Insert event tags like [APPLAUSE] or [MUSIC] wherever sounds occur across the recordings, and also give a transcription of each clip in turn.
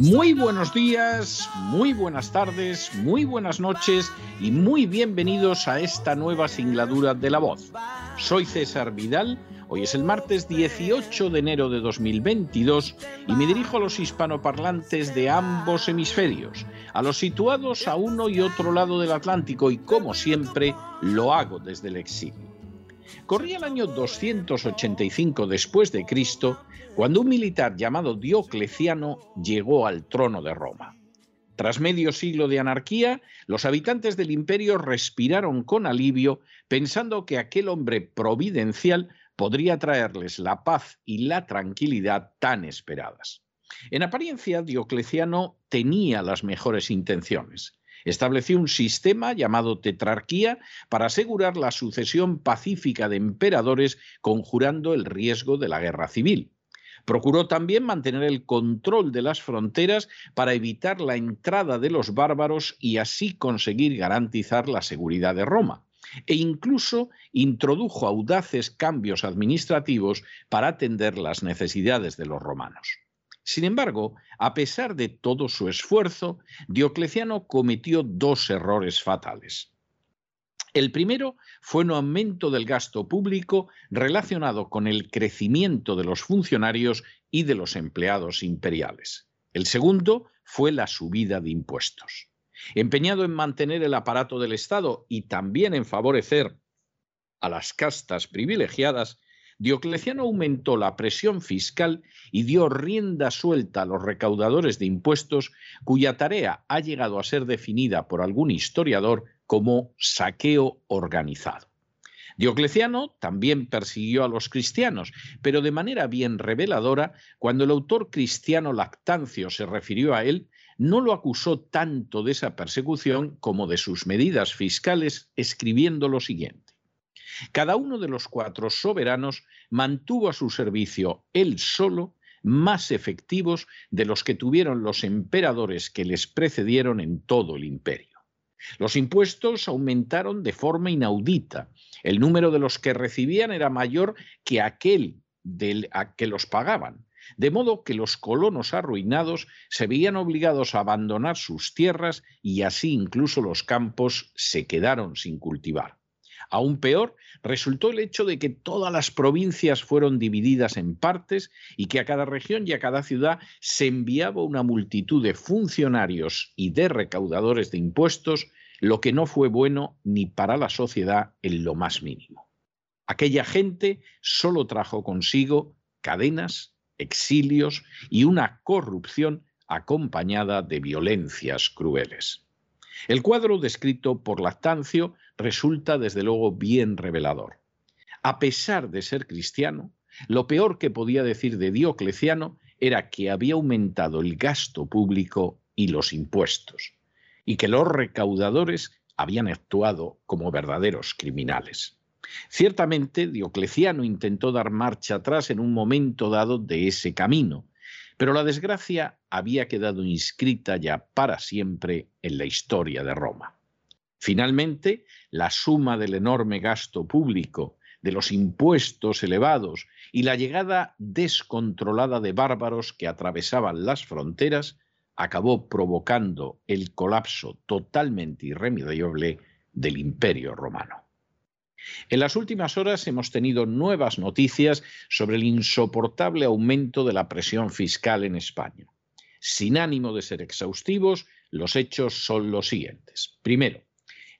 Muy buenos días, muy buenas tardes, muy buenas noches y muy bienvenidos a esta nueva singladura de La Voz. Soy César Vidal, hoy es el martes 18 de enero de 2022 y me dirijo a los hispanoparlantes de ambos hemisferios, a los situados a uno y otro lado del Atlántico y como siempre lo hago desde el exilio. Corría el año 285 después de Cristo cuando un militar llamado Diocleciano llegó al trono de Roma. Tras medio siglo de anarquía, los habitantes del imperio respiraron con alivio pensando que aquel hombre providencial podría traerles la paz y la tranquilidad tan esperadas. En apariencia, Diocleciano tenía las mejores intenciones. Estableció un sistema llamado tetrarquía para asegurar la sucesión pacífica de emperadores conjurando el riesgo de la guerra civil. Procuró también mantener el control de las fronteras para evitar la entrada de los bárbaros y así conseguir garantizar la seguridad de Roma. E incluso introdujo audaces cambios administrativos para atender las necesidades de los romanos. Sin embargo, a pesar de todo su esfuerzo, Diocleciano cometió dos errores fatales. El primero fue un aumento del gasto público relacionado con el crecimiento de los funcionarios y de los empleados imperiales. El segundo fue la subida de impuestos. Empeñado en mantener el aparato del Estado y también en favorecer a las castas privilegiadas, Diocleciano aumentó la presión fiscal y dio rienda suelta a los recaudadores de impuestos, cuya tarea ha llegado a ser definida por algún historiador como saqueo organizado. Diocleciano también persiguió a los cristianos, pero de manera bien reveladora, cuando el autor cristiano Lactancio se refirió a él, no lo acusó tanto de esa persecución como de sus medidas fiscales, escribiendo lo siguiente. Cada uno de los cuatro soberanos mantuvo a su servicio él solo más efectivos de los que tuvieron los emperadores que les precedieron en todo el imperio. Los impuestos aumentaron de forma inaudita. El número de los que recibían era mayor que aquel a que los pagaban. De modo que los colonos arruinados se veían obligados a abandonar sus tierras y así incluso los campos se quedaron sin cultivar. Aún peor, resultó el hecho de que todas las provincias fueron divididas en partes y que a cada región y a cada ciudad se enviaba una multitud de funcionarios y de recaudadores de impuestos, lo que no fue bueno ni para la sociedad en lo más mínimo. Aquella gente solo trajo consigo cadenas, exilios y una corrupción acompañada de violencias crueles. El cuadro descrito por Lactancio resulta desde luego bien revelador. A pesar de ser cristiano, lo peor que podía decir de Diocleciano era que había aumentado el gasto público y los impuestos, y que los recaudadores habían actuado como verdaderos criminales. Ciertamente, Diocleciano intentó dar marcha atrás en un momento dado de ese camino, pero la desgracia había quedado inscrita ya para siempre en la historia de Roma. Finalmente, la suma del enorme gasto público, de los impuestos elevados y la llegada descontrolada de bárbaros que atravesaban las fronteras acabó provocando el colapso totalmente irremediable del imperio romano. En las últimas horas hemos tenido nuevas noticias sobre el insoportable aumento de la presión fiscal en España. Sin ánimo de ser exhaustivos, los hechos son los siguientes. Primero,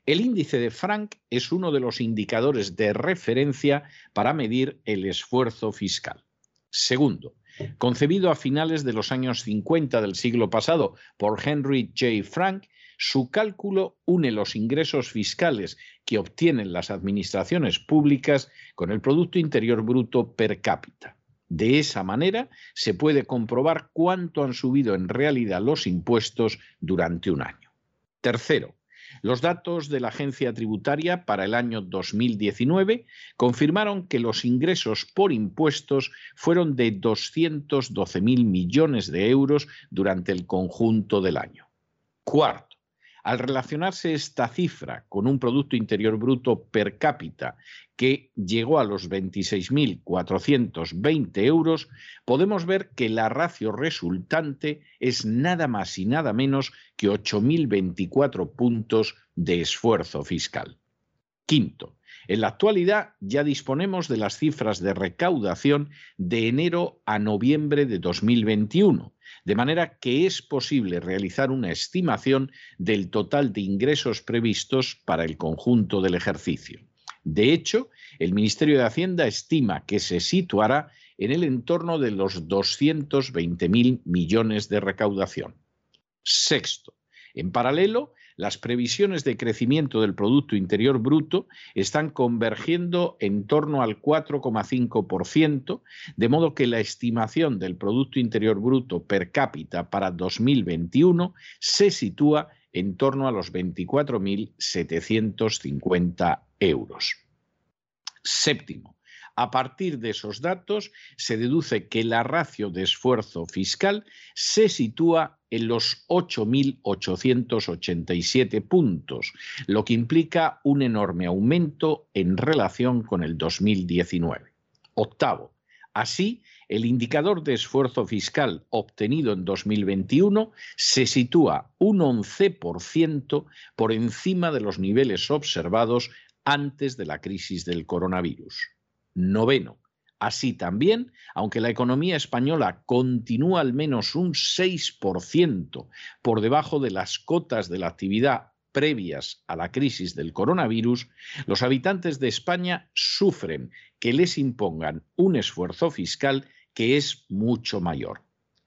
El índice de Frank es uno de los indicadores de referencia para medir el esfuerzo fiscal. Segundo, concebido a finales de los años 50 del siglo pasado por Henry J. Frank, su cálculo une los ingresos fiscales que obtienen las administraciones públicas con el Producto Interior Bruto per cápita. De esa manera se puede comprobar cuánto han subido en realidad los impuestos durante un año. Tercero, los datos de la agencia tributaria para el año 2019 confirmaron que los ingresos por impuestos fueron de 212.000 millones de euros durante el conjunto del año. Cuarto, al relacionarse esta cifra con un Producto Interior Bruto per cápita que llegó a los 26.420 euros, podemos ver que la ratio resultante es nada más y nada menos que 8.024 puntos de esfuerzo fiscal. Quinto, en la actualidad ya disponemos de las cifras de recaudación de enero a noviembre de 2021 de manera que es posible realizar una estimación del total de ingresos previstos para el conjunto del ejercicio. De hecho, el Ministerio de Hacienda estima que se situará en el entorno de los 220.000 millones de recaudación. Sexto, en paralelo, las previsiones de crecimiento del Producto Interior Bruto están convergiendo en torno al 4,5%, de modo que la estimación del Producto Interior Bruto per cápita para 2021 se sitúa en torno a los 24.750 euros. Séptimo, a partir de esos datos se deduce que la ratio de esfuerzo fiscal se sitúa en los 8.887 puntos, lo que implica un enorme aumento en relación con el 2019. Octavo, así, el indicador de esfuerzo fiscal obtenido en 2021 se sitúa un 11% por encima de los niveles observados antes de la crisis del coronavirus. Noveno. Así también, aunque la economía española continúa al menos un 6% por debajo de las cotas de la actividad previas a la crisis del coronavirus, los habitantes de España sufren que les impongan un esfuerzo fiscal que es mucho mayor.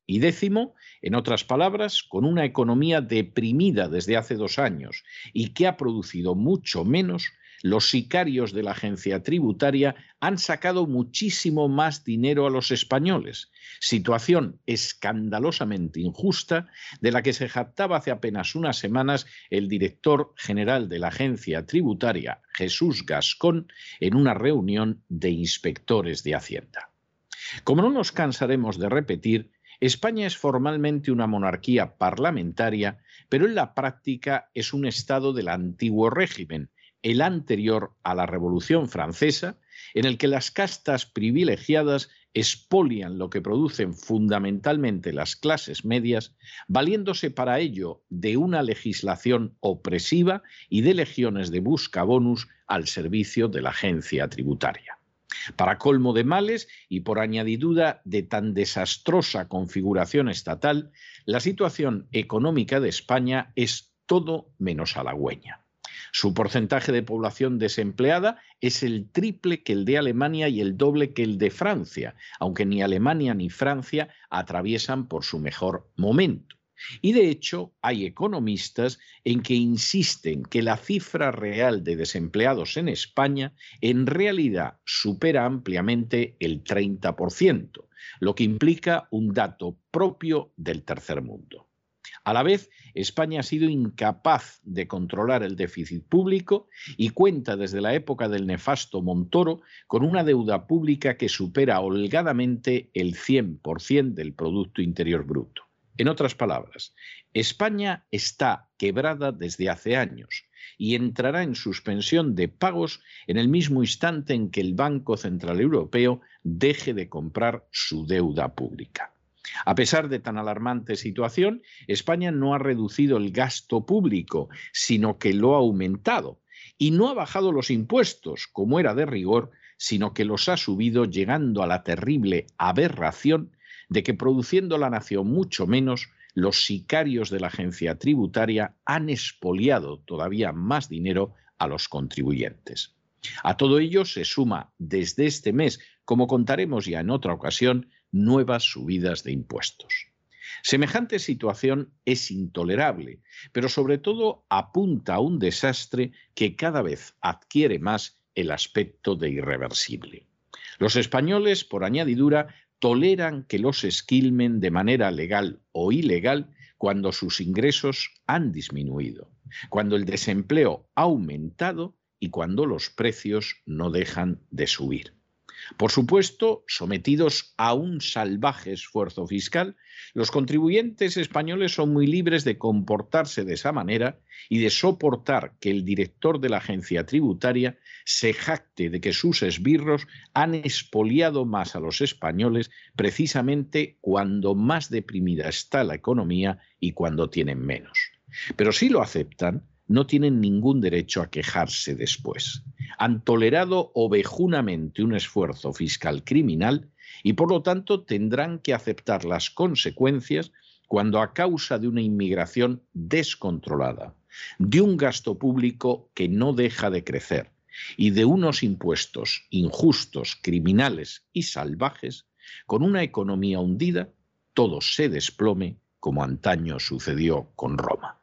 Y décimo, en otras palabras, con una economía deprimida desde hace dos años y que ha producido mucho menos, los sicarios de la agencia tributaria han sacado muchísimo más dinero a los españoles, situación escandalosamente injusta de la que se jactaba hace apenas unas semanas el director general de la agencia tributaria, Jesús Gascón, en una reunión de inspectores de Hacienda. Como no nos cansaremos de repetir, España es formalmente una monarquía parlamentaria, pero en la práctica es un Estado del antiguo régimen, el anterior a la Revolución Francesa, en el que las castas privilegiadas expolian lo que producen fundamentalmente las clases medias, valiéndose para ello de una legislación opresiva y de legiones de buscabonus al servicio de la agencia tributaria. Para colmo de males y por añadidura de tan desastrosa configuración estatal, la situación económica de España es todo menos halagüeña. Su porcentaje de población desempleada es el triple que el de Alemania y el doble que el de Francia, aunque ni Alemania ni Francia atraviesan por su mejor momento. Y de hecho hay economistas en que insisten que la cifra real de desempleados en España en realidad supera ampliamente el 30%, lo que implica un dato propio del tercer mundo. A la vez, España ha sido incapaz de controlar el déficit público y cuenta desde la época del nefasto Montoro con una deuda pública que supera holgadamente el 100% del Producto Interior Bruto. En otras palabras, España está quebrada desde hace años y entrará en suspensión de pagos en el mismo instante en que el Banco Central Europeo deje de comprar su deuda pública. A pesar de tan alarmante situación, España no ha reducido el gasto público, sino que lo ha aumentado. Y no ha bajado los impuestos, como era de rigor, sino que los ha subido llegando a la terrible aberración de que produciendo la nación mucho menos, los sicarios de la agencia tributaria han expoliado todavía más dinero a los contribuyentes. A todo ello se suma desde este mes, como contaremos ya en otra ocasión, nuevas subidas de impuestos. Semejante situación es intolerable, pero sobre todo apunta a un desastre que cada vez adquiere más el aspecto de irreversible. Los españoles, por añadidura, toleran que los esquilmen de manera legal o ilegal cuando sus ingresos han disminuido, cuando el desempleo ha aumentado y cuando los precios no dejan de subir. Por supuesto, sometidos a un salvaje esfuerzo fiscal, los contribuyentes españoles son muy libres de comportarse de esa manera y de soportar que el director de la agencia tributaria se jacte de que sus esbirros han expoliado más a los españoles precisamente cuando más deprimida está la economía y cuando tienen menos. Pero si lo aceptan, no tienen ningún derecho a quejarse después. Han tolerado ovejunamente un esfuerzo fiscal criminal y por lo tanto tendrán que aceptar las consecuencias cuando a causa de una inmigración descontrolada, de un gasto público que no deja de crecer y de unos impuestos injustos, criminales y salvajes, con una economía hundida, todo se desplome como antaño sucedió con Roma.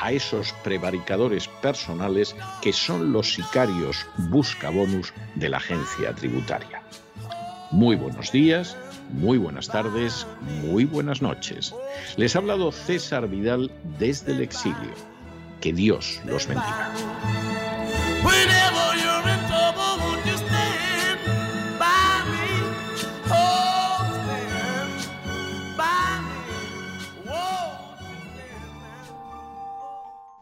a esos prevaricadores personales que son los sicarios buscabonus de la agencia tributaria. Muy buenos días, muy buenas tardes, muy buenas noches. Les ha hablado César Vidal desde el exilio. Que Dios los bendiga.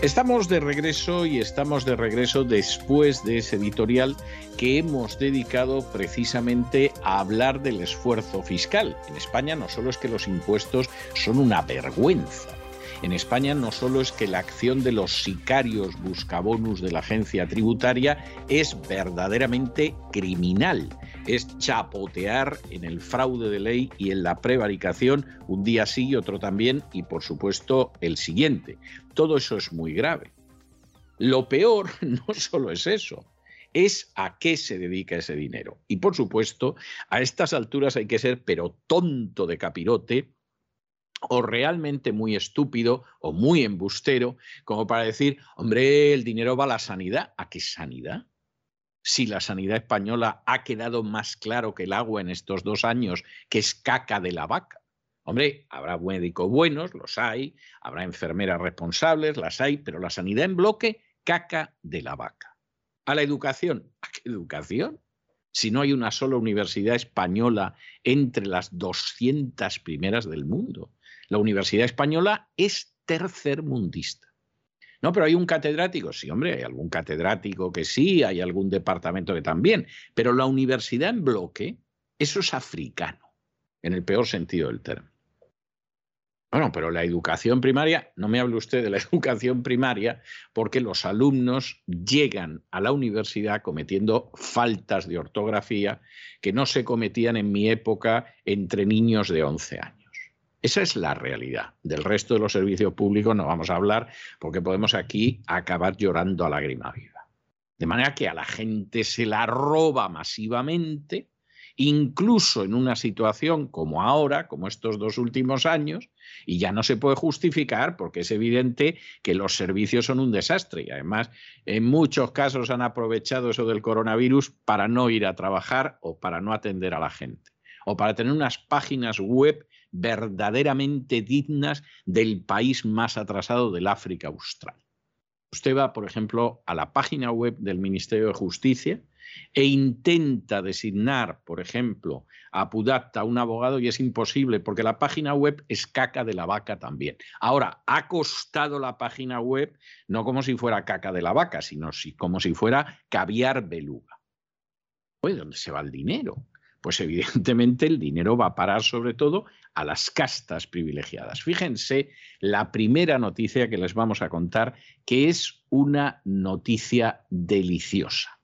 Estamos de regreso y estamos de regreso después de ese editorial que hemos dedicado precisamente a hablar del esfuerzo fiscal. En España no solo es que los impuestos son una vergüenza, en España no solo es que la acción de los sicarios buscabonus de la agencia tributaria es verdaderamente criminal, es chapotear en el fraude de ley y en la prevaricación un día sí y otro también y por supuesto el siguiente. Todo eso es muy grave. Lo peor [LAUGHS] no solo es eso, es a qué se dedica ese dinero. Y por supuesto, a estas alturas hay que ser pero tonto de capirote o realmente muy estúpido o muy embustero como para decir, hombre, el dinero va a la sanidad. ¿A qué sanidad? Si la sanidad española ha quedado más claro que el agua en estos dos años, que es caca de la vaca. Hombre, habrá médicos buenos, los hay, habrá enfermeras responsables, las hay, pero la sanidad en bloque, caca de la vaca. A la educación, [LAUGHS] ¿a qué educación? Si no hay una sola universidad española entre las 200 primeras del mundo. La universidad española es tercermundista. No, pero hay un catedrático. Sí, hombre, hay algún catedrático que sí, hay algún departamento que también. Pero la universidad en bloque, eso es africano, en el peor sentido del término. Bueno, pero la educación primaria, no me hable usted de la [LAUGHS] educación primaria, porque los alumnos llegan a la universidad cometiendo faltas de ortografía que no se cometían en mi época entre niños de 11 años. Esa es la realidad. Del resto de los servicios públicos no vamos a hablar porque podemos aquí acabar llorando a lágrima viva. De manera que a la gente se la roba masivamente incluso en una situación como ahora, como estos dos últimos años, y ya no se puede justificar porque es evidente que los servicios son un desastre y además en muchos casos han aprovechado eso del coronavirus para no ir a trabajar o para no atender a la gente o para tener unas páginas web verdaderamente dignas del país más atrasado del África Austral. Usted va, por ejemplo, a la página web del Ministerio de Justicia e intenta designar, por ejemplo, a Pudatta un abogado y es imposible porque la página web es caca de la vaca también. Ahora, ha costado la página web no como si fuera caca de la vaca, sino como si fuera caviar beluga. Oye, ¿dónde se va el dinero? Pues evidentemente el dinero va a parar sobre todo a las castas privilegiadas. Fíjense la primera noticia que les vamos a contar, que es una noticia deliciosa.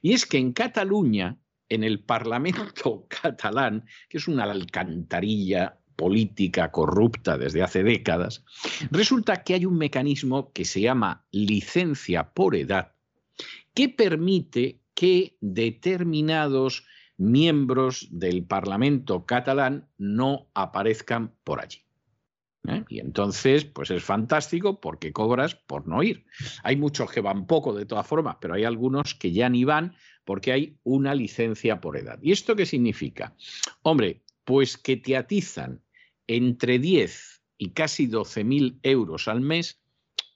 Y es que en Cataluña, en el Parlamento [LAUGHS] catalán, que es una alcantarilla política corrupta desde hace décadas, resulta que hay un mecanismo que se llama licencia por edad, que permite que determinados miembros del Parlamento catalán no aparezcan por allí. ¿eh? Y entonces, pues es fantástico porque cobras por no ir. Hay muchos que van poco de todas formas, pero hay algunos que ya ni van porque hay una licencia por edad. ¿Y esto qué significa? Hombre, pues que te atizan entre 10 y casi 12 mil euros al mes,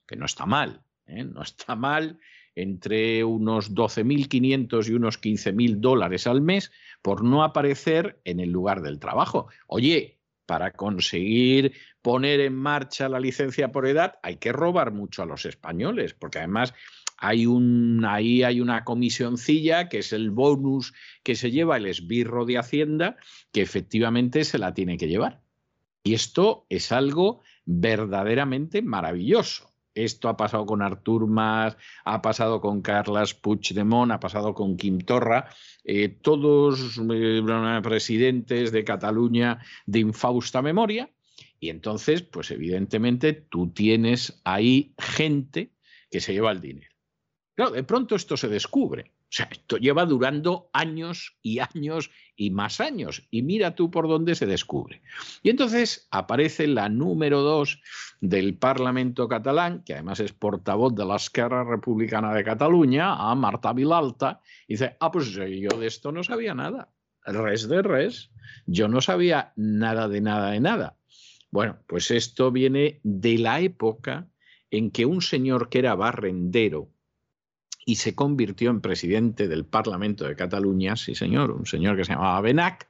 que no está mal, ¿eh? no está mal entre unos 12.500 y unos 15.000 dólares al mes por no aparecer en el lugar del trabajo. Oye, para conseguir poner en marcha la licencia por edad hay que robar mucho a los españoles, porque además hay un, ahí hay una comisioncilla que es el bonus que se lleva el esbirro de Hacienda, que efectivamente se la tiene que llevar. Y esto es algo verdaderamente maravilloso. Esto ha pasado con Artur Mas, ha pasado con Carles Puigdemont, ha pasado con Quim Torra, eh, todos eh, presidentes de Cataluña de infausta memoria. Y entonces, pues evidentemente tú tienes ahí gente que se lleva el dinero. Claro, de pronto esto se descubre. O sea, esto lleva durando años y años y más años. Y mira tú por dónde se descubre. Y entonces aparece la número dos del Parlamento catalán, que además es portavoz de la Esquerra Republicana de Cataluña, a Marta Vilalta, y dice, ah, pues yo de esto no sabía nada. Res de res. Yo no sabía nada de nada de nada. Bueno, pues esto viene de la época en que un señor que era barrendero, y se convirtió en presidente del Parlamento de Cataluña, sí señor, un señor que se llamaba Benac.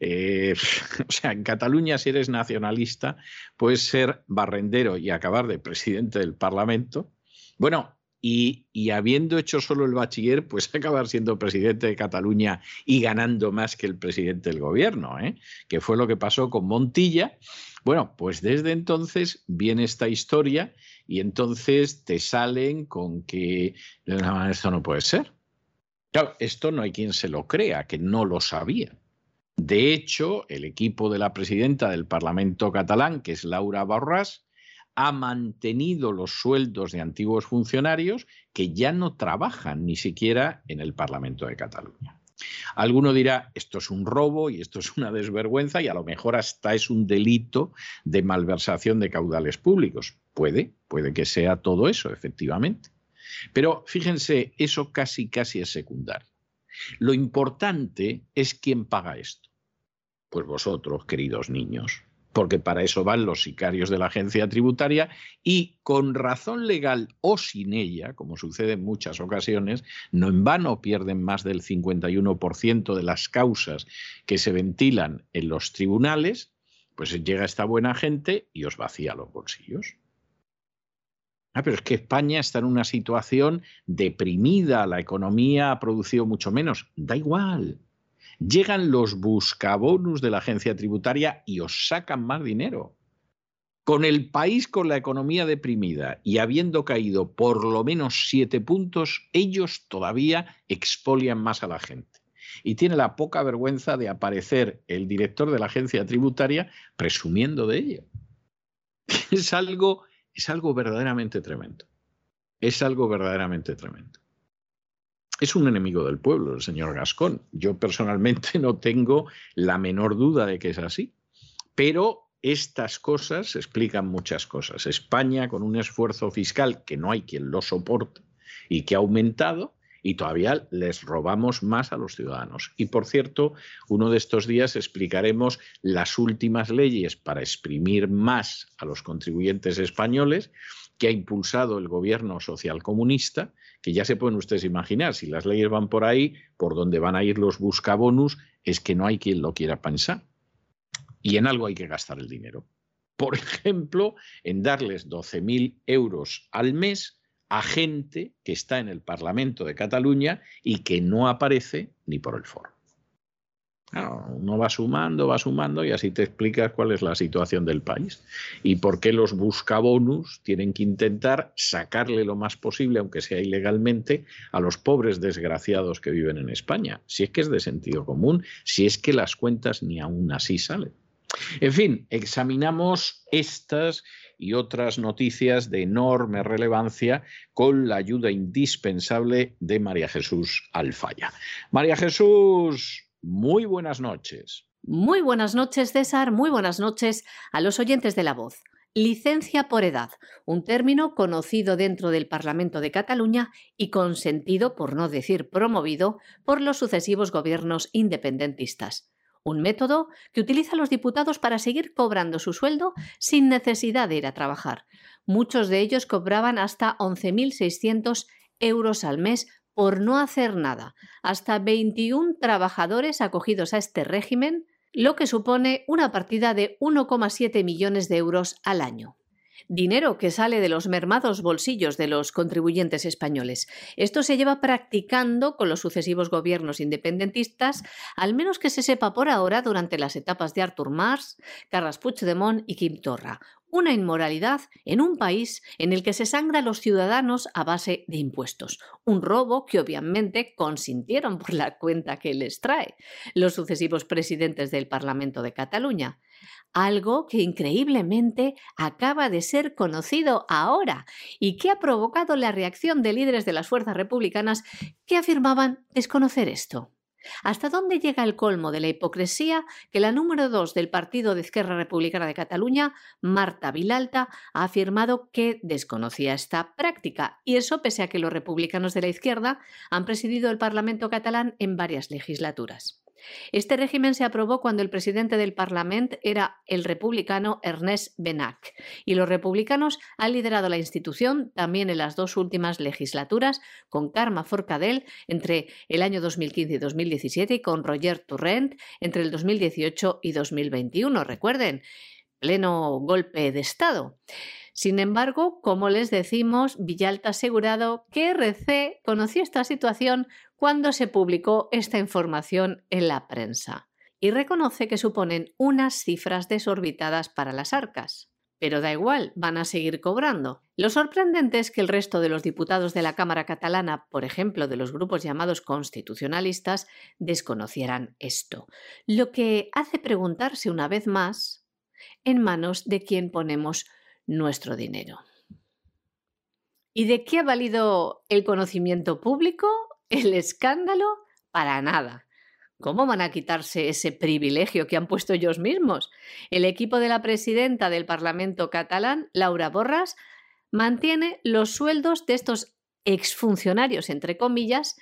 Eh, [LAUGHS] o sea, en Cataluña si eres nacionalista puedes ser barrendero y acabar de presidente del Parlamento. Bueno, y, habiendo hecho solo el bachiller, pues [LAUGHS] acabar siendo presidente de Cataluña y ganando más que el presidente del gobierno, ¿eh? que fue lo que pasó con Montilla. Bueno, pues desde entonces viene esta historia y entonces te salen con que esto no puede ser. Claro, esto no hay quien se lo crea, que no lo sabía. De hecho, el equipo de la presidenta del Parlamento catalán, que es Laura Borràs, ha mantenido los sueldos de antiguos funcionarios que ya no trabajan ni siquiera en el Parlamento de Cataluña. Alguno dirá, esto es un robo y esto es una desvergüenza y a lo mejor hasta es un delito de malversación de caudales públicos. Puede, puede que sea todo eso, efectivamente. Pero fíjense, eso casi, casi es secundario. Lo importante es quién paga esto. Pues vosotros, queridos niños, porque para eso van los sicarios de la agencia tributaria y con razón legal o sin ella, como sucede en muchas ocasiones, no en vano pierden más del 51% de las causas que se ventilan en los tribunales, pues llega esta buena gente y os vacía los bolsillos. Ah, pero es que España está en una situación deprimida, la economía ha producido mucho menos. Da igual, Llegan los buscabonus de la agencia tributaria y os sacan más dinero. Con el país con la economía deprimida y habiendo caído por lo menos siete puntos, ellos todavía expolian más a la gente. Y tiene la poca vergüenza de aparecer el director de la agencia tributaria presumiendo de ello. [LAUGHS] Es algo, es algo verdaderamente tremendo. Es algo verdaderamente tremendo. es un enemigo del pueblo, el señor Gascón. Yo personalmente [LAUGHS] no tengo la menor duda de que es así. Pero estas cosas explican muchas cosas. España, con un esfuerzo fiscal que no hay quien lo soporte y que ha aumentado, y todavía les robamos más a los ciudadanos. Y por cierto, uno de estos días explicaremos las últimas leyes para exprimir más a los contribuyentes españoles que ha impulsado el gobierno socialcomunista, que ya se pueden ustedes imaginar, si las leyes van por ahí, por donde van a ir los buscabonus, es que no hay quien lo quiera pensar. Y en algo hay que gastar el dinero. Por [LAUGHS] ejemplo, en darles 12.000 euros al mes a gente que está en el Parlamento de Cataluña y que no aparece ni por el foro. uno va sumando, va sumando y así te explicas cuál es la situación del país y por qué los buscabonus tienen que intentar sacarle lo más posible, aunque sea ilegalmente, a los pobres desgraciados que viven en España. Si es que es de sentido común, si es que las cuentas ni aún así salen. En fin, examinamos estas y otras noticias de enorme relevancia con la ayuda indispensable de María Jesús Alfaya. María Jesús, muy buenas noches. Muy buenas noches, César. Muy buenas noches a los oyentes de la voz. Licencia por edad, un término conocido dentro del Parlamento de Cataluña y consentido, por no decir promovido, por los sucesivos gobiernos independentistas un método que utiliza a los diputados para seguir cobrando su sueldo sin necesidad de ir a trabajar. Muchos de ellos cobraban hasta 11.600 euros al mes por no hacer nada, hasta 21 trabajadores acogidos a este régimen, lo que supone una partida de 1,7 millones de euros al año dinero que sale de los mermados bolsillos de los contribuyentes españoles. Esto se lleva practicando con los sucesivos gobiernos independentistas, al menos que se sepa por ahora durante las etapas de Artur Mas, Carles Puigdemont y Quim Torra. Una inmoralidad en un país en el que se sangra a los ciudadanos a base de impuestos. Un robo que obviamente consintieron por la cuenta que les trae los sucesivos presidentes del Parlamento de Cataluña algo que increíblemente acaba de ser conocido ahora y que ha provocado la reacción de líderes de las fuerzas republicanas que afirmaban desconocer esto. ¿Hasta dónde llega el colmo de la hipocresía que la número dos del Partido de Izquierda Republicana de Cataluña, Marta Vilalta, ha afirmado que desconocía esta práctica? Y eso pese a que los republicanos de la izquierda han presidido el Parlamento catalán en varias legislaturas. Este régimen se aprobó cuando el presidente del Parlamento era el republicano Ernest Benac y los republicanos han liderado la institución también en las dos últimas legislaturas con Karma Forcadell entre el año 2015 y 2017 y con Roger Turrent entre el 2018 y 2021. Recuerden, pleno golpe de Estado. Sin embargo, como les decimos, Villalta ha asegurado que RC conoció esta situación cuando se publicó esta información en la prensa y reconoce que suponen unas cifras desorbitadas para las arcas. Pero da igual, van a seguir cobrando. Lo sorprendente es que el resto de los diputados de la Cámara catalana, por ejemplo, de los grupos llamados constitucionalistas, desconocieran esto, lo que hace preguntarse una vez más en manos de quién ponemos nuestro dinero. ¿Y de qué ha valido el conocimiento público? ¿El escándalo? Para nada. ¿Cómo van a quitarse ese privilegio que han puesto ellos mismos? El equipo de la presidenta del Parlamento catalán, Laura Borras, mantiene los sueldos de estos exfuncionarios, entre comillas,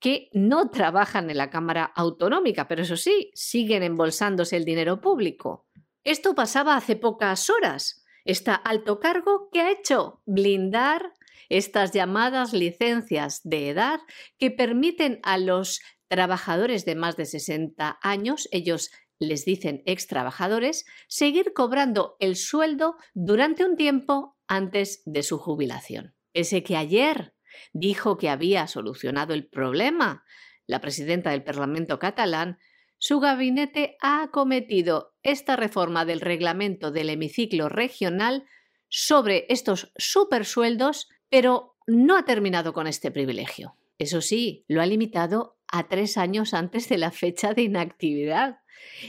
que no trabajan en la Cámara Autonómica, pero eso sí, siguen embolsándose el dinero público. Esto pasaba hace pocas horas está alto cargo, ¿qué ha hecho? Blindar estas llamadas licencias de edad que permiten a los trabajadores de más de 60 años, ellos les dicen ex trabajadores, seguir cobrando el sueldo durante un tiempo antes de su jubilación. Ese que ayer dijo que había solucionado el problema, la presidenta del Parlamento catalán su gabinete ha acometido esta reforma del reglamento del hemiciclo regional sobre estos supersueldos, pero no ha terminado con este privilegio. Eso sí, lo ha limitado a tres años antes de la fecha de inactividad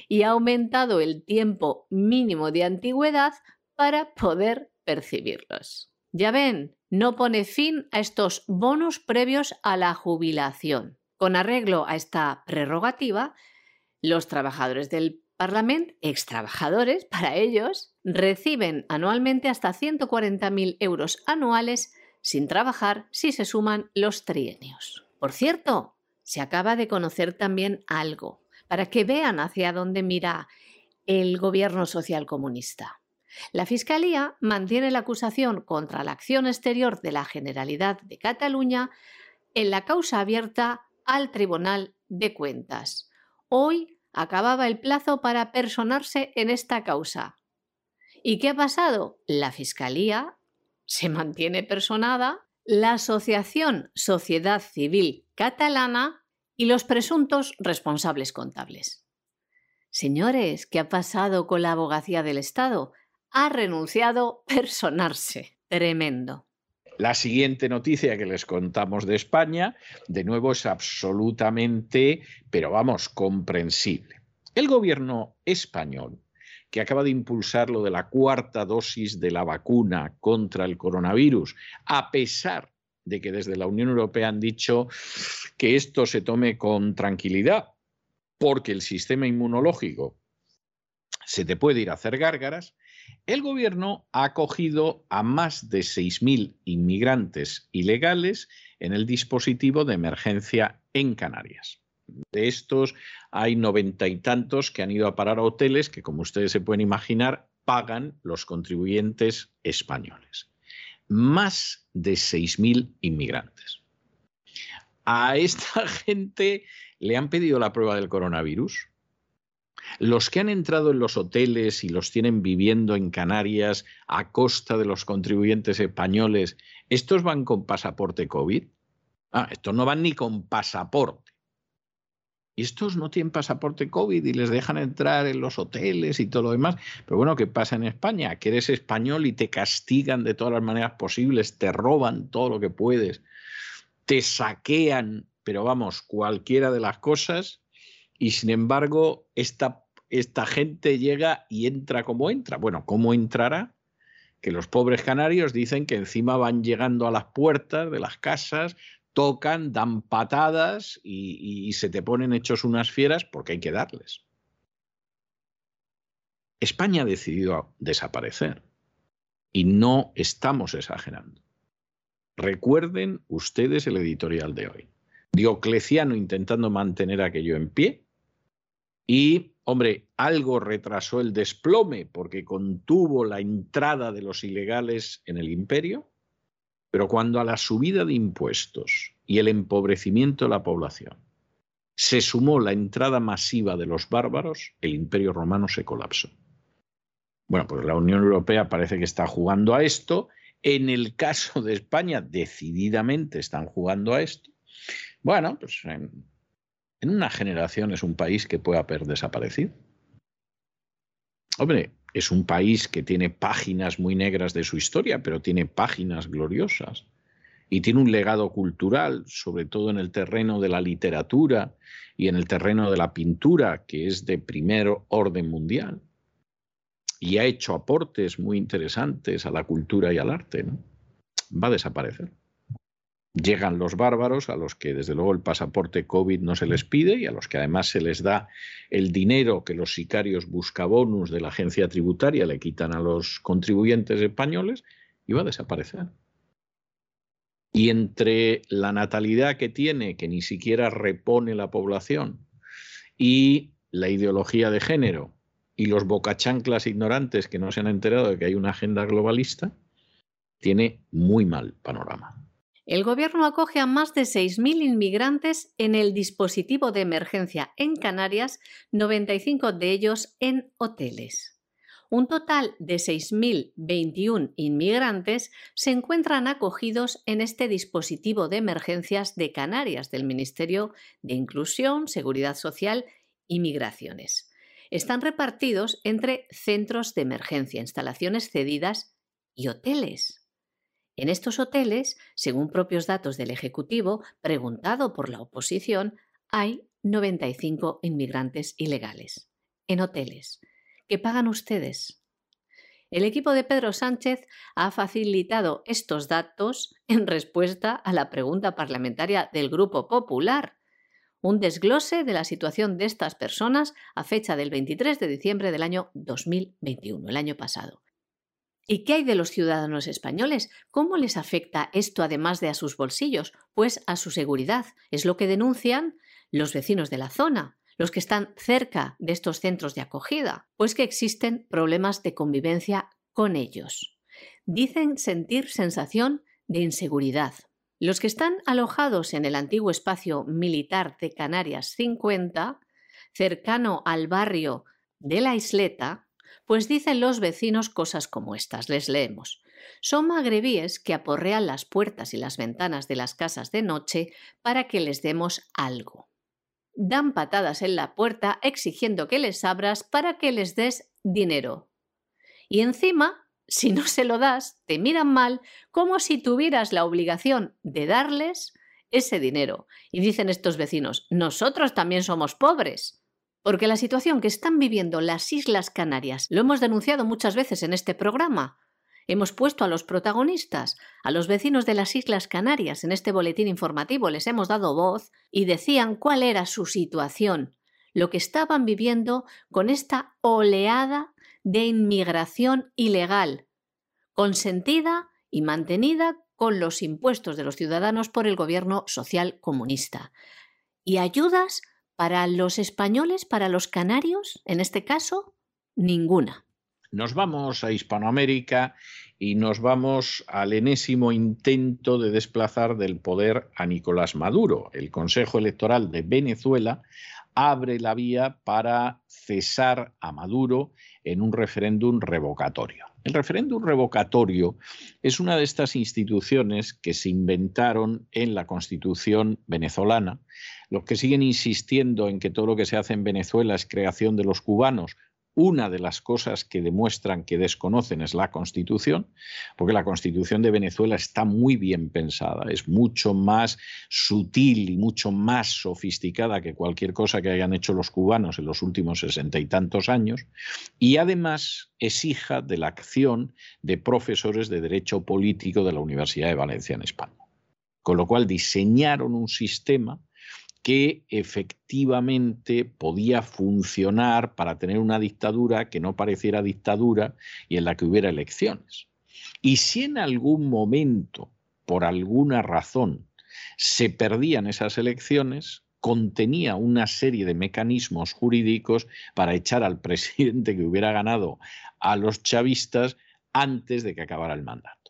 y ha aumentado el tiempo mínimo de antigüedad para poder percibirlos. Ya ven, no pone fin a estos bonos previos a la jubilación. Con arreglo a esta prerrogativa, los trabajadores del Parlamento, ex trabajadores para ellos, reciben anualmente hasta 140.000 euros anuales sin trabajar si se suman los trienios. Por cierto, se acaba de conocer también algo para que vean hacia dónde mira el gobierno social comunista. La Fiscalía mantiene la acusación contra la acción exterior de la Generalidad de Cataluña en la causa abierta al Tribunal de Cuentas. Hoy acababa el plazo para personarse en esta causa. ¿Y qué ha pasado? La Fiscalía se mantiene personada, la Asociación Sociedad Civil Catalana y los presuntos responsables contables. Señores, ¿qué ha pasado con la abogacía del Estado? Ha renunciado a personarse. Tremendo. La siguiente noticia que les contamos de España, de nuevo, es absolutamente, pero vamos, comprensible. El gobierno español, que acaba de impulsar lo de la cuarta dosis de la vacuna contra el coronavirus, a pesar de que desde la Unión Europea han dicho que esto se tome con tranquilidad, porque el sistema inmunológico se te puede ir a hacer gárgaras, el gobierno ha acogido a más de 6.000 inmigrantes ilegales en el dispositivo de emergencia en Canarias. De estos hay noventa y tantos que han ido a parar a hoteles que, como ustedes se pueden imaginar, pagan los contribuyentes españoles. Más de 6.000 inmigrantes. A esta [LAUGHS] gente le han pedido la prueba del coronavirus. Los que han entrado en los hoteles y los tienen viviendo en Canarias a costa de los contribuyentes españoles, ¿estos van con pasaporte COVID? Ah, estos no van ni con pasaporte. Estos no tienen pasaporte COVID y les dejan entrar en los hoteles y todo lo demás. Pero bueno, ¿qué pasa en España? Que eres español y te castigan de todas las maneras posibles, te roban todo lo que puedes, te saquean pero vamos, cualquiera de las cosas, y sin embargo, esta, esta gente llega y entra como entra. Bueno, ¿cómo entrará? Que los pobres canarios dicen que encima van llegando a las puertas de las casas, tocan, dan patadas y, y se te ponen hechos unas fieras porque hay que darles. España ha decidido desaparecer y no estamos exagerando. Recuerden ustedes el editorial de hoy. Diocleciano intentando mantener aquello en pie. Y, hombre, algo retrasó el desplome porque contuvo la entrada de los ilegales en el imperio, pero cuando a la subida de impuestos y el empobrecimiento de la población se sumó la entrada masiva de los bárbaros, el imperio romano se colapsó. Bueno, pues la Unión Europea parece que está jugando a esto. En el caso de España, decididamente están jugando a esto. Bueno, pues en, una generación es un país que puede haber desaparecido. Hombre, es un país que tiene páginas muy negras de su historia, pero tiene páginas gloriosas. Y tiene un legado cultural, sobre todo en el terreno de la literatura y en el terreno de la pintura, que es de primer orden mundial. Y ha hecho aportes muy interesantes a la cultura y al arte. ¿no? Va a desaparecer. Llegan los bárbaros, a los que desde luego el pasaporte COVID no se les pide y a los que además se les da el dinero que los sicarios buscabonus de la agencia tributaria le quitan a los contribuyentes españoles y va a desaparecer. Y entre la natalidad que tiene, que ni siquiera repone la población, y la ideología de género, y los bocachanclas ignorantes que no se han enterado de que hay una agenda globalista, tiene muy mal panorama. El gobierno acoge a más de 6.000 inmigrantes en el dispositivo de emergencia en Canarias, 95 de ellos en hoteles. Un total de 6.021 inmigrantes se encuentran acogidos en este dispositivo de emergencias de Canarias del Ministerio de Inclusión, Seguridad Social y Migraciones. Están repartidos entre centros de emergencia, instalaciones cedidas y hoteles. En estos hoteles, según propios datos del Ejecutivo, preguntado por la oposición, hay 95 inmigrantes ilegales en hoteles. ¿Qué pagan ustedes? El equipo de Pedro Sánchez ha facilitado estos datos en respuesta a la pregunta parlamentaria del Grupo Popular. Un desglose de la situación de estas personas a fecha del 23 de diciembre del año 2021, el año pasado. ¿Y qué hay de los ciudadanos españoles? ¿Cómo les afecta esto además de a sus bolsillos? Pues a su seguridad. Es lo que denuncian los vecinos de la zona los que están cerca de estos centros de acogida, pues que existen problemas de convivencia con ellos. Dicen sentir sensación de inseguridad. Los que están alojados en el antiguo espacio militar de Canarias 50, cercano al barrio de la isleta, pues dicen los vecinos cosas como estas, les leemos. Son magrebíes que aporrean las puertas y las ventanas de las casas de noche para que les demos algo dan patadas en la puerta exigiendo que les abras para que les des dinero. Y encima, si no se lo das, te miran mal como si tuvieras la obligación de darles ese dinero. Y dicen estos vecinos, nosotros también somos pobres. Porque la situación que están viviendo las Islas Canarias, lo hemos denunciado muchas veces en este programa, Hemos puesto a los protagonistas, a los vecinos de las Islas Canarias, en este boletín informativo, les hemos dado voz y decían cuál era su situación, lo que estaban viviendo con esta oleada de inmigración ilegal, consentida y mantenida con los impuestos de los ciudadanos por el gobierno social comunista. Y ayudas para los españoles, para los canarios, en este caso, ninguna. Nos vamos a Hispanoamérica y nos vamos al enésimo intento de desplazar del poder a Nicolás Maduro. El Consejo Electoral de Venezuela abre la vía para cesar a Maduro en un referéndum revocatorio. El referéndum revocatorio es una de estas instituciones que se inventaron en la Constitución venezolana. Los que siguen insistiendo en que todo lo que se hace en Venezuela es creación de los cubanos, una de las cosas que demuestran que desconocen es la Constitución, porque la Constitución de Venezuela está muy bien pensada, es mucho más sutil y mucho más sofisticada que cualquier cosa que hayan hecho los cubanos en los últimos sesenta y tantos años, y además es hija de la acción de profesores de Derecho Político de la Universidad de Valencia en España. Con lo cual diseñaron un sistema que efectivamente podía funcionar para tener una dictadura que no pareciera dictadura y en la que hubiera elecciones. Y si en algún momento, por alguna razón, se perdían esas elecciones, contenía una serie de mecanismos jurídicos para echar al presidente que hubiera ganado a los chavistas antes de que acabara el mandato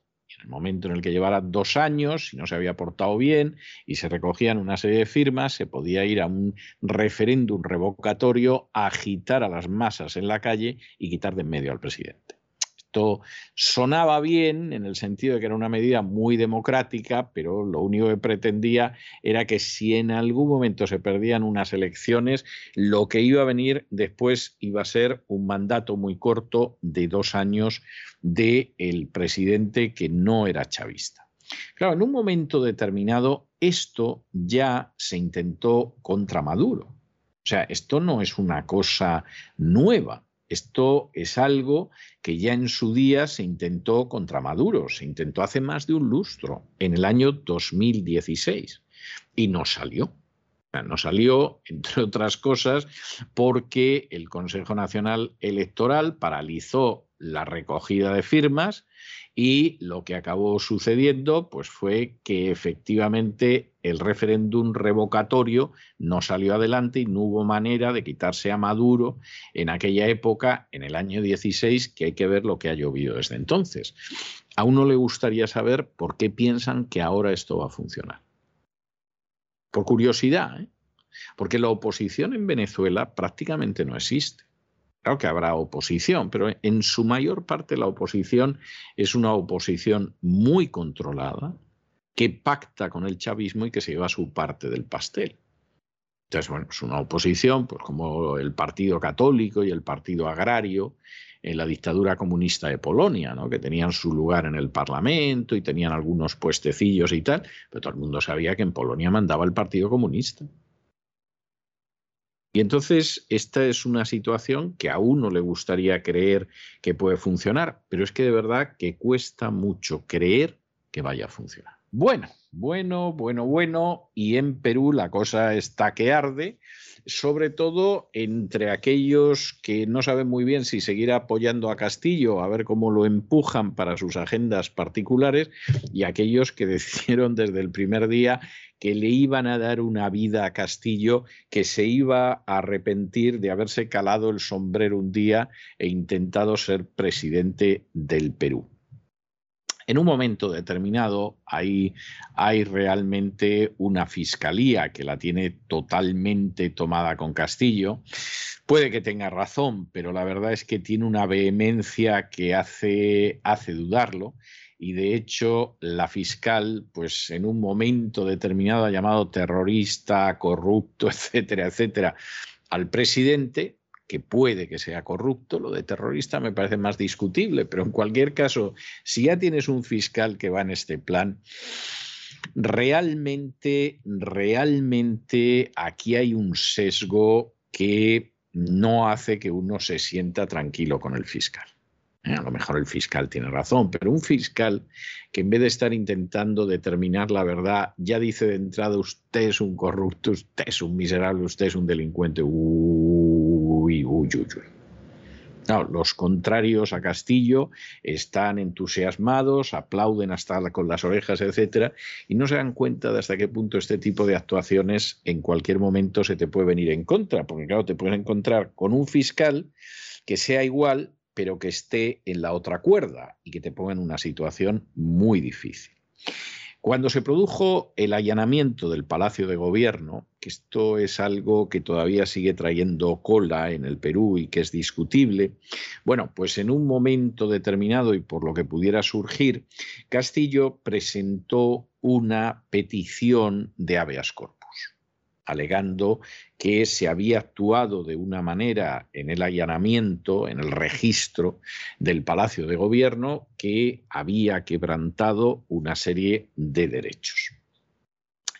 el momento en el que llevara dos años, y no se había portado bien y se recogían una serie de firmas, se podía ir a un referéndum revocatorio, agitar a las masas en la calle y quitar de en medio al presidente. Esto sonaba bien en el sentido de que era una medida muy democrática, pero lo único que pretendía era que si en algún momento se perdían unas elecciones, lo que iba a venir después iba a ser un mandato muy corto de dos años del el presidente que no era chavista. Claro, en un momento determinado esto ya se intentó contra Maduro. O sea, esto no es una cosa nueva. Esto es algo que ya en su día se intentó contra Maduro, se intentó hace más de un lustro, en el año 2016, y no salió. No salió, [LAUGHS] entre otras cosas, porque el Consejo Nacional Electoral paralizó la recogida de firmas y lo que acabó sucediendo pues fue que efectivamente el referéndum revocatorio no salió adelante y no hubo manera de quitarse a Maduro en aquella época, en el año 16, que hay que ver lo que ha llovido desde entonces. A uno le gustaría saber por qué piensan que ahora esto va a funcionar. Por curiosidad, ¿eh? porque la oposición en Venezuela prácticamente no existe. Claro que habrá oposición, pero en su mayor parte la oposición es una oposición muy controlada, que pacta con el chavismo y que se lleva su parte del pastel. Entonces, bueno, es una oposición, pues como el Partido Católico y el Partido Agrario en la dictadura comunista de Polonia, ¿no? que tenían su lugar en el Parlamento y tenían algunos puestecillos y tal, pero todo el mundo sabía que en Polonia mandaba el Partido Comunista. Y entonces esta es una situación que a uno le gustaría creer que puede funcionar, pero es que de verdad que cuesta mucho creer que vaya a funcionar. Bueno, bueno, bueno, bueno, y en Perú la cosa está que arde sobre todo entre aquellos que no saben muy bien si seguir apoyando a Castillo, a ver cómo lo empujan para sus agendas particulares, y aquellos que [LAUGHS] decidieron desde el primer día que le iban a dar una vida a Castillo, que se iba a arrepentir de haberse calado el sombrero un día e intentado ser presidente del Perú en un momento determinado hay, hay realmente una fiscalía que la tiene totalmente tomada con Castillo. Puede que tenga razón, pero la verdad es que tiene una vehemencia que hace, hace dudarlo. Y de hecho, la fiscal, pues en un momento determinado ha llamado terrorista, corrupto, [LAUGHS] etcétera, etcétera, al presidente, que puede que sea corrupto, lo de terrorista me parece más discutible, pero en cualquier caso, si ya tienes un fiscal que va en este plan, realmente, realmente aquí hay un sesgo que no hace que uno se sienta tranquilo con el fiscal. Eh, a lo mejor el fiscal tiene razón, pero un fiscal que en vez de estar intentando determinar la verdad, ya dice de entrada usted es un corrupto, usted es un miserable, usted es un delincuente. Uy, uy, los contrarios a Castillo están entusiasmados, aplauden hasta con las orejas, etcétera, y no se dan cuenta de hasta qué punto este tipo de actuaciones en cualquier momento se te puede venir en contra, porque claro, te puedes encontrar con un fiscal que sea igual, pero que esté en la otra cuerda y que te ponga en una situación muy difícil. Cuando se produjo el allanamiento del Palacio de Gobierno, que esto es algo que todavía sigue trayendo cola en el Perú y que es discutible, bueno, pues en un momento determinado y por lo que pudiera surgir, Castillo presentó una petición de habeas corpus alegando que se había actuado de una manera en el allanamiento, en el registro del Palacio de Gobierno, que había quebrantado una serie de derechos.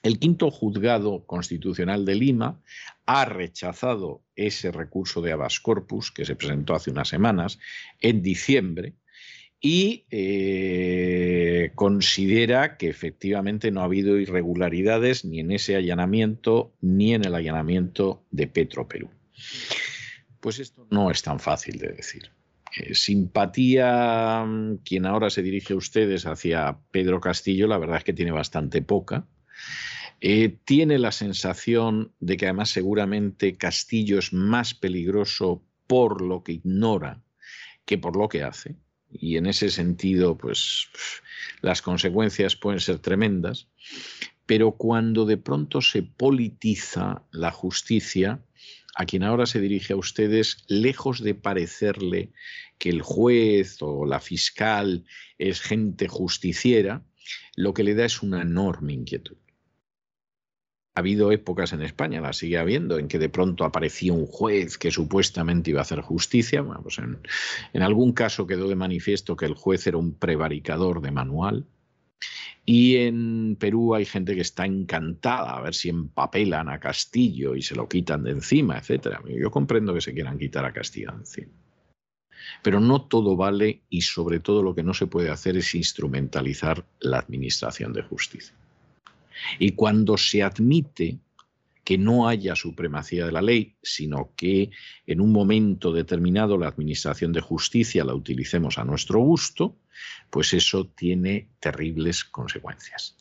El quinto juzgado constitucional de Lima ha rechazado ese recurso de habeas corpus que se presentó hace unas semanas, en diciembre, y eh, considera que efectivamente no ha habido irregularidades ni en ese allanamiento ni en el allanamiento de Petro Perú. Pues esto no es tan fácil de decir. Eh, simpatía, mm, quien ahora se dirige a ustedes hacia Pedro Castillo, la verdad es que tiene bastante poca. Eh, tiene la sensación de que además seguramente Castillo es más peligroso por lo que ignora que por lo que hace y en ese sentido, pues las consecuencias pueden ser tremendas, pero cuando de pronto se politiza la justicia, a quien ahora se dirige a ustedes, lejos de parecerle que el juez o la fiscal es gente justiciera, lo que le da es una enorme inquietud. Ha habido épocas en España, la sigue habiendo, en que de pronto aparecía un juez que supuestamente iba a hacer justicia. Bueno, pues en, algún caso quedó de manifiesto que el juez era un prevaricador de manual. Y en Perú hay gente que está encantada a ver si empapelan a Castillo y se lo quitan de encima, etcétera. Yo comprendo que se quieran quitar a Castillo encima. Pero no todo vale y sobre todo lo que no se puede hacer es instrumentalizar la administración de justicia. Y cuando se admite que no haya supremacía de la ley, sino que en un momento determinado la Administración de Justicia la utilicemos a nuestro gusto, pues eso tiene terribles consecuencias.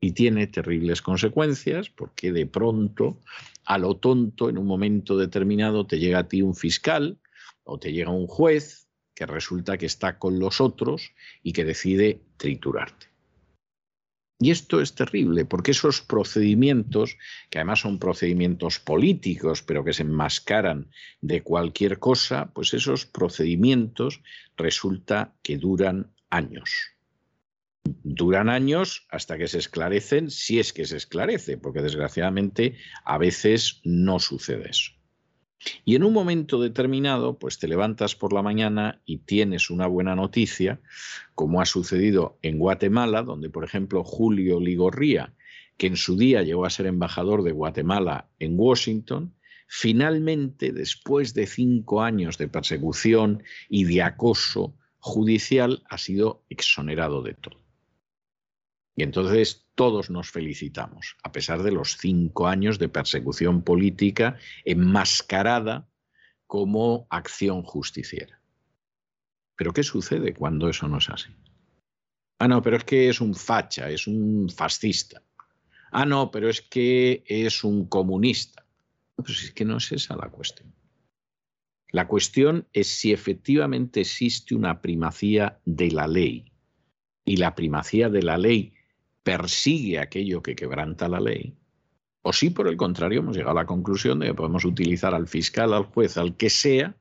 Y tiene terribles consecuencias porque de pronto, a lo tonto, en un momento determinado te llega a ti un fiscal o te llega un juez que resulta que está con los otros y que decide triturarte. Y esto es terrible, porque esos procedimientos, que además son procedimientos políticos, pero que se enmascaran de cualquier cosa, pues esos procedimientos resulta que duran años. Duran años hasta que se esclarecen, si es que se esclarece, porque desgraciadamente a veces no sucede eso. Y en un momento determinado, pues te levantas por la mañana y tienes una buena noticia, como ha sucedido en Guatemala, donde, por ejemplo, Julio Ligorría, que en su día llegó a ser embajador de Guatemala en Washington, finalmente, después de cinco años de persecución y de acoso judicial, ha sido exonerado de todo. Y entonces todos nos felicitamos, a pesar de los cinco años de persecución política enmascarada como acción justiciera. Pero ¿qué sucede cuando eso no es así? Ah, no, pero es que es un facha, es un fascista. Ah, no, pero es que es un comunista. Pues es que no es esa la cuestión. La cuestión es si efectivamente existe una primacía de la ley. Y la primacía de la ley persigue aquello que quebranta la ley. O si por el contrario hemos llegado a la conclusión de que podemos utilizar al fiscal, al juez, al que sea,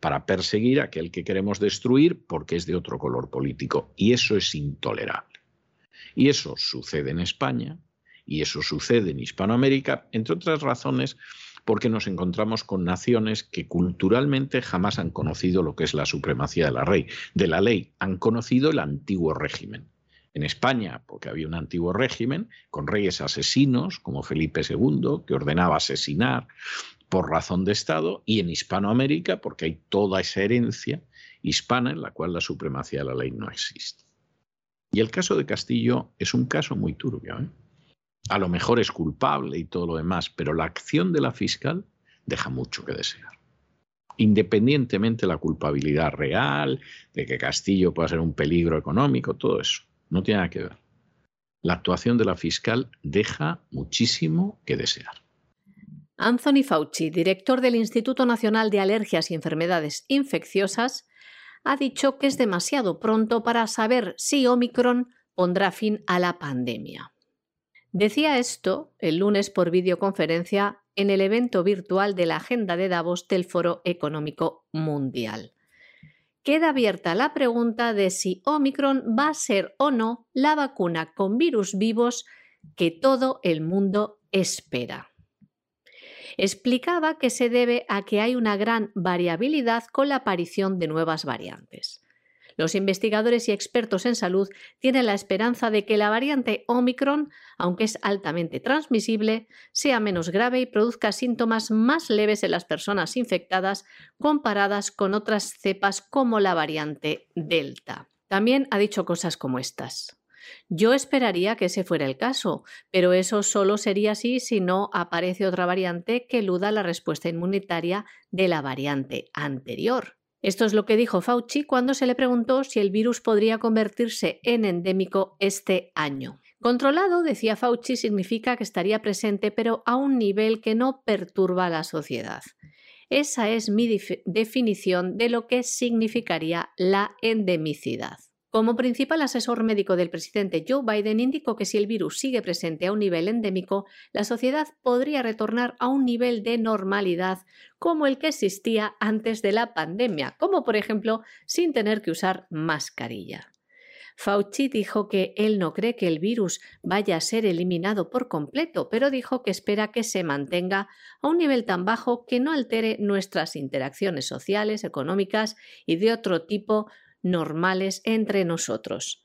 para perseguir a aquel que queremos destruir porque es de otro color político. Y eso es intolerable. Y eso sucede en España y eso sucede en Hispanoamérica, entre otras razones porque nos encontramos con naciones que culturalmente jamás han conocido lo que es la supremacía de la, de la ley, han conocido el antiguo régimen. En España, porque había un antiguo régimen con reyes asesinos como Felipe II, que ordenaba asesinar por razón de Estado, y en Hispanoamérica, porque hay toda esa herencia hispana en la cual la supremacía de la ley no existe. Y el caso de Castillo es un caso muy turbio. ¿eh? A lo mejor es culpable y todo lo demás, pero la acción de la fiscal deja mucho que desear. Independientemente de la culpabilidad real, de que Castillo pueda ser un peligro económico, todo eso, no tiene nada que ver. La actuación de la fiscal deja muchísimo que desear. Anthony Fauci, director del Instituto Nacional de Alergias y Enfermedades Infecciosas, ha dicho que es demasiado pronto para saber si Omicron pondrá fin a la pandemia. Decía esto el lunes por videoconferencia en el evento virtual de la Agenda de Davos del Foro Económico Mundial. Queda abierta la pregunta de si Omicron va a ser o no la vacuna con virus vivos que todo el mundo espera. Explicaba que se debe a que hay una gran variabilidad con la aparición de nuevas variantes. Los investigadores y expertos en salud tienen la esperanza de que la variante Omicron, aunque es altamente transmisible, sea menos grave y produzca síntomas más leves en las personas infectadas comparadas con otras cepas como la variante Delta. También ha dicho cosas como estas. Yo esperaría que ese fuera el caso, pero eso solo sería así si no aparece otra variante que eluda la respuesta inmunitaria de la variante anterior. Esto es lo que dijo Fauci cuando se le preguntó si el virus podría convertirse en endémico este año. Controlado, decía Fauci, significa que estaría presente pero a un nivel que no perturba a la sociedad. Esa es mi definición de lo que significaría la endemicidad. Como principal asesor médico del presidente Joe Biden indicó que si el virus sigue presente a un nivel endémico, la sociedad podría retornar a un nivel de normalidad como el que existía antes de la pandemia, como por ejemplo sin tener que usar mascarilla. Fauci dijo que él no cree que el virus vaya a ser eliminado por completo, pero dijo que espera que se mantenga a un nivel tan bajo que no altere nuestras interacciones sociales, económicas y de otro tipo normales entre nosotros.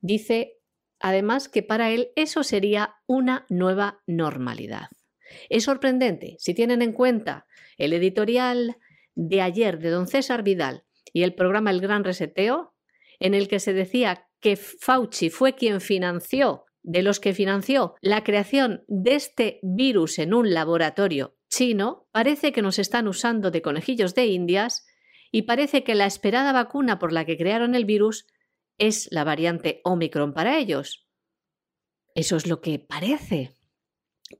Dice además que para él eso sería una nueva normalidad. Es sorprendente si tienen en cuenta el editorial de ayer de don César Vidal y el programa El Gran Reseteo, en el que se decía que Fauci fue quien financió, de los que financió la creación de este virus en un laboratorio chino, parece que nos están usando de conejillos de indias y parece que la esperada vacuna por la que crearon el virus es la variante Omicron para ellos. Eso es lo que parece,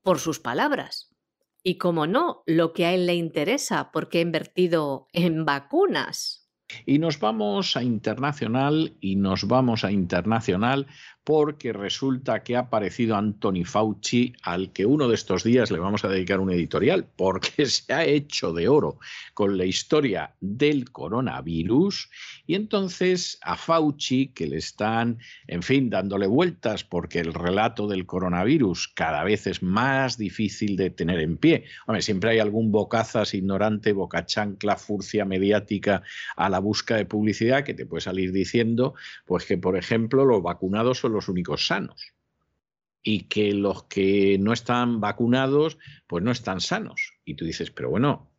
por sus palabras. Y como no, lo que a él le interesa, porque ha invertido en vacunas. Y nos vamos a internacional y nos vamos a internacional porque resulta que ha aparecido Anthony Fauci, al que uno de estos días le vamos a dedicar un editorial, porque [LAUGHS] se ha hecho de oro con la historia del coronavirus. Y entonces a Fauci, que le están, en fin, dándole vueltas porque el relato del coronavirus cada vez es más difícil de tener en pie. Hombre, siempre hay algún bocazas ignorante, boca chancla, furcia mediática a la busca de publicidad que te puede salir diciendo, pues que, por ejemplo, los vacunados son los únicos sanos. Y que los que no están vacunados pues no están sanos. Y tú dices, pero bueno,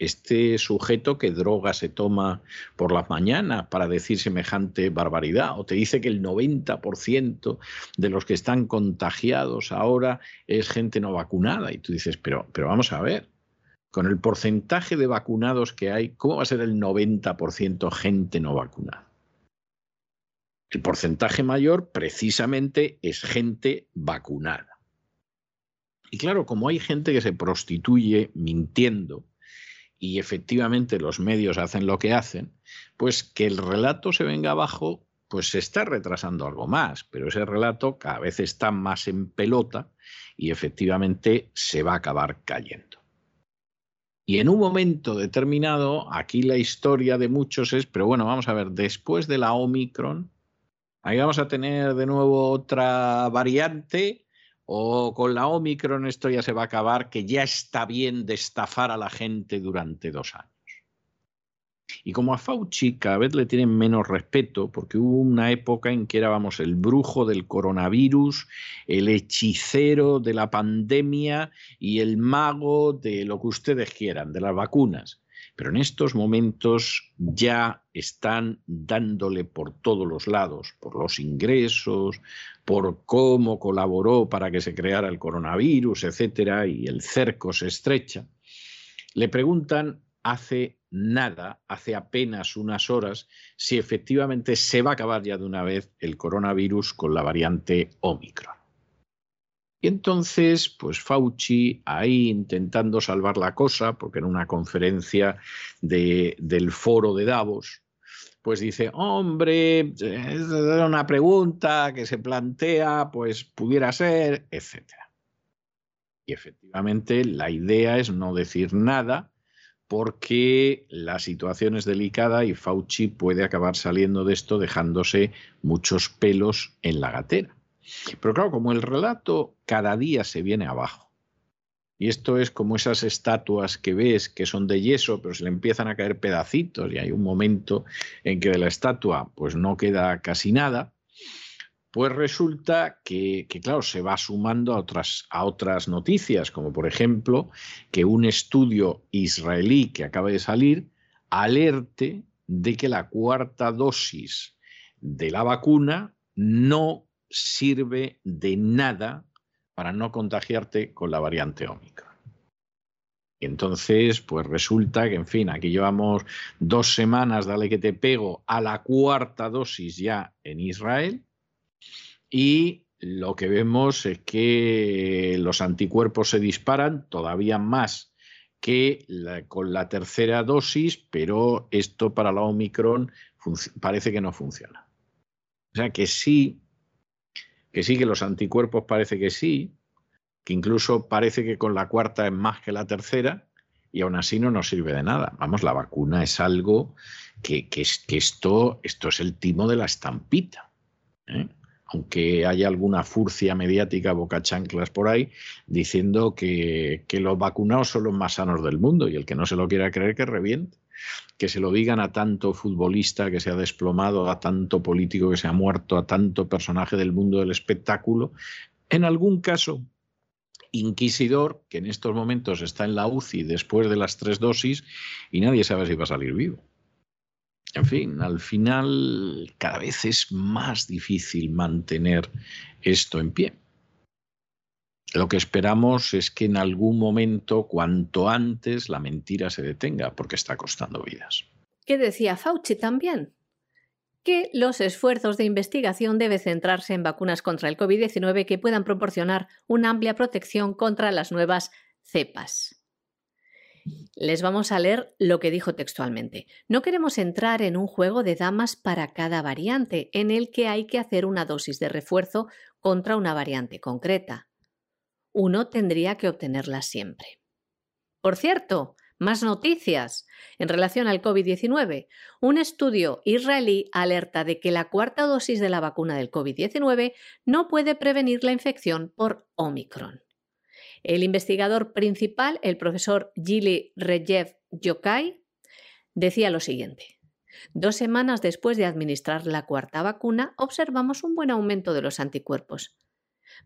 este sujeto que droga se toma por las mañanas para decir semejante barbaridad, o te dice que el 90% de los que están contagiados ahora es gente no vacunada, y tú dices, pero, pero vamos a ver, con el porcentaje de vacunados que hay, ¿cómo va a ser el 90% gente no vacunada? El porcentaje mayor precisamente es gente vacunada. Y claro, como hay gente que se prostituye mintiendo, y efectivamente los medios hacen lo que hacen, pues que el relato se venga abajo, pues se está retrasando algo más, pero ese relato cada vez está más en pelota y efectivamente se va a acabar cayendo. Y en un momento determinado, aquí la historia de muchos es, pero bueno, vamos a ver, después de la Omicron, ahí vamos a tener de nuevo otra variante o con la Omicron esto ya se va a acabar, que ya está bien de estafar a la gente durante dos años. Y como a Fauci cada vez le tienen menos respeto, porque hubo una época en que era, el brujo del coronavirus, el hechicero de la pandemia y el mago de lo que ustedes quieran, de las vacunas. Pero en estos momentos ya están dándole por todos los lados, por los ingresos, por cómo colaboró para que se creara el coronavirus, etcétera, y el cerco se estrecha. Le preguntan hace nada, hace apenas unas horas, si efectivamente se va a acabar ya de una vez el coronavirus con la variante Omicron. Y entonces, pues Fauci ahí intentando salvar la cosa, porque en una conferencia del foro de Davos, pues dice, hombre, es una pregunta que se plantea, pues pudiera ser, etc. Y efectivamente la idea es no decir nada porque la situación es delicada y Fauci puede acabar saliendo de esto dejándose muchos pelos en la gatera. Pero claro, como el relato cada día se viene abajo, y esto es como esas estatuas que ves que son de yeso, pero se le empiezan a caer pedacitos y hay un momento en que de la estatua pues no queda casi nada. Pues resulta que, claro, se va sumando a otras, a otras noticias, como por ejemplo que un estudio israelí que acaba de salir alerte de que la cuarta dosis de la vacuna no sirve de nada para no contagiarte con la variante Omicron. Y entonces, pues resulta que, en fin, aquí llevamos dos semanas, dale que te pego, a la cuarta dosis ya en Israel. Y lo que vemos es que los anticuerpos se disparan todavía más que con la tercera dosis, pero esto para la Omicron parece que no funciona. O sea que sí, que sí, que los anticuerpos parece que sí, que incluso parece que con la cuarta es más que la tercera y aún así no nos sirve de nada. Vamos, la vacuna es algo que, que, que esto, esto es el timo de la estampita. ¿eh? Aunque haya alguna furcia mediática, boca chanclas por ahí, diciendo que, que los vacunados son los más sanos del mundo y el que no se lo quiera creer que reviente que se lo digan a tanto futbolista que se ha desplomado, a tanto político que se ha muerto, a tanto personaje del mundo del espectáculo, en algún caso inquisidor que en estos momentos está en la UCI después de las tres dosis y nadie sabe si va a salir vivo. En fin, al final cada vez es más difícil mantener esto en pie. Lo que esperamos es que en algún momento, cuanto antes, la mentira se detenga, porque está costando vidas. ¿Qué decía Fauci también? Que los esfuerzos de investigación deben centrarse en vacunas contra el COVID-19 que puedan proporcionar una amplia protección contra las nuevas cepas. Les vamos a leer lo que dijo textualmente. No queremos entrar en un juego de damas para cada variante, en el que hay que hacer una dosis de refuerzo contra una variante concreta uno tendría que obtenerla siempre. Por cierto, más noticias. En relación al COVID-19, un estudio israelí alerta de que la cuarta dosis de la vacuna del COVID-19 no puede prevenir la infección por Omicron. El investigador principal, el profesor Gili Rejev Yokai, decía lo siguiente. Dos semanas después de administrar la cuarta vacuna, observamos un buen aumento de los anticuerpos.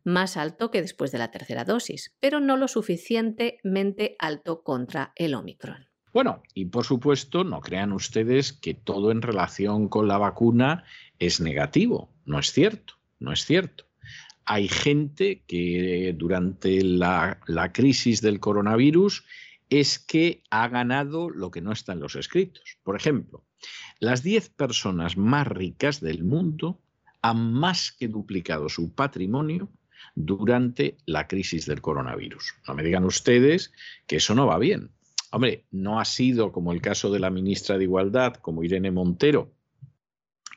Más alto que después de la tercera dosis, pero no lo suficientemente alto contra el Omicron. Bueno, y por supuesto, no crean ustedes que todo en relación con la vacuna es negativo. No es cierto, no es cierto. Hay gente que durante la, crisis del coronavirus es que ha ganado lo que no está en los escritos. Por ejemplo, las 10 personas más ricas del mundo han más que duplicado su patrimonio durante la crisis del coronavirus. No me digan ustedes que eso no va bien. Hombre, no ha sido como el caso de la ministra de Igualdad, como Irene Montero,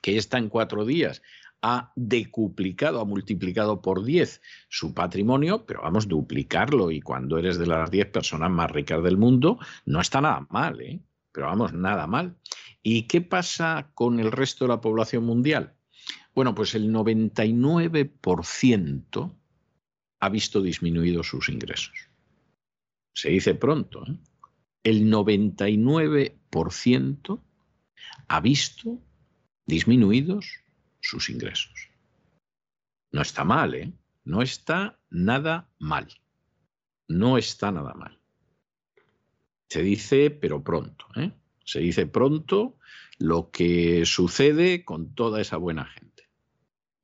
que está en cuatro días ha decuplicado, ha multiplicado por 10 su patrimonio, pero vamos, duplicarlo y cuando eres de las 10 personas más ricas del mundo, no está nada mal, ¿eh? pero vamos, nada mal. ¿Y qué pasa con el resto de la población mundial? Bueno, pues el 99% ha visto disminuidos sus ingresos. Se dice pronto, ¿eh? El 99% ha visto disminuidos sus ingresos. No está mal, ¿eh? No está nada mal. No está nada mal. Se dice, pero pronto, ¿eh? Se dice pronto lo que sucede con toda esa buena gente.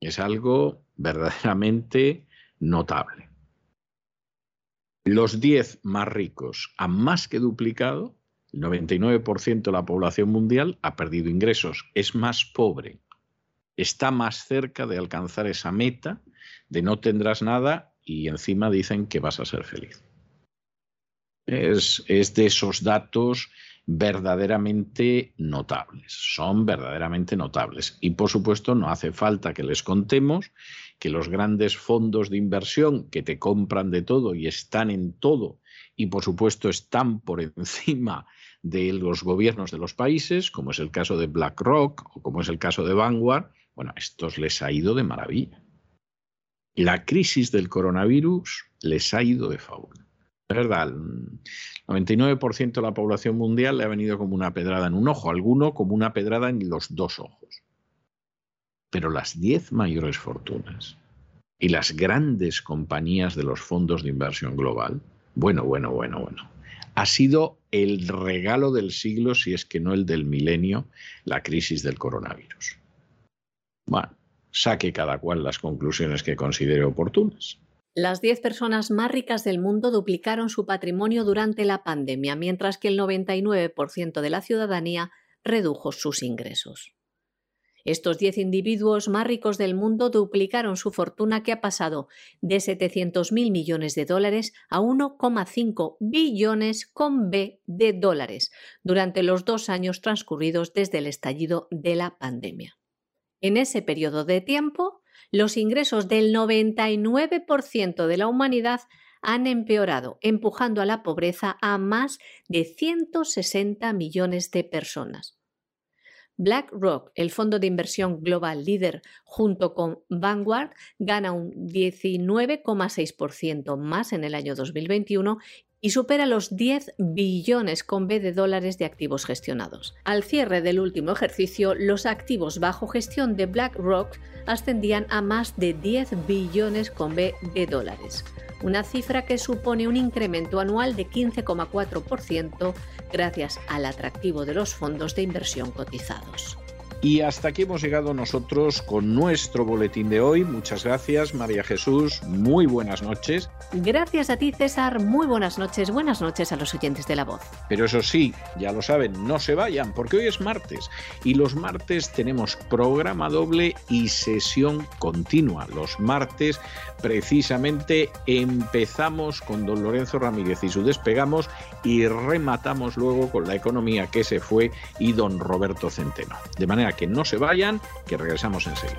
Es algo verdaderamente notable. Los 10 más ricos han más que duplicado, el 99% de la población mundial ha perdido ingresos, es más pobre, está más cerca de alcanzar esa meta de no tendrás nada y encima dicen que vas a ser feliz. Es, es de esos datos verdaderamente notables, son verdaderamente notables. Y por supuesto no hace falta que les contemos que los grandes fondos de inversión que te compran de todo y están en todo y por supuesto están por [LAUGHS] encima de los gobiernos de los países, como es el caso de BlackRock o como es el caso de Vanguard, bueno, a estos les ha ido de maravilla. La crisis del coronavirus les ha ido de favor. Es verdad, el 99% de la población mundial le ha venido como una pedrada en un ojo, alguno como una pedrada en los dos ojos. Pero las 10 mayores fortunas y las grandes compañías de los fondos de inversión global, bueno, bueno, bueno, bueno, ha sido el regalo del siglo, si es que no el del milenio, la crisis del coronavirus. Bueno, saque cada cual las conclusiones que considere oportunas. Las 10 personas más ricas del mundo duplicaron su patrimonio durante la pandemia, mientras que el 99% de la ciudadanía redujo sus ingresos. Estos 10 individuos más ricos del mundo duplicaron su fortuna que ha pasado de 700.000 millones de dólares a 1,5 billones con B de dólares durante los dos años transcurridos desde el estallido de la pandemia. En ese periodo de tiempo, los ingresos del 99% de la humanidad han empeorado, empujando a la pobreza a más de 160 millones de personas. BlackRock, el fondo de inversión global líder junto con Vanguard, gana un 19,6% más en el año 2021 y supera los 10 billones con B de dólares de activos gestionados. Al cierre del último ejercicio, los activos bajo gestión de BlackRock ascendían a más de 10 billones con B de dólares, una cifra que supone un incremento anual de 15,4% gracias al atractivo de los fondos de inversión cotizados. Y hasta aquí hemos llegado nosotros con nuestro boletín de hoy. Muchas gracias, María Jesús. Muy buenas noches. Gracias a ti, César. Muy buenas noches. Buenas noches a los oyentes de la voz. Pero eso sí, ya lo saben, no se vayan, porque hoy es martes. Y los martes tenemos programa doble y sesión continua. Los martes, precisamente, empezamos con don Lorenzo Ramírez y su despegamos y rematamos luego con la economía que se fue y don Roberto Centeno. De manera que no se vayan, que regresamos enseguida.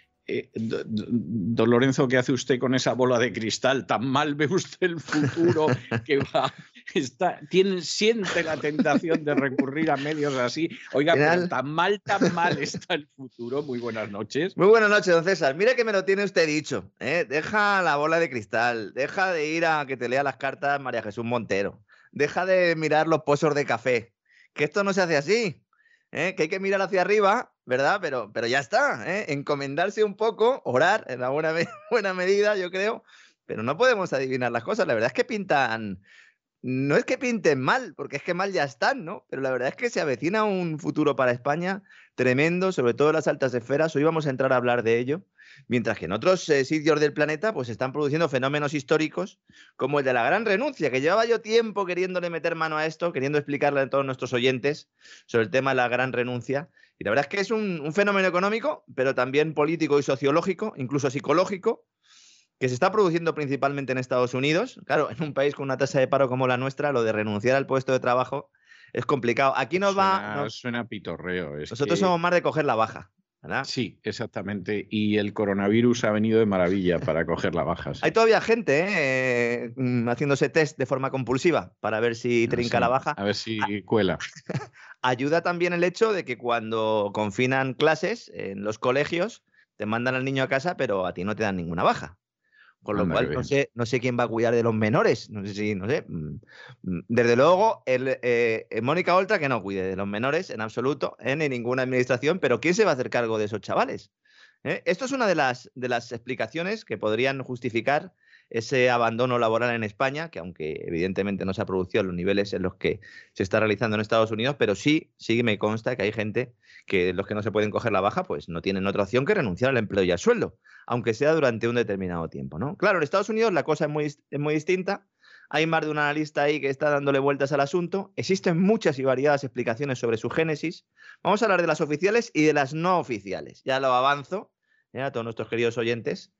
eh, don Lorenzo, ¿qué hace usted con esa bola de cristal? ¿Tan mal ve usted el futuro que va? Está, tiene, siente la tentación de recurrir a medios así. Oiga, pero tan mal, tan mal está el futuro. Muy buenas noches. Muy buenas noches, don César. Mire que me lo tiene usted dicho. ¿eh? Deja la bola de cristal. Deja de ir a que te lea las cartas María Jesús Montero. Deja de mirar los pozos de café. Que esto no se hace así. ¿eh? Que hay que mirar hacia arriba ¿verdad? Pero, pero ya está, ¿eh? encomendarse un poco, orar en la buena, [LAUGHS] buena medida, yo creo, pero no podemos adivinar las cosas. La verdad es que pintan, no es que pinten mal, porque es que mal ya están, ¿no? Pero la verdad es que se avecina un futuro para España tremendo, sobre todo en las altas esferas. Hoy vamos a entrar a hablar de ello. Mientras que en otros eh, sitios del planeta pues están produciendo fenómenos históricos como el de la gran renuncia, que llevaba yo tiempo queriéndole meter mano a esto, queriendo explicarle a todos nuestros oyentes sobre el tema de la gran renuncia. Y la verdad es que es un, fenómeno económico, pero también político y sociológico, incluso psicológico, que se está produciendo principalmente en Estados Unidos. Claro, en un país con una tasa de paro como la nuestra, lo de renunciar al puesto de trabajo es complicado. Aquí nos va. No suena pitorreo. nosotros somos más de coger la baja. Sí, exactamente. Y el coronavirus ha venido de maravilla para coger la baja. Hay todavía gente ¿eh? Mm, haciéndose test de forma compulsiva para ver si trinca la baja. A ver si cuela. [LAUGHS] Ayuda también el hecho de que cuando confinan clases en los colegios, te mandan al niño a casa, pero a ti no te dan ninguna baja. Con lo cual, no sé, no sé quién va a cuidar de los menores. No sé si, no sé. Mm, mm, desde luego, el, eh, eh, Mónica Oltra que no cuide de los menores en absoluto, en ninguna administración, pero ¿quién se va a hacer cargo de esos chavales? ¿Eh? Esto es una de las, de las explicaciones que podrían justificar ese abandono laboral en España, que aunque evidentemente no se ha producido a los niveles en los que se está realizando en Estados Unidos, pero sí, sí me consta que hay gente que los que no se pueden coger la baja, pues no tienen otra opción que renunciar al empleo y al sueldo, aunque sea durante un determinado tiempo, ¿no? Claro, en Estados Unidos la cosa es muy, es muy distinta. Hay más de un analista ahí que está dándole vueltas al asunto. Existen muchas y variadas explicaciones sobre su génesis. Vamos a hablar de las oficiales y de las no oficiales. Ya lo avanzo ¿eh? a todos nuestros queridos oyentes.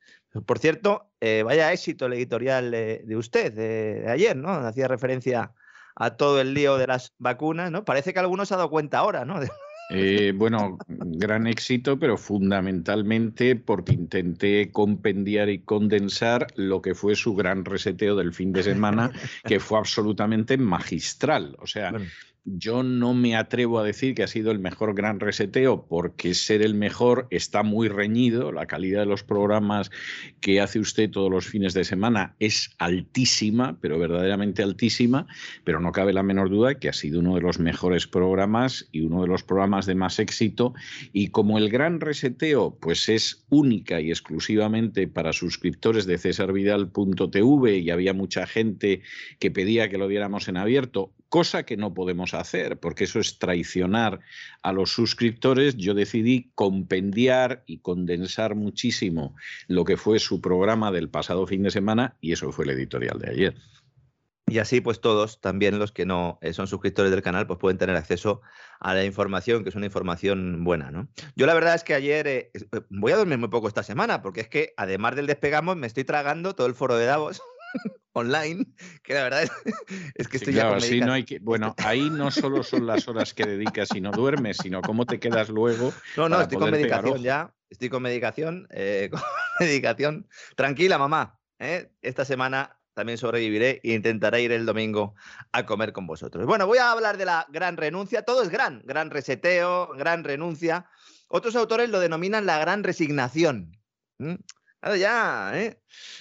Por cierto, eh, vaya éxito el editorial de, usted de, ayer, ¿no? Hacía referencia a todo el lío de las vacunas, ¿no? Parece que algunos se ha dado cuenta ahora, ¿no? [LAUGHS] Eh, bueno, gran éxito, pero fundamentalmente porque intenté compendiar y condensar lo que fue su gran reseteo del fin de semana, que fue absolutamente magistral. O sea, yo no me atrevo a decir que ha sido el mejor gran reseteo porque ser el mejor está muy reñido. La calidad de los programas que hace usted todos los fines de semana es altísima, pero verdaderamente altísima, pero no cabe la menor duda que ha sido uno de los mejores programas y uno de los programas de más éxito. Y como el gran reseteo pues es única y exclusivamente para suscriptores de cesarvidal.tv y había mucha gente que pedía que lo diéramos en abierto, cosa que no podemos hacer, porque eso es traicionar a los suscriptores. Yo decidí compendiar y condensar muchísimo lo que fue su programa del pasado fin de semana y eso fue el editorial de ayer. Y así, pues todos, también los que no eh, son suscriptores del canal, pues pueden tener acceso a la información, que es una información buena, ¿no? Yo la verdad es que ayer eh, eh, voy a dormir muy poco esta semana, porque es que además del despegamos, me estoy tragando todo el foro de Davos. [LAUGHS] online, que la verdad [LAUGHS] es, que estoy ya no hay que, Bueno, ahí no [LAUGHS] solo son las horas que dedicas y no duermes, sino cómo te quedas luego. No, no, estoy con medicación ya, estoy con medicación, eh, con medicación. Tranquila, mamá, ¿eh? esta semana también sobreviviré e intentaré ir el domingo a comer con vosotros. Bueno, voy a hablar de la gran renuncia, todo es gran, gran reseteo, gran renuncia. Otros autores lo denominan la gran resignación. Ya, ¿eh?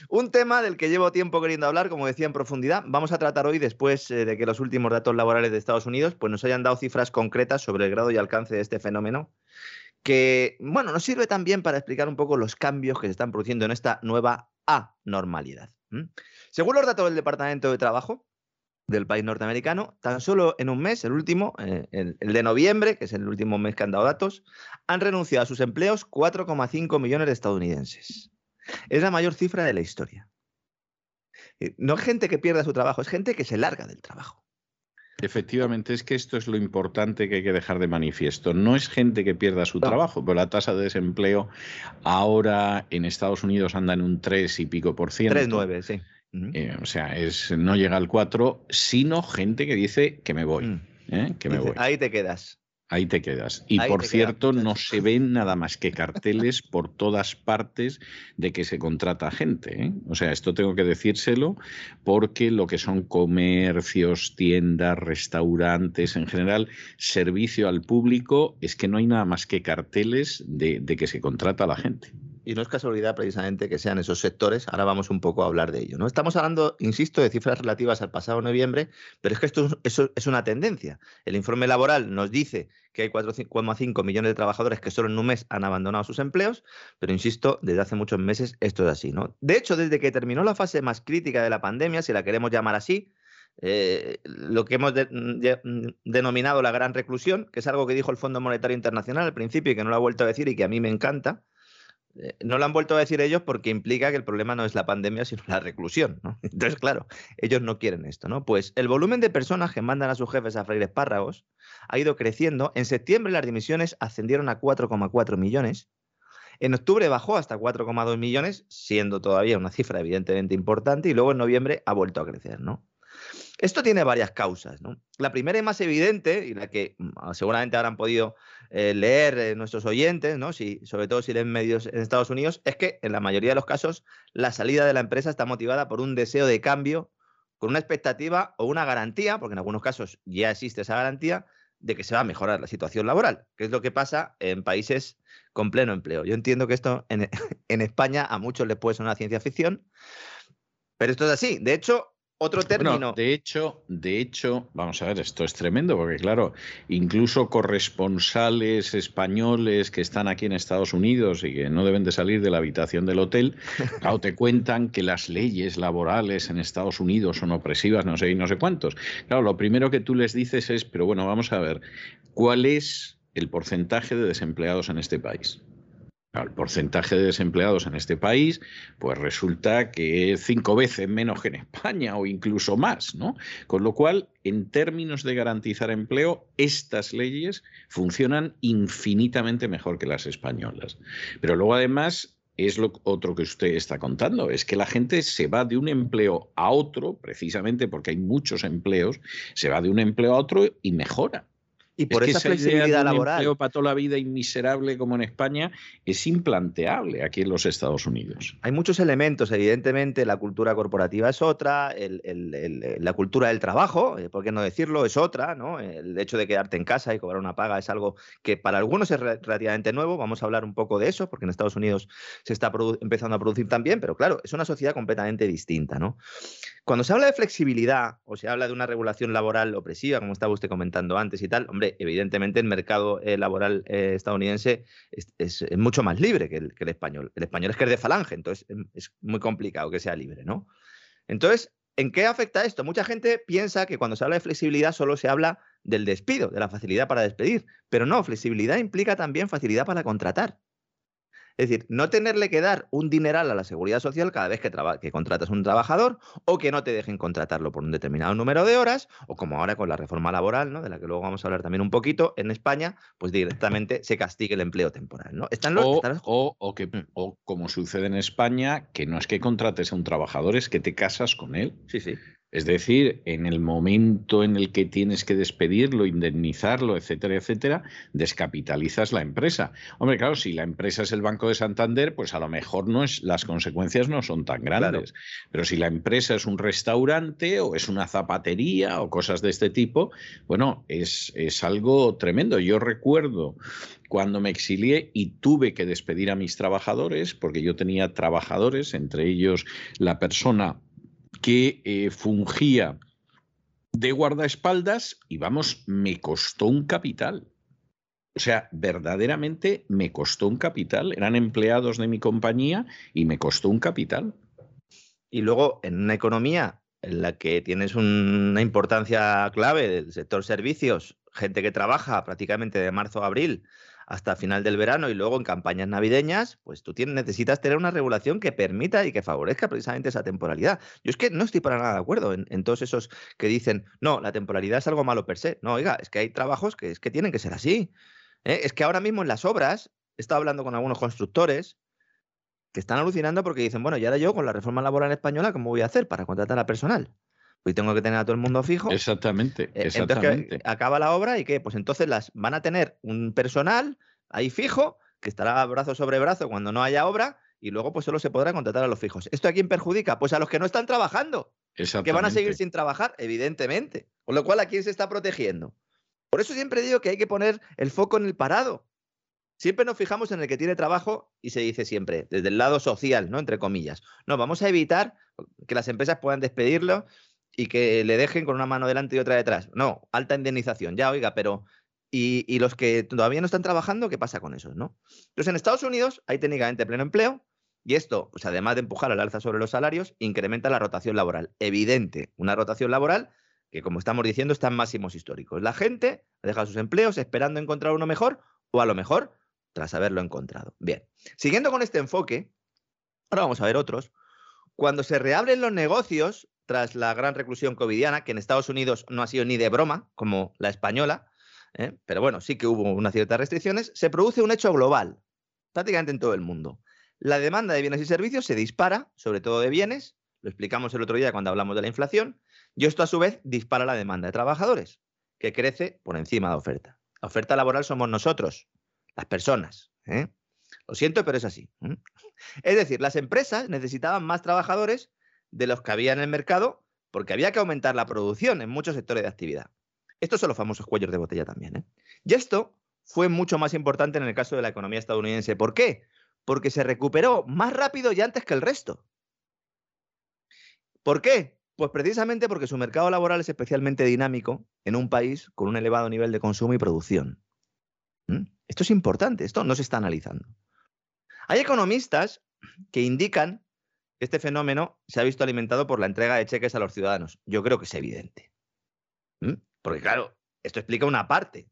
Un tema del que llevo tiempo queriendo hablar, como decía, en profundidad. Vamos a tratar hoy, después eh, de que los últimos datos laborales de Estados Unidos pues nos hayan dado cifras concretas sobre el grado y alcance de este fenómeno, que, bueno, nos sirve también para explicar un poco los cambios que se están produciendo en esta nueva anormalidad. Según los datos del Departamento de Trabajo, del país norteamericano, tan solo en un mes, el último, eh, el, de noviembre, que es el último mes que han dado datos, han renunciado a sus empleos 4,5 millones de estadounidenses. Es la mayor cifra de la historia. Eh, no es gente que pierda su trabajo, es gente que se larga del trabajo. Efectivamente, es que esto es lo importante que hay que dejar de manifiesto. No es gente que pierda su trabajo, pero la tasa de desempleo ahora en Estados Unidos anda en un 3 y pico por ciento. 3,9, sí. Eh, o sea, es, no llega al 4, sino gente que dice que me voy. Mm. ¿eh? Que me voy. Ahí te quedas. Ahí te quedas. Y por cierto, no se ven nada más que carteles [LAUGHS] por todas partes de que se contrata gente. ¿eh? O sea, esto tengo que decírselo porque lo que son comercios, tiendas, restaurantes, en general, servicio al público, es que no hay nada más que carteles de, de que se contrata a la gente y no es casualidad precisamente que sean esos sectores, ahora vamos un poco a hablar de ello. ¿no? Estamos hablando, insisto, de cifras relativas al pasado noviembre, pero es que esto es, una tendencia. El informe laboral nos dice que hay 4,5 millones de trabajadores que solo en un mes han abandonado sus empleos, pero insisto, desde hace muchos meses esto es así. ¿no? De hecho, desde que terminó la fase más crítica de la pandemia, si la queremos llamar así, eh, lo que hemos denominado la gran reclusión, que es algo que dijo el Fondo Monetario Internacional al principio y que no lo ha vuelto a decir y que a mí me encanta, no lo han vuelto a decir ellos porque implica que el problema no es la pandemia, sino la reclusión. ¿no? [LAUGHS] Entonces, claro, ellos no quieren esto. ¿no? Pues el volumen de personas que mandan a sus jefes a freír espárragos ha ido creciendo. En septiembre las dimisiones ascendieron a 4,4 millones. En octubre bajó hasta 4,2 millones, siendo todavía una cifra evidentemente importante, y luego en noviembre ha vuelto a crecer. ¿no? Esto tiene varias causas. ¿no? La primera y más evidente, y la que mm, seguramente habrán podido eh, leer eh, nuestros oyentes, ¿no? si, sobre todo si leen medios en Estados Unidos, es que en la mayoría de los casos la salida de la empresa está motivada por un deseo de cambio, con una expectativa o una garantía, porque en algunos casos ya existe esa garantía, de que se va a mejorar la situación laboral, que es lo que pasa en países con pleno empleo. Yo entiendo que esto en, [LAUGHS] España a muchos les puede sonar ciencia ficción, pero esto es así. De hecho, otro término. de hecho, de hecho, vamos a ver, esto es tremendo, porque claro, incluso corresponsales españoles que están aquí en Estados Unidos y que no deben de salir de la habitación del hotel, [LAUGHS] claro, te cuentan que las leyes laborales en Estados Unidos son opresivas, no sé y no sé cuántos. Claro, lo primero que tú les dices es, pero bueno, vamos a ver, ¿cuál es el porcentaje de desempleados en este país? El porcentaje de desempleados en este país, pues resulta que es cinco veces menos que en España o incluso más, ¿no? Con lo cual, en términos de garantizar empleo, estas leyes funcionan infinitamente mejor que las españolas. Pero luego, además, es lo otro que usted está contando, es que la gente se va de un empleo a otro, precisamente porque hay muchos empleos, se va de un empleo a otro y mejora. Y por esa, flexibilidad laboral. Un para toda la vida y miserable como en España es implanteable aquí en los Estados Unidos. Hay muchos elementos, evidentemente, la cultura corporativa es otra, la cultura del trabajo, eh, por qué no decirlo, es otra, ¿no? El hecho de quedarte en casa y cobrar una paga es algo que para algunos es relativamente nuevo. Vamos a hablar un poco de eso, porque en Estados Unidos se está empezando a producir también, pero claro, es una sociedad completamente distinta, ¿no? Cuando se habla de flexibilidad o se habla de una regulación laboral opresiva, como estaba usted comentando antes y tal, hombre, evidentemente el mercado eh, laboral eh, estadounidense es, mucho más libre que el, español. El español es que es de falange, entonces em, es muy complicado que sea libre, ¿no? Entonces, ¿en qué afecta esto? Mucha gente piensa que cuando se habla de flexibilidad solo se habla del despido, de la facilidad para despedir, pero no, flexibilidad implica también facilidad para contratar. Es decir, no tenerle que dar un dineral a la seguridad social cada vez que, que contratas un trabajador o que no te dejen contratarlo por un determinado número de horas o como ahora con la reforma laboral, ¿no? de la que luego vamos a hablar también un poquito, en España, pues directamente se castigue el empleo temporal. ¿no? Están o, o, que, mm. o como sucede en España, que no es que contrates a un trabajador, es que te casas con él. Sí, sí. Es decir, en el momento en el que tienes que despedirlo, indemnizarlo, etcétera, etcétera, descapitalizas la empresa. Hombre, claro, si la empresa es el Banco de Santander, pues a lo mejor no es, las consecuencias no son tan grandes. Pero si la empresa es un restaurante o es una zapatería o cosas de este tipo, bueno, es, es algo tremendo. Yo recuerdo cuando me exilié y tuve que despedir a mis trabajadores, porque yo tenía trabajadores, entre ellos la persona que eh, fungía de guardaespaldas y vamos, me costó un capital. O sea, verdaderamente me costó un capital. Eran empleados de mi compañía y me costó un capital. Y luego, en una economía en la que tienes una importancia clave del sector servicios, gente que trabaja prácticamente de marzo a abril hasta final del verano y luego en campañas navideñas, pues tú tienes, necesitas tener una regulación que permita y que favorezca precisamente esa temporalidad. Yo es que no estoy para nada de acuerdo en, todos esos que dicen, no, la temporalidad es algo malo per se. No, oiga, es que hay trabajos que, es que tienen que ser así. ¿eh? Es que ahora mismo en las obras, he estado hablando con algunos constructores que están alucinando porque dicen, bueno, y ahora yo con la reforma laboral española, ¿cómo voy a hacer para contratar a personal? Pues tengo que tener a todo el mundo fijo. Exactamente, eh, exactamente. acaba la obra y qué, pues entonces las van a tener un personal ahí fijo que estará brazo sobre brazo cuando no haya obra y luego pues solo se podrá contratar a los fijos. ¿Esto a quién perjudica? Pues a los que no están trabajando. Que van a seguir sin trabajar, evidentemente. Con lo cual, ¿a quién se está protegiendo? Por eso siempre digo que hay que poner el foco en el parado. Siempre nos fijamos en el que tiene trabajo y se dice siempre, desde el lado social, ¿no? Entre comillas. No, vamos a evitar que las empresas puedan despedirlo y que le dejen con una mano delante y otra detrás. No, alta indemnización, ya, oiga, pero ¿y, los que todavía no están trabajando, qué pasa con esos, no? Entonces, en Estados Unidos hay técnicamente pleno empleo y esto, pues además de empujar al alza sobre los salarios, incrementa la rotación laboral. Evidente, una rotación laboral que, como estamos diciendo, está en máximos históricos. La gente deja sus empleos esperando encontrar uno mejor o a lo mejor tras haberlo encontrado. Bien, siguiendo con este enfoque, ahora vamos a ver otros. Cuando se reabren los negocios, tras la gran reclusión covidiana, que en Estados Unidos no ha sido ni de broma, como la española, ¿eh? pero bueno, sí que hubo unas ciertas restricciones, se produce un hecho global, prácticamente en todo el mundo. La demanda de bienes y servicios se dispara, sobre todo de bienes, lo explicamos el otro día cuando hablamos de la inflación, y esto a su vez dispara la demanda de trabajadores, que crece por encima de la oferta. La oferta laboral somos nosotros, las personas. ¿eh? Lo siento, pero es así. Es decir, las empresas necesitaban más trabajadores de los que había en el mercado porque había que aumentar la producción en muchos sectores de actividad. Estos son los famosos cuellos de botella también. ¿eh? Y esto fue mucho más importante en el caso de la economía estadounidense. ¿Por qué? Porque se recuperó más rápido y antes que el resto. ¿Por qué? Pues precisamente porque su mercado laboral es especialmente dinámico en un país con un elevado nivel de consumo y producción. ¿Mm? Esto es importante, esto no se está analizando. Hay economistas que indican este fenómeno se ha visto alimentado por la entrega de cheques a los ciudadanos. Yo creo que es evidente. ¿Mm? Porque claro, esto explica una parte,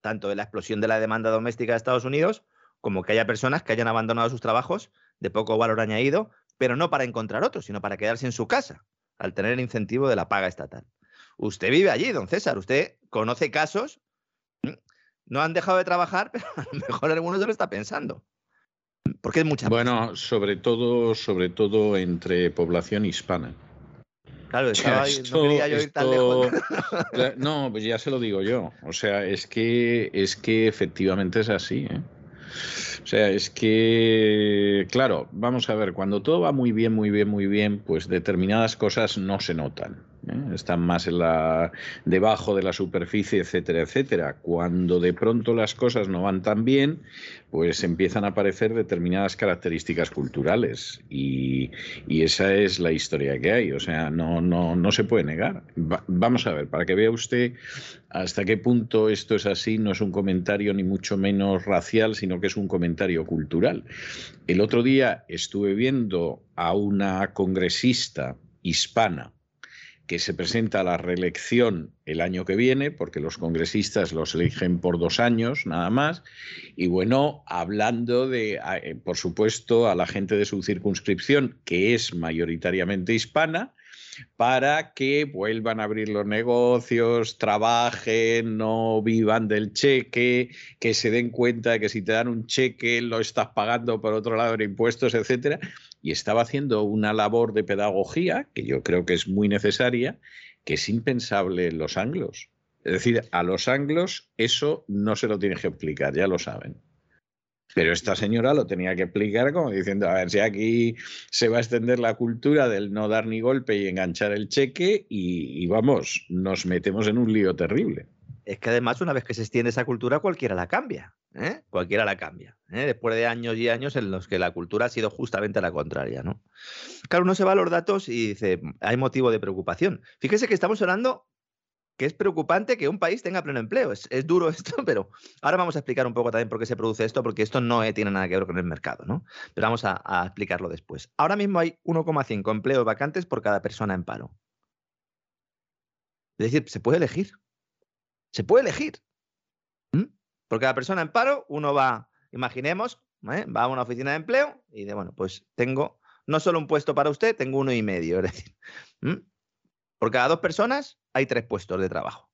tanto de la explosión de la demanda doméstica de Estados Unidos, como que haya personas que hayan abandonado sus trabajos de poco valor añadido, pero no para encontrar otros, sino para quedarse en su casa, al tener el incentivo de la paga estatal. Usted vive allí, don César, usted conoce casos, no han dejado de trabajar, [LAUGHS] pero a lo mejor alguno se lo está pensando. Porque es mucha. Bueno, sobre todo, sobre todo entre población hispana. Claro, estaba ahí, no quería yo ir tan lejos. [LAUGHS] No, pues ya se lo digo yo. O sea, es que es que efectivamente es así. ¿eh? O sea, es que, claro, vamos a ver, cuando todo va muy bien, muy bien, muy bien, pues determinadas cosas no se notan. ¿Eh? están más en la, debajo de la superficie, etcétera, etcétera. Cuando de pronto las cosas no van tan bien, pues empiezan a aparecer determinadas características culturales y, esa es la historia que hay. O sea, no, no, no se puede negar. vamos a ver, para que vea usted hasta qué punto esto es así, no es un comentario ni mucho menos racial, sino que es un comentario cultural. El otro día estuve viendo a una congresista hispana, que se presenta a la reelección el año que viene, porque los congresistas los eligen por dos años nada más, y bueno, hablando de, eh, por supuesto, a la gente de su circunscripción, que es mayoritariamente hispana, para que vuelvan a abrir los negocios, trabajen, no vivan del cheque, que se den cuenta de que si te dan un cheque lo estás pagando por otro lado en impuestos, etcétera y estaba haciendo una labor de pedagogía, que yo creo que es muy necesaria, que es impensable en los anglos. Es decir, a los anglos eso no se lo tiene que explicar, ya lo saben. Pero esta señora lo tenía que explicar como diciendo, a ver si aquí se va a extender la cultura del no dar ni golpe y enganchar el cheque y, y vamos, nos metemos en un lío terrible es que además una vez que se extiende esa cultura, cualquiera la cambia. ¿eh? Cualquiera la cambia. ¿eh? Después de años y años en los que la cultura ha sido justamente la contraria. ¿no? Claro, uno se va a los datos y dice, hay motivo de preocupación. Fíjese que estamos hablando que es preocupante que un país tenga pleno empleo. Es, duro [LAUGHS] esto, pero ahora vamos a explicar un poco también por qué se produce esto, porque esto no tiene nada que ver con el mercado, ¿no? Pero vamos a explicarlo después. Ahora mismo hay 1,5 empleos vacantes por cada persona en paro. Es decir, se puede elegir. Se puede elegir. Porque la persona en paro, uno va, imaginemos, ¿eh? va a una oficina de empleo y dice, bueno, pues tengo no solo un puesto para usted, tengo uno y medio. [LAUGHS] Es decir, por cada dos personas hay tres puestos de trabajo.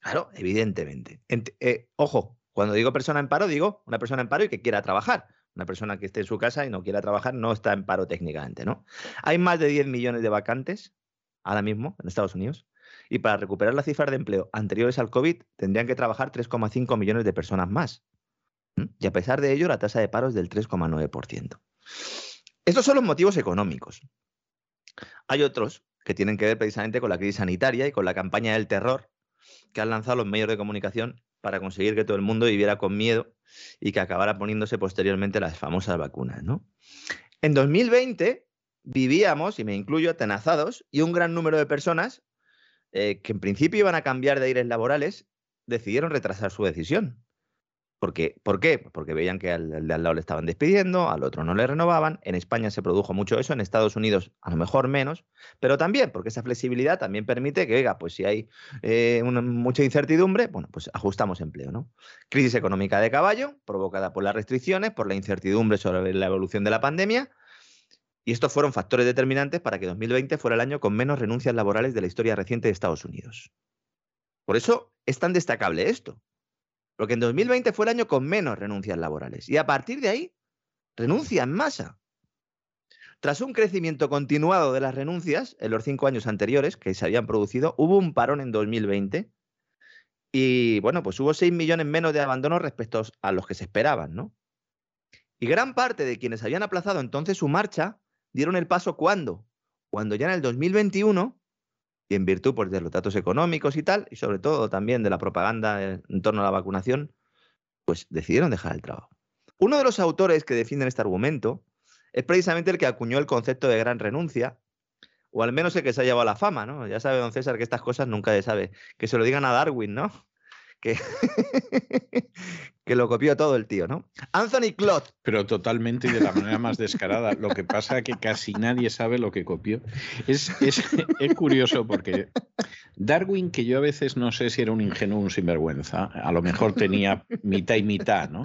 Claro, evidentemente. Eh, ojo, cuando digo persona en paro, digo una persona en paro y que quiera trabajar. Una persona que esté en su casa y no quiera trabajar no está en paro técnicamente, ¿no? Hay más de 10 millones de vacantes ahora mismo en Estados Unidos y para recuperar las cifras de empleo anteriores al COVID tendrían que trabajar 3,5 millones de personas más. Y a pesar de ello, la tasa de paro es del 3,9%. Estos son los motivos económicos. Hay otros que tienen que ver precisamente con la crisis sanitaria y con la campaña del terror que han lanzado los medios de comunicación para conseguir que todo el mundo viviera con miedo y que acabara poniéndose posteriormente las famosas vacunas. ¿no? En 2020 vivíamos, y me incluyo, atenazados, y un gran número de personas eh, que en principio iban a cambiar de aires laborales decidieron retrasar su decisión. Porque, ¿Por qué? Porque veían que al, de al lado le estaban despidiendo, al otro no le renovaban. En España se produjo mucho eso, en Estados Unidos a lo mejor menos, pero también porque esa flexibilidad también permite que, oiga, pues si hay eh, mucha incertidumbre, bueno, pues ajustamos empleo, ¿no? Crisis económica de caballo, provocada por las restricciones, por la incertidumbre sobre la evolución de la pandemia. Y estos fueron factores determinantes para que 2020 fuera el año con menos renuncias laborales de la historia reciente de Estados Unidos. Por eso es tan destacable esto, porque en 2020 fue el año con menos renuncias laborales. Y a partir de ahí, renuncia en masa. Tras un crecimiento continuado de las renuncias en los cinco años anteriores que se habían producido, hubo un parón en 2020 y, bueno, pues hubo 6 millones menos de abandonos respecto a los que se esperaban, ¿no? Y gran parte de quienes habían aplazado entonces su marcha dieron el paso cuando? Cuando ya en el 2021 y en virtud pues, de los datos económicos y tal, y sobre todo también de la propaganda en torno a la vacunación, pues decidieron dejar el trabajo. Uno de los autores que defienden este argumento es precisamente el que acuñó el concepto de gran renuncia, o al menos el que se ha llevado a la fama, ¿no? Ya sabe don César que estas cosas nunca se sabe. Que se lo digan a Darwin, ¿no? [LAUGHS] Que, que lo copió todo el tío, ¿no? Anthony Clot. Pero totalmente y de la manera más descarada. Lo que pasa es que casi nadie sabe lo que copió. Es, es, es, curioso porque Darwin, que yo a veces no sé si era un ingenuo o un sinvergüenza, a lo mejor tenía mitad y mitad, ¿no?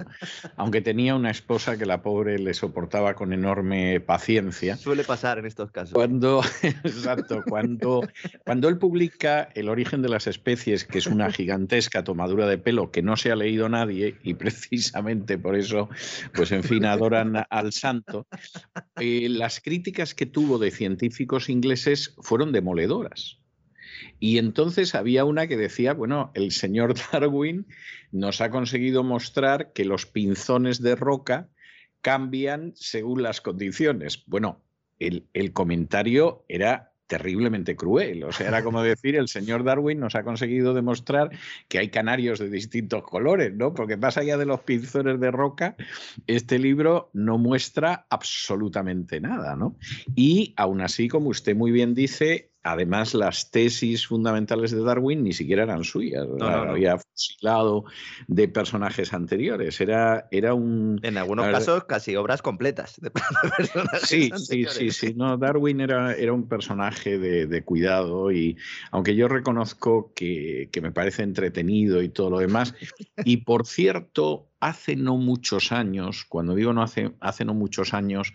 Aunque tenía una esposa que la pobre le soportaba con enorme paciencia. Suele pasar en estos casos. Cuando, [LAUGHS] exacto, cuando, cuando él publica El origen de las especies, que es una gigantesca tomadura de pelo que no se ha leído nadie y precisamente por eso, pues en fin, adoran al santo. Eh, las críticas que tuvo de científicos ingleses fueron demoledoras. Y entonces había una que decía, bueno, el señor [LAUGHS] Darwin nos ha conseguido mostrar que los pinzones de roca cambian según las condiciones. Bueno, el, el comentario era terriblemente cruel. O sea, era como decir, el señor Darwin nos ha conseguido demostrar que hay canarios de distintos colores, ¿no? Porque más allá de los pinzones de roca, este libro no muestra absolutamente nada, ¿no? Y aún así, como usted muy bien dice, además las tesis fundamentales de Darwin ni siquiera eran suyas, no, había fusilado de personajes anteriores, era, era un... En algunos casos casi obras completas de [LAUGHS] personajes Sí, sí, sí, sí, no, Darwin era, era un personaje de, de cuidado y aunque yo reconozco que, que me parece entretenido y todo lo demás, y por cierto, hace no muchos años, cuando digo no hace, hace no muchos años,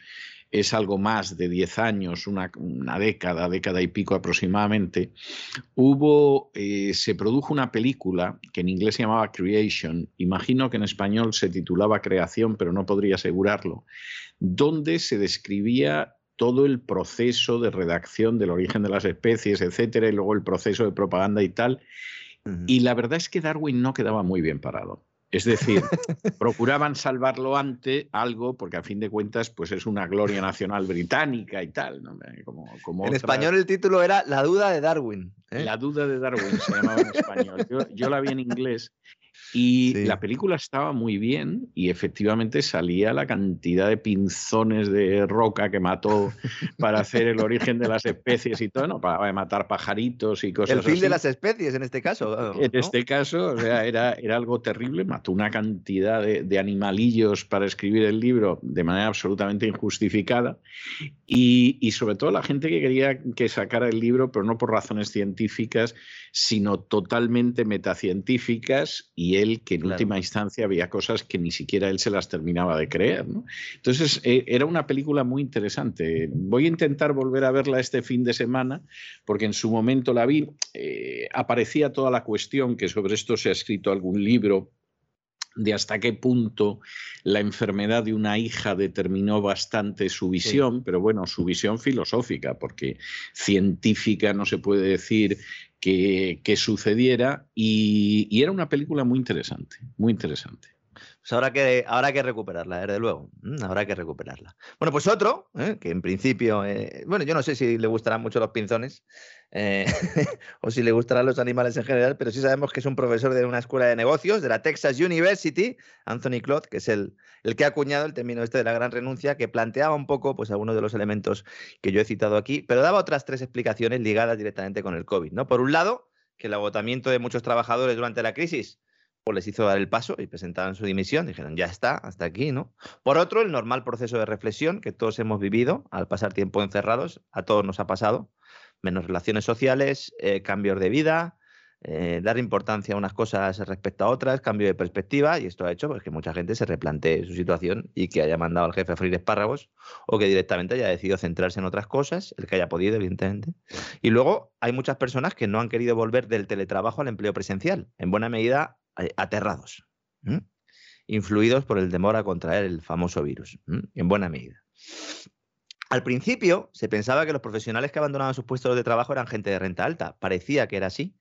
es algo más de 10 años, una, una década, década y pico aproximadamente, hubo, eh, se produjo una película que en inglés se llamaba Creation, imagino que en español se titulaba Creación, pero no podría asegurarlo, donde se describía todo el proceso de redacción del origen de las especies, etcétera, y luego el proceso de propaganda y tal. Y la verdad es que Darwin no quedaba muy bien parado. Es decir, [LAUGHS] procuraban salvarlo ante algo, porque a fin de cuentas, pues es una gloria nacional británica y tal. ¿no? Como, como en otra... español el título era La duda de Darwin. ¿eh? La duda de Darwin se llamaba en español. Yo, yo, la vi en inglés Y la película estaba muy bien y efectivamente salía la cantidad de pinzones de roca que mató para hacer el origen de las especies y todo, ¿no? Para matar pajaritos y cosas así. El fin de las especies en este caso. En este caso, o sea, era, era algo terrible, mató una cantidad de, de, animalillos para escribir el libro de manera absolutamente injustificada y, y sobre todo la gente que quería que sacara el libro, pero no por razones científicas, sino totalmente metacientíficas y él que en última instancia había cosas que ni siquiera él se las terminaba de creer. Entonces eh, era una película muy interesante. Voy a intentar volver a verla este fin de semana porque en su momento la vi. Eh, aparecía toda la cuestión que sobre esto se ha escrito algún libro de hasta qué punto la enfermedad de una hija determinó bastante su visión, pero bueno, su visión filosófica, porque científica no se puede decir que, sucediera, y, era una película muy interesante, muy interesante. Pues habrá que, habrá que recuperarla, desde luego. Mm, habrá que recuperarla. Bueno, pues otro, ¿eh? que en principio, eh, bueno, yo no sé si le gustarán mucho los pinzones eh, [LAUGHS] o si le gustarán los animales en general, pero sí sabemos que es un profesor de una escuela de negocios de la Texas University, Anthony Cloud, que es el, el que ha acuñado el término este de la gran renuncia, que planteaba un poco pues, algunos de los elementos que yo he citado aquí, pero daba otras tres explicaciones ligadas directamente con el COVID. ¿no? Por un lado, que el agotamiento de muchos trabajadores durante la crisis les hizo dar el paso y presentaron su dimisión. Dijeron, ya está, hasta aquí, ¿no? Por otro, el normal proceso de reflexión que todos hemos vivido al pasar tiempo encerrados, a todos nos ha pasado, menos relaciones sociales, eh, cambios de vida, eh, dar importancia a unas cosas respecto a otras, cambio de perspectiva, y esto ha hecho pues, que mucha gente se replantee su situación y que haya mandado al jefe a freír espárragos o que directamente haya decidido centrarse en otras cosas, el que haya podido, evidentemente. Y luego hay muchas personas que no han querido volver del teletrabajo al empleo presencial, en buena medida aterrados, influidos por el temor a contraer el famoso virus, en buena medida. Al principio se pensaba que los profesionales que abandonaban sus puestos de trabajo eran gente de renta alta. Parecía que era así.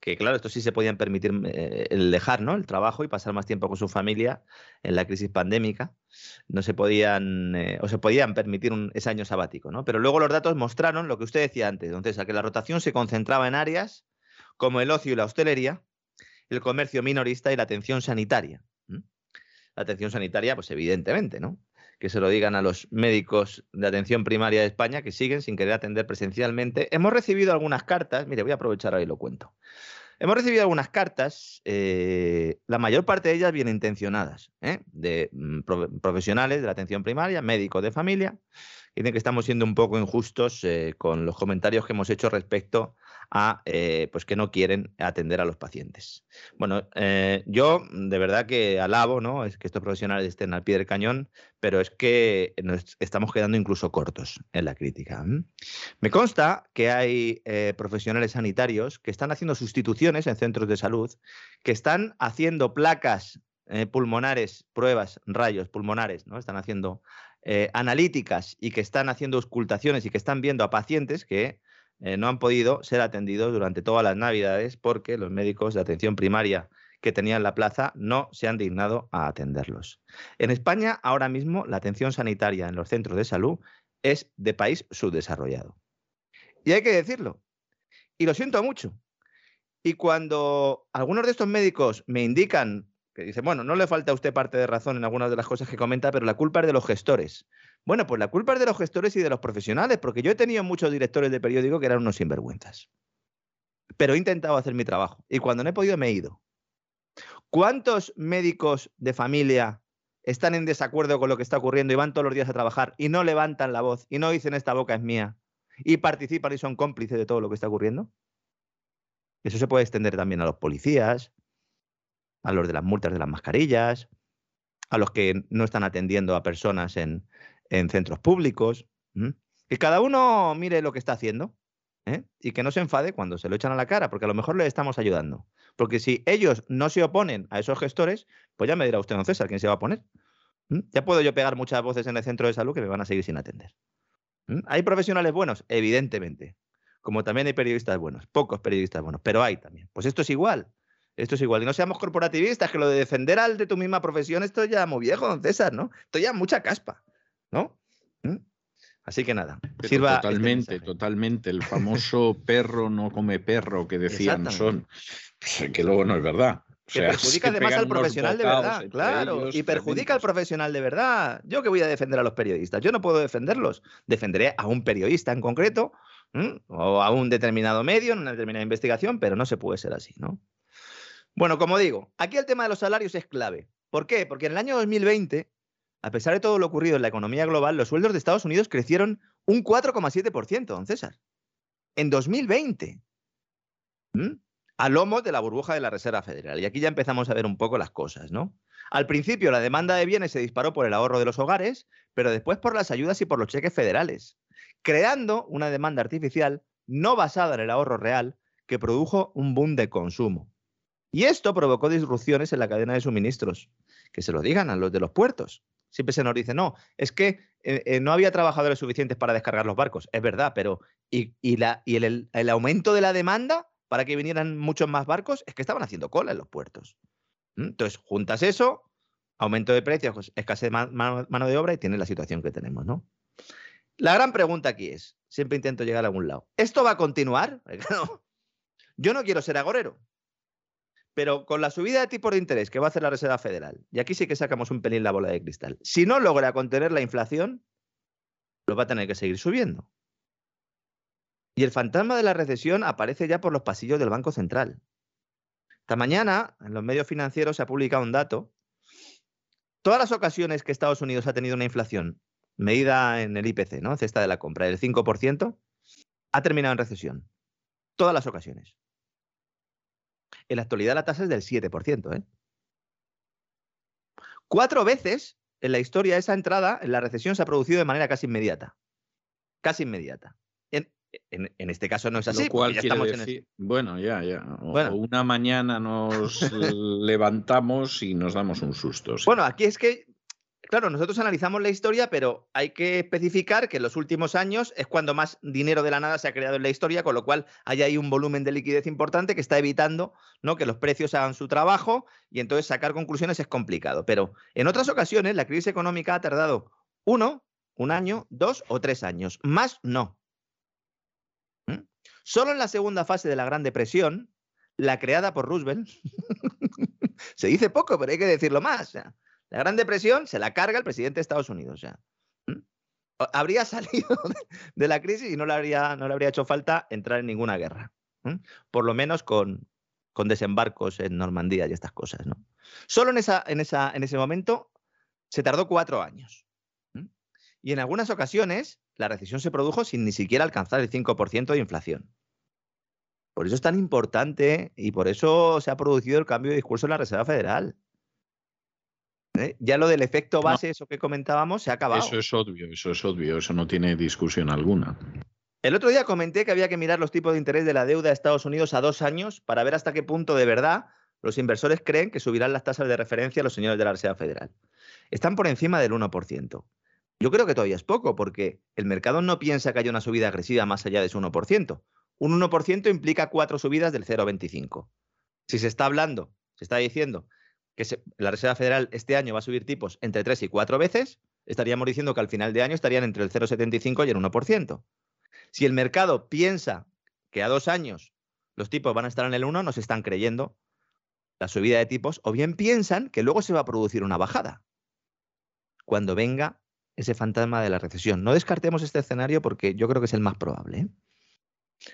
Que claro, estos sí se podían permitir eh, el dejar ¿no? el trabajo y pasar más tiempo con su familia en la crisis pandémica. No se podían, eh, o se podían permitir ese año sabático. ¿no? Pero luego los datos mostraron lo que usted decía antes, entonces, a que la rotación se concentraba en áreas como el ocio y la hostelería, el comercio minorista y la atención sanitaria. La atención sanitaria, pues evidentemente, ¿no? Que se lo digan a los médicos de atención primaria de España que siguen sin querer atender presencialmente. Hemos recibido algunas cartas, mire, voy a aprovechar y lo cuento. Hemos recibido algunas cartas, eh, la mayor parte de ellas bien intencionadas, ¿eh? de mm, profesionales de la atención primaria, médicos de familia, que dicen que estamos siendo un poco injustos eh, con los comentarios que hemos hecho respecto a eh, pues que no quieren atender a los pacientes. Bueno, eh, yo de verdad que alabo, ¿no? Es que estos profesionales estén al pie del cañón, pero es que nos estamos quedando incluso cortos en la crítica. Me consta que hay eh, profesionales sanitarios que están haciendo sustituciones en centros de salud, que están haciendo placas pulmonares, pruebas, rayos pulmonares, ¿no? Están haciendo analíticas y que están haciendo auscultaciones y que están viendo a pacientes que eh, no han podido ser atendidos durante todas las navidades porque los médicos de atención primaria que tenían la plaza no se han dignado a atenderlos. En España, ahora mismo, la atención sanitaria en los centros de salud es de país subdesarrollado. Y hay que decirlo. Y lo siento mucho. Y cuando algunos de estos médicos me indican que dicen, bueno, no le falta a usted parte de razón en algunas de las cosas que comenta, pero la culpa es de los gestores. Bueno, pues la culpa es de los gestores y de los profesionales, porque yo he tenido muchos directores de periódico que eran unos sinvergüenzas. Pero he intentado hacer mi trabajo y cuando no he podido me he ido. ¿Cuántos médicos de familia están en desacuerdo con lo que está ocurriendo y van todos los días a trabajar y no levantan la voz y no dicen esta boca es mía y participan y son cómplices de todo lo que está ocurriendo? Eso se puede extender también a los policías, a los de las multas de las mascarillas, a los que no están atendiendo a personas en, en centros públicos. Que cada uno mire lo que está haciendo ¿eh? y que no se enfade cuando se lo echan a la cara, porque a lo mejor le estamos ayudando. Porque si ellos no se oponen a esos gestores, pues ya me dirá usted, don César, quién se va a oponer. Ya puedo yo pegar muchas voces en el centro de salud que me van a seguir sin atender. ¿Hay profesionales buenos? Evidentemente. Como también hay periodistas buenos, pocos periodistas buenos, pero hay también. Pues esto es igual. Esto es igual. Y no seamos corporativistas, que lo de defender al de tu misma profesión, esto es ya muy viejo, don César, ¿no? Esto ya mucha caspa. ¿no? ¿Mm? Así que nada, sirva este totalmente, totalmente. El famoso [LAUGHS] perro no come perro que decían son, pues, que luego no es verdad. Que [LAUGHS] perjudica además al profesional de verdad, claro. Y perjudica al profesional de verdad. Yo que voy a defender a los periodistas, yo no puedo defenderlos. Defenderé a un periodista en concreto o a un determinado medio en una determinada investigación, pero no se puede ser así, ¿no? Bueno, como digo, aquí el tema de los salarios es clave. ¿Por qué? Porque en el año 2020, a pesar de todo lo ocurrido en la economía global, los sueldos de Estados Unidos crecieron un 4,7%, don César. En 2020 a lomo de la burbuja de la Reserva Federal. Y aquí ya empezamos a ver un poco las cosas, ¿no? Al principio la demanda de bienes se disparó por el ahorro de los hogares, pero después por las ayudas y por los cheques federales, creando una demanda artificial no basada en el ahorro real que produjo un boom de consumo. Y esto provocó disrupciones en la cadena de suministros. Que se lo digan a los de los puertos. Siempre se nos dice, no, es que eh, eh, no había trabajadores suficientes para descargar los barcos. Es verdad, pero ¿y, el aumento de la demanda para que vinieran muchos más barcos, es que estaban haciendo cola en los puertos. Entonces, juntas eso, aumento de precios, pues, escasez de mano de obra y tienes la situación que tenemos, ¿no? La gran pregunta aquí es, siempre intento llegar a algún lado, ¿esto va a continuar? [LAUGHS] Yo no quiero ser agorero, pero con la subida de tipos de interés que va a hacer la Reserva Federal, y aquí sí que sacamos un pelín la bola de cristal, si no logra contener la inflación, lo va a tener que seguir subiendo. Y el fantasma de la recesión aparece ya por los pasillos del Banco Central. Esta mañana, en los medios financieros, se ha publicado un dato. Todas las ocasiones que Estados Unidos ha tenido una inflación medida en el IPC, ¿no? Cesta de la compra, del 5%, ha terminado en recesión. Todas las ocasiones. En la actualidad la tasa es del 7%. ¿eh? Cuatro veces en la historia esa entrada en la recesión se ha producido de manera casi inmediata. Casi inmediata. En, este caso no es así. bueno, ya, ya. una mañana nos [LAUGHS] levantamos y nos damos un susto. Bueno, aquí es que, claro, nosotros analizamos la historia, pero hay que especificar que en los últimos años es cuando más dinero de la nada se ha creado en la historia, con lo cual hay ahí un volumen de liquidez importante que está evitando ¿no? que los precios hagan su trabajo y entonces sacar conclusiones es complicado. Pero en otras ocasiones la crisis económica ha tardado uno, un año, dos o tres años. Más no. Solo en la segunda fase de la Gran Depresión, la creada por Roosevelt, [LAUGHS] se dice poco, pero hay que decirlo más. La Gran Depresión se la carga el presidente de Estados Unidos. Habría [LAUGHS] salido de la crisis y no le habría, no le habría hecho falta entrar en ninguna guerra. Por lo menos con, con desembarcos en Normandía y estas cosas. ¿no? Solo en, esa, en, esa, en ese momento se tardó cuatro años. Y en algunas ocasiones la recesión se produjo sin ni siquiera alcanzar el 5% de inflación. Por eso es tan importante y por eso se ha producido el cambio de discurso en la Reserva Federal. ¿Eh? Ya lo del efecto base, eso que comentábamos, se ha acabado. Eso es obvio, eso es obvio, eso no tiene discusión alguna. El otro día comenté que había que mirar los tipos de interés de la deuda de Estados Unidos a dos años para ver hasta qué punto de verdad los inversores creen que subirán las tasas de referencia a los señores de la Reserva Federal. Están por encima del 1%. Yo creo que todavía es poco, porque el mercado no piensa que haya una subida agresiva más allá de ese 1%. Un 1% implica cuatro subidas del 0,25. Si se está hablando, se está diciendo que la Reserva Federal este año va a subir tipos entre tres y cuatro veces, estaríamos diciendo que al final de año estarían entre el 0,75 y el 1%. Si el mercado piensa que a dos años los tipos van a estar en el 1, nos están creyendo la subida de tipos, o bien piensan que luego se va a producir una bajada cuando venga ese fantasma de la recesión. No descartemos este escenario porque yo creo que es el más probable. ¿eh?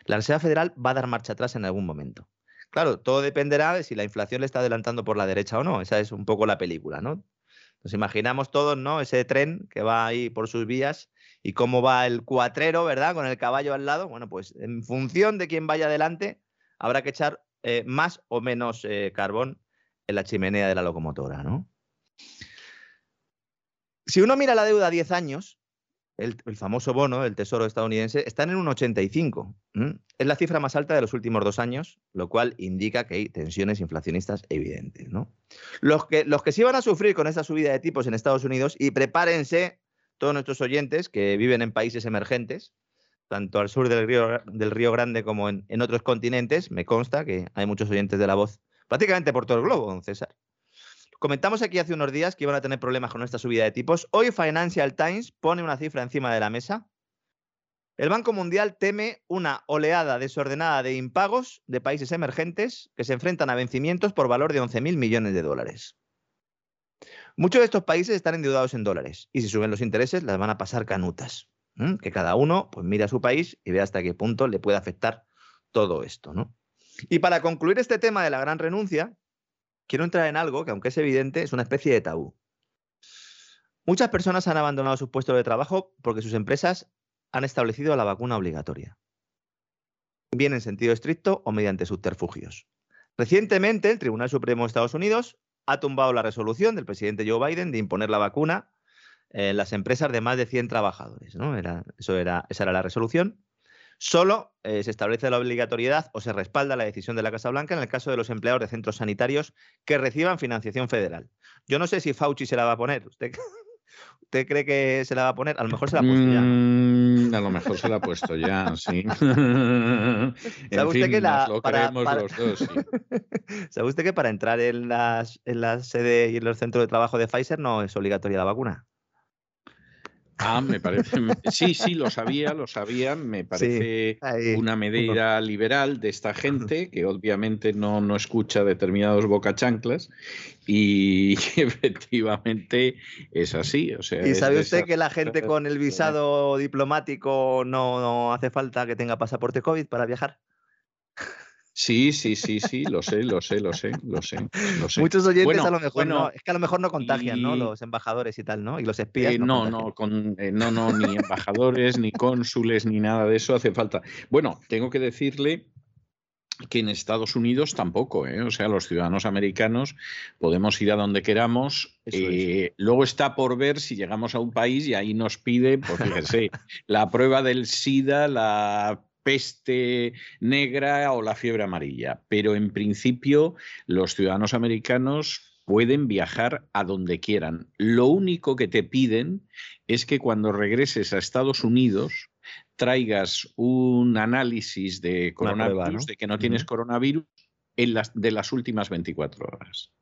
La Reserva Federal va a dar marcha atrás en algún momento. Claro, todo dependerá de si la inflación le está adelantando por la derecha o no. Esa es un poco la película, ¿no? Nos imaginamos todos, ¿no? Ese tren que va ahí por sus vías y cómo va el cuatrero, ¿verdad? Con el caballo al lado. Bueno, pues en función de quién vaya adelante, habrá que echar eh, más o menos eh, carbón en la chimenea de la locomotora, ¿no? Si uno mira la deuda a 10 años, el, famoso bono del Tesoro estadounidense está en un 85. Es la cifra más alta de los últimos dos años, lo cual indica que hay tensiones inflacionistas evidentes. Los, que, los que sí van a sufrir con esta subida de tipos en Estados Unidos, y prepárense todos nuestros oyentes que viven en países emergentes, tanto al sur del Río, del río Grande como en, en otros continentes, me consta que hay muchos oyentes de la voz prácticamente por todo el globo, don César. Comentamos aquí hace unos días que iban a tener problemas con esta subida de tipos. Hoy Financial Times pone una cifra encima de la mesa. El Banco Mundial teme una oleada desordenada de impagos de países emergentes que se enfrentan a vencimientos por valor de 11.000 millones de dólares. Muchos de estos países están endeudados en dólares y si suben los intereses las van a pasar canutas. Que cada uno pues mire a su país y vea hasta qué punto le puede afectar todo esto. ¿no? Y para concluir este tema de la gran renuncia, quiero entrar en algo que aunque es evidente es una especie de tabú. Muchas personas han abandonado sus puestos de trabajo porque sus empresas han establecido la vacuna obligatoria, bien en sentido estricto o mediante subterfugios. Recientemente, el Tribunal Supremo de Estados Unidos ha tumbado la resolución del presidente Joe Biden de imponer la vacuna en las empresas de más de 100 trabajadores. ¿no? Era, eso esa era la resolución. Solo eh, se establece la obligatoriedad o se respalda la decisión de la Casa Blanca en el caso de los empleados de centros sanitarios que reciban financiación federal. Yo no sé si Fauci se la va a poner. ¿Usted, [LAUGHS] ¿Usted cree que se la va a poner? A lo mejor se la ha puesto ya. Mm, a lo mejor se la ha puesto ya, sí. [LAUGHS] [LAUGHS] ¿Sabe usted que la, lo para, los dos, sí. ¿Sabe usted que para entrar en, las, en la sede y en los centros de trabajo de Pfizer no es obligatoria la vacuna? Ah, me parece. Sí, sí, lo sabía, lo sabía. Me parece una medida liberal de esta gente que obviamente no, no escucha determinados bocachanclas y [LAUGHS] efectivamente es así. O sea, ¿Y sabe usted que la gente con el visado diplomático no, no hace falta que tenga pasaporte COVID para viajar? Sí, sí, sí, sí, lo sé, lo sé, lo sé, lo sé. Muchos oyentes a lo mejor no, es que a lo mejor no contagian, ¿no? Los embajadores y tal, ¿no? Y los espías. Eh, no, no, con, eh, no, no, ni embajadores, ni cónsules, ni nada de eso hace falta. Bueno, tengo que decirle que en Estados Unidos tampoco, ¿eh? o sea, los ciudadanos americanos podemos ir a donde queramos. Eh, luego está por ver si llegamos a un país y ahí nos pide, pues fíjese, la prueba del SIDA, la peste negra o la fiebre amarilla. Pero en principio los ciudadanos americanos pueden viajar a donde quieran. Lo único que te piden es que cuando regreses a Estados Unidos traigas un análisis de coronavirus, de que no tienes coronavirus, en las, de las últimas 24 horas.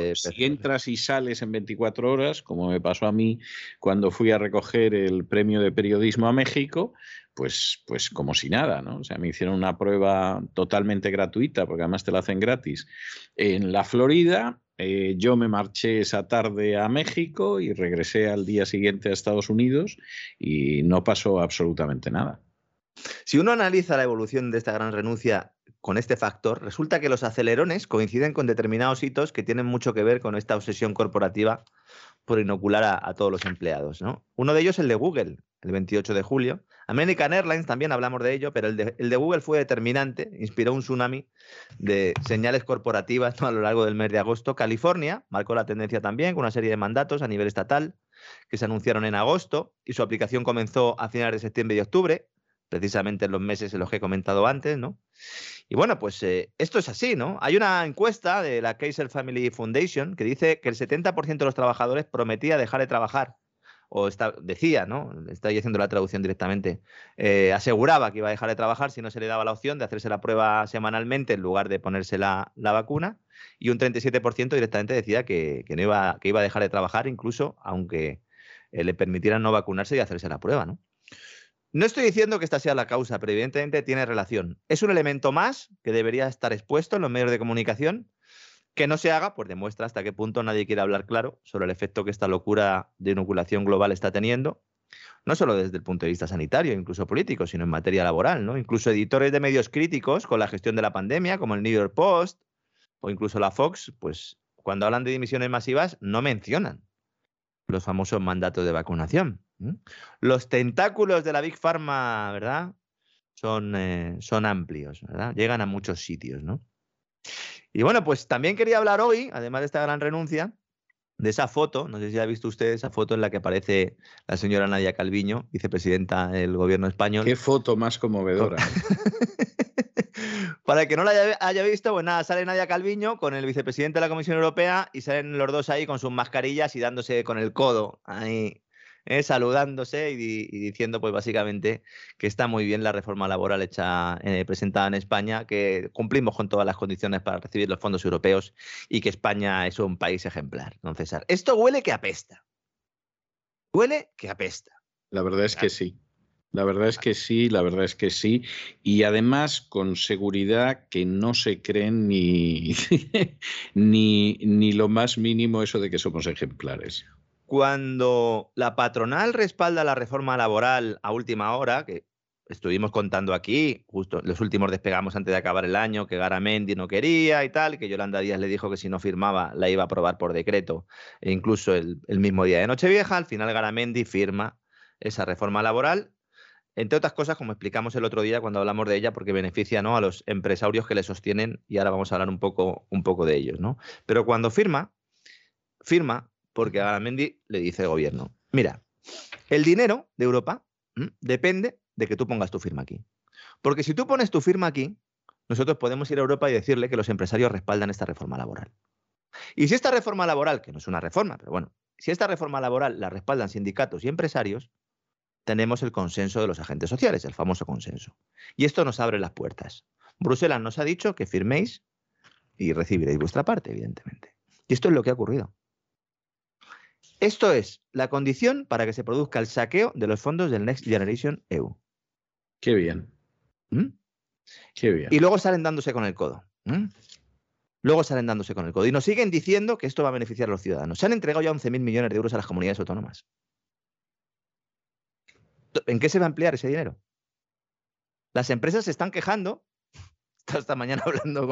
Eh, si entras y sales en 24 horas, como me pasó a mí cuando fui a recoger el premio de periodismo a México, pues, pues como si nada, ¿no? O sea, me hicieron una prueba totalmente gratuita, porque además te la hacen gratis, en la Florida. Eh, yo me marché esa tarde a México y regresé al día siguiente a Estados Unidos y no pasó absolutamente nada. Si uno analiza la evolución de esta gran renuncia con este factor, resulta que los acelerones coinciden con determinados hitos que tienen mucho que ver con esta obsesión corporativa por inocular a, todos los empleados. ¿no? Uno de ellos es el de Google, el 28 de julio. American Airlines también hablamos de ello, pero el de, Google fue determinante, inspiró un tsunami de señales corporativas a lo largo del mes de agosto. California marcó la tendencia también con una serie de mandatos a nivel estatal que se anunciaron en agosto y su aplicación comenzó a finales de septiembre y octubre precisamente en los meses en los que he comentado antes, ¿no? Y bueno, pues eh, esto es así, ¿no? Hay una encuesta de la Kaiser Family Foundation que dice que el 70% de los trabajadores prometía dejar de trabajar, o decía, ¿no? Estoy haciendo la traducción directamente, eh, aseguraba que iba a dejar de trabajar si no se le daba la opción de hacerse la prueba semanalmente en lugar de ponerse la, vacuna, y un 37% directamente decía que, no iba, que iba a dejar de trabajar incluso aunque eh, le permitieran no vacunarse y hacerse la prueba, ¿no? No estoy diciendo que esta sea la causa, pero evidentemente tiene relación. Es un elemento más que debería estar expuesto en los medios de comunicación. Que no se haga, pues demuestra hasta qué punto nadie quiere hablar claro sobre el efecto que esta locura de inoculación global está teniendo, no solo desde el punto de vista sanitario, incluso político, sino en materia laboral. ¿no? Incluso editores de medios críticos con la gestión de la pandemia, como el New York Post o incluso la Fox, pues cuando hablan de dimisiones masivas no mencionan los famosos mandatos de vacunación. Los tentáculos de la Big Pharma, ¿verdad? Son, eh, son amplios, ¿verdad? Llegan a muchos sitios, ¿no? Y bueno, pues también quería hablar hoy, además de esta gran renuncia, de esa foto, no sé si ha visto usted esa foto en la que aparece la señora Nadia Calviño, vicepresidenta del gobierno español. Qué foto más conmovedora. [LAUGHS] Para el que no la haya, visto, pues nada, sale Nadia Calviño con el vicepresidente de la Comisión Europea y salen los dos ahí con sus mascarillas y dándose con el codo ahí ¿eh? saludándose y, diciendo, pues básicamente, que está muy bien la reforma laboral hecha, eh, presentada en España, que cumplimos con todas las condiciones para recibir los fondos europeos y que España es un país ejemplar, don César. Esto huele que apesta. Huele que apesta. La verdad es que sí. La verdad es que sí, la verdad es que sí. Y además con seguridad que no se creen ni, [LAUGHS] ni, ni lo más mínimo eso de que somos ejemplares. Cuando la patronal respalda la reforma laboral a última hora, que estuvimos contando aquí, justo los últimos despegamos antes de acabar el año, que Garamendi no quería y tal, que Yolanda Díaz le dijo que si no firmaba la iba a aprobar por decreto, e incluso el, mismo día de Nochevieja, al final Garamendi firma esa reforma laboral entre otras cosas, como explicamos el otro día cuando hablamos de ella, porque beneficia ¿no? a los empresarios que le sostienen, y ahora vamos a hablar un poco, un poco de ellos. ¿no? Pero cuando firma, firma porque a Garamendi le dice el gobierno, mira, el dinero de Europa depende de que tú pongas tu firma aquí. Porque si tú pones tu firma aquí, nosotros podemos ir a Europa y decirle que los empresarios respaldan esta reforma laboral. Y si esta reforma laboral, que no es una reforma, pero bueno, si esta reforma laboral la respaldan sindicatos y empresarios, tenemos el consenso de los agentes sociales, el famoso consenso. Y esto nos abre las puertas. Bruselas nos ha dicho que firméis y recibiréis vuestra parte, evidentemente. Y esto es lo que ha ocurrido. Esto es la condición para que se produzca el saqueo de los fondos del Next Generation EU. Qué bien. ¿Mm? Qué bien. Y luego salen dándose con el codo. ¿Mm? Luego salen dándose con el codo. Y nos siguen diciendo que esto va a beneficiar a los ciudadanos. Se han entregado ya 11.000 millones de euros a las comunidades autónomas. ¿En qué se va a emplear ese dinero? Las empresas se están quejando. [LAUGHS] Estaba esta mañana [LAUGHS] hablando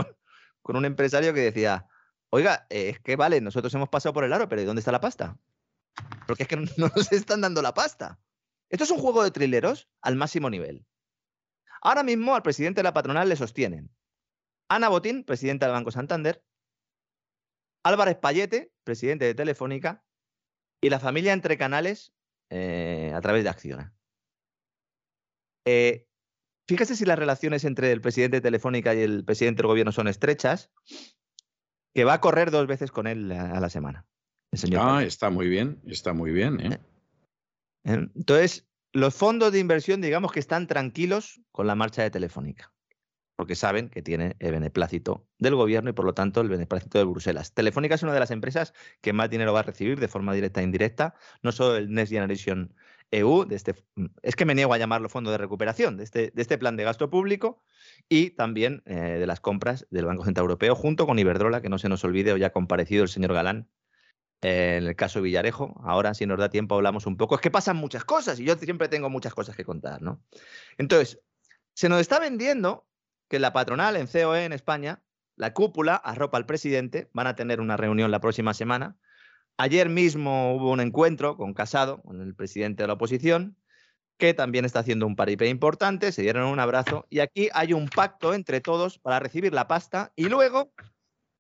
con, un empresario que decía, oiga, eh, es que vale, nosotros hemos pasado por el aro, pero ¿y dónde está la pasta? Porque es que [LAUGHS] no, nos están dando la pasta. Esto es un juego de trileros al máximo nivel. Ahora mismo al presidente de la patronal le sostienen Ana Botín, presidenta del Banco Santander, Álvarez Payete, presidente de Telefónica, y la familia entre canales eh, a través de Acciona. Eh, fíjese si las relaciones entre el presidente de Telefónica y el presidente del gobierno son estrechas, que va a correr dos veces con él a la semana. Ah, está muy bien, está muy bien. ¿eh? ¿eh? Entonces, los fondos de inversión, digamos que están tranquilos con la marcha de Telefónica, porque saben que tiene el beneplácito del gobierno y por lo tanto el beneplácito de Bruselas. Telefónica es una de las empresas que más dinero va a recibir de forma directa e indirecta, no solo el Next Generation EU, de este, es que me niego a llamarlo fondo de recuperación, de este, de este plan de gasto público y también eh, de las compras del Banco Central Europeo, junto con Iberdrola, que no se nos olvide, hoy ha comparecido el señor Galán eh, en el caso Villarejo. Ahora, si nos da tiempo, hablamos un poco. Es que pasan muchas cosas y yo siempre tengo muchas cosas que contar, ¿no? Entonces, se nos está vendiendo que la patronal en COE en España, la cúpula, arropa al presidente, van a tener una reunión la próxima semana Ayer mismo hubo un encuentro con Casado, con el presidente de la oposición, que también está haciendo un paripé importante, se dieron un abrazo y aquí hay un pacto entre todos para recibir la pasta y luego,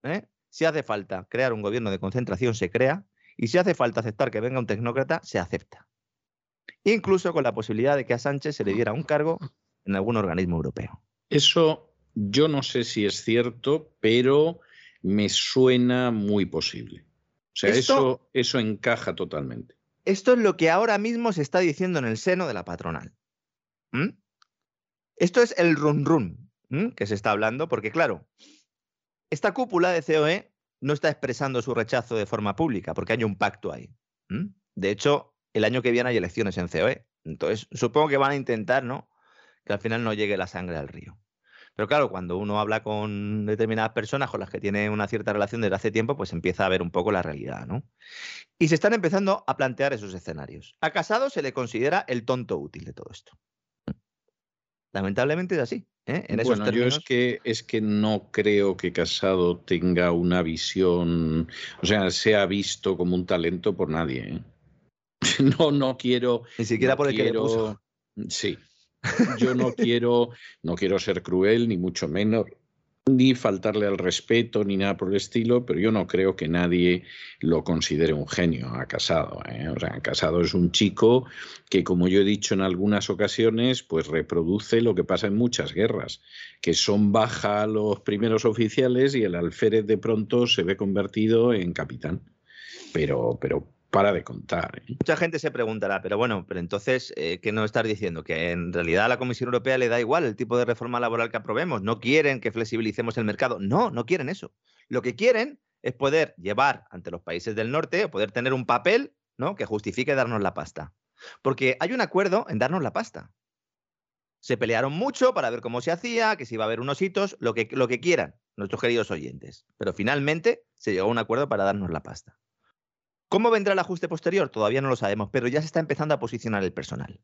¿eh? Si hace falta crear un gobierno de concentración, se crea y si hace falta aceptar que venga un tecnócrata, se acepta. Incluso con la posibilidad de que a Sánchez se le diera un cargo en algún organismo europeo. Eso yo no sé si es cierto, pero me suena muy posible. O sea, eso, eso encaja totalmente. Esto es lo que ahora mismo se está diciendo en el seno de la patronal. Esto es el run run que se está hablando, porque claro, esta cúpula de COE no está expresando su rechazo de forma pública, porque hay un pacto ahí. De hecho, el año que viene hay elecciones en COE. Entonces, supongo que van a intentar, ¿no? Que al final no llegue la sangre al río. Pero claro, cuando uno habla con determinadas personas con las que tiene una cierta relación desde hace tiempo, pues empieza a ver un poco la realidad, ¿no? Y se están empezando a plantear esos escenarios. A Casado se le considera el tonto útil de todo esto. Lamentablemente es así. ¿Eh? En bueno, yo es que, es que no creo que Casado tenga una visión, o sea, sea visto como un talento por nadie. ¿eh? [LAUGHS] No, no quiero. Ni siquiera por el que le puso. Sí, yo no quiero, no quiero ser cruel, ni mucho menos, ni faltarle al respeto, ni nada por el estilo, pero yo no creo que nadie lo considere un genio a Casado. ¿eh? O sea, Casado es un chico que, como yo he dicho en algunas ocasiones, pues reproduce lo que pasa en muchas guerras, que son baja los primeros oficiales y el alférez de pronto se ve convertido en capitán. Pero, pero para de contar. ¿eh? Mucha gente se preguntará, pero bueno, pero entonces, eh, ¿qué nos estás diciendo? Que en realidad a la Comisión Europea le da igual el tipo de reforma laboral que aprobemos. No quieren que flexibilicemos el mercado. No, no quieren eso. Lo que quieren es poder llevar ante los países del norte o poder tener un papel ¿no? que justifique darnos la pasta. Porque hay un acuerdo en darnos la pasta. Se pelearon mucho para ver cómo se hacía, que si iba a haber unos hitos, lo que, lo que quieran, nuestros queridos oyentes. Pero finalmente se llegó a un acuerdo para darnos la pasta. ¿Cómo vendrá el ajuste posterior? Todavía no lo sabemos, pero ya se está empezando a posicionar el personal.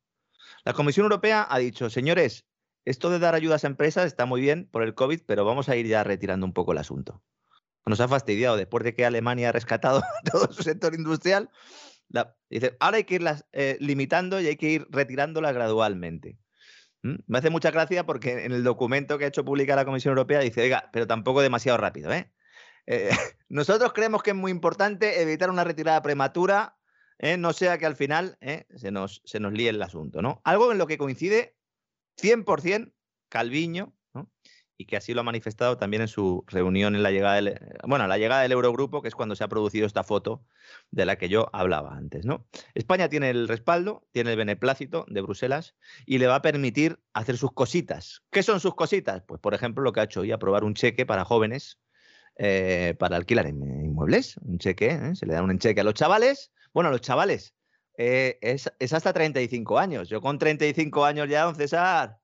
La Comisión Europea ha dicho, señores, esto de dar ayudas a empresas está muy bien por el COVID, pero vamos a ir ya retirando un poco el asunto. Nos ha fastidiado después de que Alemania ha rescatado [LAUGHS] todo su sector industrial. dice, ahora hay que irlas eh, limitando y hay que ir retirándolas gradualmente. ¿Mm? Me hace mucha gracia porque en el documento que ha hecho pública la Comisión Europea dice, oiga, pero tampoco demasiado rápido, ¿eh? Eh, nosotros creemos que es muy importante evitar una retirada prematura, ¿eh? no sea que al final ¿eh? se, nos, se nos líe el asunto. ¿no? Algo en lo que coincide 100% Calviño, y que así lo ha manifestado también en su reunión en la llegada del, bueno, la llegada del Eurogrupo, que es cuando se ha producido esta foto de la que yo hablaba antes. ¿no? España tiene el respaldo, tiene el beneplácito de Bruselas y le va a permitir hacer sus cositas. ¿Qué son sus cositas? Pues, por ejemplo, lo que ha hecho hoy, aprobar un cheque para jóvenes eh, para alquilar inmuebles, un cheque, ¿eh? se le da un cheque a los chavales. Bueno, a los chavales, eh, es, es, hasta 35 años. Yo con 35 años ya, don César,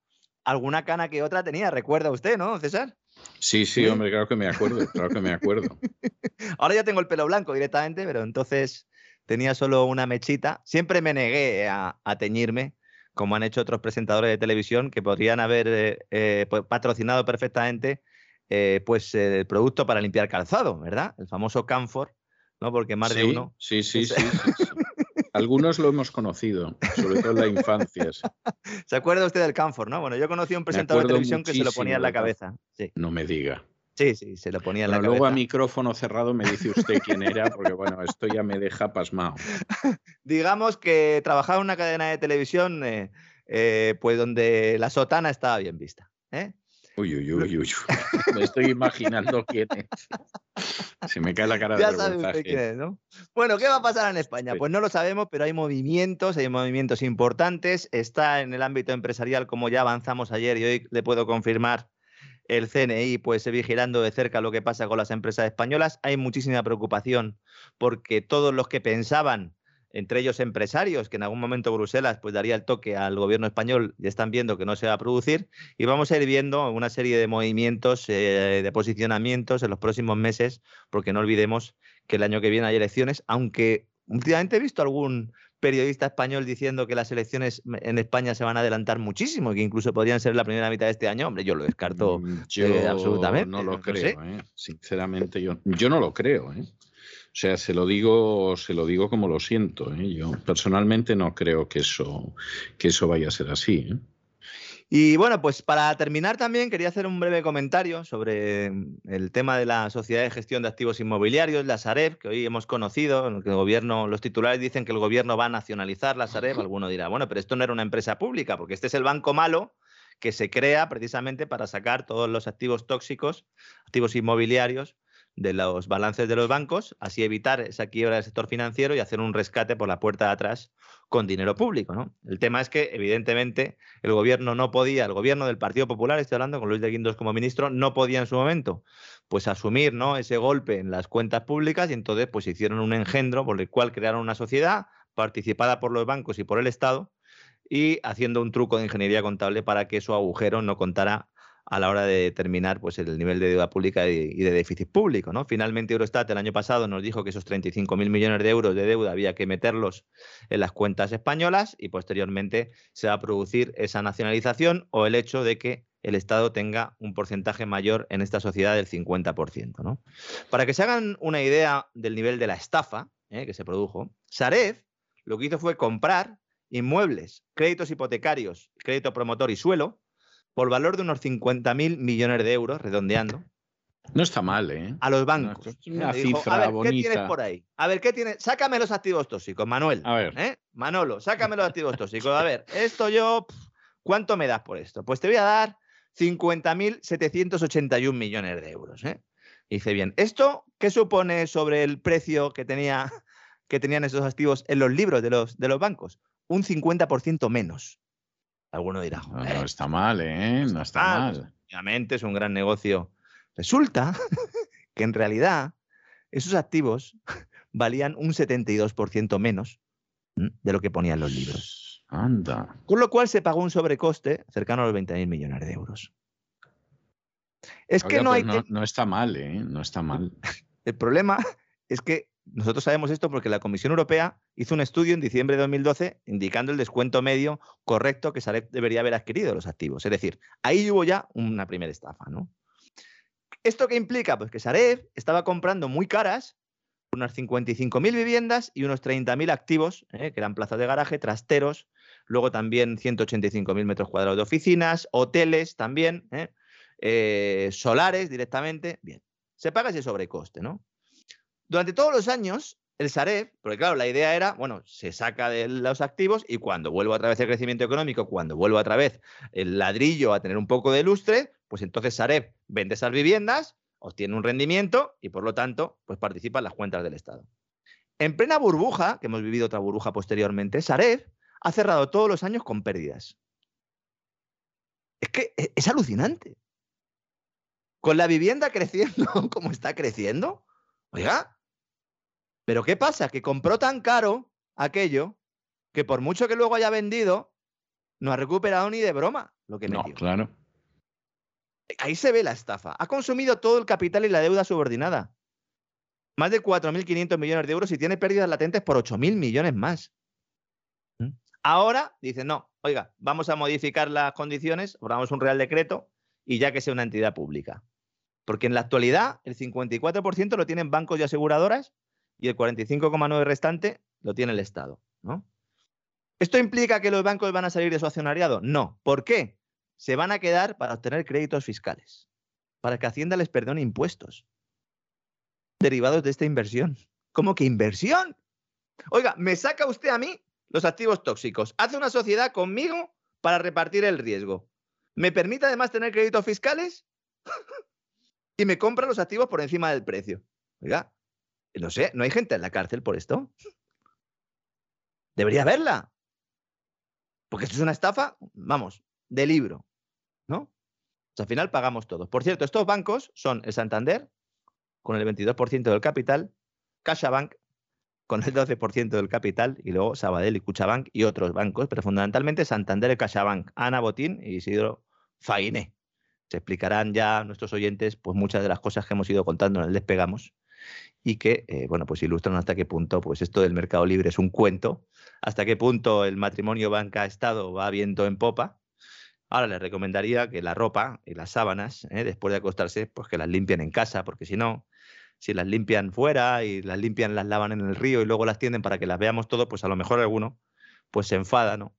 alguna cana que otra tenía, recuerda usted, ¿no, don César? Sí, sí, hombre, claro que me acuerdo, claro que me acuerdo. [LAUGHS] Ahora ya tengo el pelo blanco directamente, pero entonces tenía solo una mechita. Siempre me negué a, a teñirme, como han hecho otros presentadores de televisión que podrían haber pues, patrocinado perfectamente eh, pues eh, el producto para limpiar calzado, ¿verdad? El famoso Camfor, ¿no? Porque más de uno. Sí, sí, sí, Algunos lo hemos conocido, sobre todo en la infancia. [LAUGHS] ¿Se acuerda usted del Camfor, no? Bueno, yo conocí a un presentador de televisión que se lo ponía en la cabeza. No me diga. Sí, sí, se lo ponía en la cabeza. Luego a micrófono cerrado me dice usted quién era, porque bueno, esto ya me deja pasmado. [LAUGHS] Digamos que trabajaba en una cadena de televisión, eh, pues donde la sotana estaba bien vista. ¿eh? Uy, uy, uy, uy. Me estoy imaginando quién es. Se me cae la cara de Ya sabe usted quién es, ¿no? Bueno, ¿qué va a pasar en España? Pues no lo sabemos, pero hay movimientos, hay movimientos importantes. Está en el ámbito empresarial, como ya avanzamos ayer y hoy le puedo confirmar el CNI, pues vigilando de cerca lo que pasa con las empresas españolas. Hay muchísima preocupación porque todos los que pensaban entre ellos empresarios, que en algún momento Bruselas pues daría el toque al gobierno español, y están viendo que no se va a producir, y vamos a ir viendo una serie de movimientos, eh, de posicionamientos en los próximos meses, porque no olvidemos que el año que viene hay elecciones, aunque últimamente he visto algún periodista español diciendo que las elecciones en España se van a adelantar muchísimo y que incluso podrían ser la primera mitad de este año, hombre, yo lo descarto mm, eh, absolutamente. No lo creo, ¿eh? sinceramente yo, yo no lo creo. ¿eh? O sea, se lo digo, se lo digo como lo siento. ¿eh? Yo personalmente no creo que eso, que eso vaya a ser así. ¿eh? Y bueno, pues para terminar también quería hacer un breve comentario sobre el tema de la Sociedad de Gestión de Activos Inmobiliarios, la Sareb, que hoy hemos conocido, el gobierno, los titulares dicen que el gobierno va a nacionalizar la Sareb. Alguno dirá, bueno, pero esto no era una empresa pública, porque este es el banco malo que se crea precisamente para sacar todos los activos tóxicos, activos inmobiliarios, de los balances de los bancos, así evitar esa quiebra del sector financiero y hacer un rescate por la puerta de atrás con dinero público. ¿no? El tema es que, evidentemente, el gobierno no podía, el gobierno del Partido Popular, estoy hablando con Luis de Guindos como ministro, no podía en su momento pues asumir ¿no? ese golpe en las cuentas públicas y entonces pues hicieron un engendro por el cual crearon una sociedad participada por los bancos y por el Estado y haciendo un truco de ingeniería contable para que su agujero no contara a la hora de determinar pues, el nivel de deuda pública y de déficit público. ¿no? Finalmente, Eurostat el año pasado nos dijo que esos 35.000 millones de euros de deuda había que meterlos en las cuentas españolas y posteriormente se va a producir esa nacionalización o el hecho de que el Estado tenga un porcentaje mayor en esta sociedad del 50%. ¿no? Para que se hagan una idea del nivel de la estafa ¿eh? que se produjo, Sareb lo que hizo fue comprar inmuebles, créditos hipotecarios, crédito promotor y suelo por valor de unos 50.000 millones de euros, redondeando. No está mal, ¿eh? A los bancos. una cifra a ver, ¿qué tienes por ahí? A ver, ¿qué tienes? Sácame los activos tóxicos, Manuel. A ver. ¿eh? Manolo, sácame los activos tóxicos. A ver, esto yo, ¿cuánto me das por esto? Pues te voy a dar 50.781 millones de euros. ¿eh? dice bien, ¿esto qué supone sobre el precio que, tenía, que tenían esos activos en los libros de los, de los bancos? Un 50% menos. Alguno dirá, no, está mal, ¿eh? No está mal. Obviamente es un gran negocio. Resulta [LAUGHS] que en realidad esos activos [LAUGHS] valían un 72% menos de lo que ponían los libros. Anda. Con lo cual se pagó un sobrecoste cercano a los 20.000 millones de euros. Es que no hay. No, está mal, ¿eh? No está mal. [LAUGHS] El problema es que nosotros sabemos esto porque la Comisión Europea hizo un estudio en diciembre de 2012 indicando el descuento medio correcto que Sareb debería haber adquirido los activos. Es decir, ahí hubo ya una primera estafa, ¿no? ¿Esto qué implica? Pues que Sareb estaba comprando muy caras unas 55.000 viviendas y unos 30.000 activos, ¿eh? que eran plazas de garaje, trasteros, luego también 185.000 metros cuadrados de oficinas, hoteles también, ¿eh? Eh, solares directamente. Bien, se paga ese sobrecoste, ¿no? Durante todos los años, el Sareb, porque claro, la idea era, bueno, se saca de los activos y cuando vuelva otra vez el crecimiento económico, cuando vuelva otra vez el ladrillo a tener un poco de lustre, pues entonces Sareb vende esas viviendas, obtiene un rendimiento y por lo tanto, pues participa en las cuentas del Estado. En plena burbuja, que hemos vivido otra burbuja posteriormente, Sareb ha cerrado todos los años con pérdidas. Es que e, es alucinante. Con la vivienda [LAUGHS] creciendo como está creciendo, oiga, pero ¿qué pasa? Que compró tan caro aquello que por mucho que luego haya vendido, no ha recuperado ni de broma lo que metió. No, claro. Ahí se ve la estafa. Ha consumido todo el capital y la deuda subordinada. Más de 4.500 millones de euros y tiene pérdidas latentes por 8.000 millones más. ¿Mm? Ahora dice no, oiga, vamos a modificar las condiciones, obramos un real decreto y ya que sea una entidad pública. Porque en la actualidad el 54% lo tienen bancos y aseguradoras y el 45,9% restante lo tiene el Estado. ¿no? ¿Esto implica que los bancos van a salir de su accionariado? No. ¿Por qué? Se van a quedar para obtener créditos fiscales, para que Hacienda les perdone impuestos derivados de esta inversión. ¿Cómo que inversión? Oiga, me saca usted a mí los activos tóxicos, hace una sociedad conmigo para repartir el riesgo. ¿Me permite además tener créditos fiscales? [LAUGHS] y me compra los activos por encima del precio. Oiga, no sé, ¿no hay gente en la cárcel por esto? Debería haberla. Porque esto es una estafa, vamos, de libro, ¿no? al final pagamos todos. Por cierto, estos bancos son el Santander, con el 22% del capital, CaixaBank, con el 12% del capital, y luego Sabadell y Cuchabank y otros bancos, pero fundamentalmente Santander y CaixaBank, Ana Botín y Isidro Fainé. Se explicarán ya a nuestros oyentes pues muchas de las cosas que hemos ido contando en el Despegamos y que, eh, bueno, pues ilustran hasta qué punto pues esto del mercado libre es un cuento, hasta qué punto el matrimonio banca-estado va viento en popa. Ahora les recomendaría que la ropa y las sábanas, eh, después de acostarse, pues que las limpien en casa, porque si no, si las limpian fuera y las limpian, las lavan en el río y luego las tienden para que las veamos todo, pues a lo mejor alguno pues se enfada, ¿no?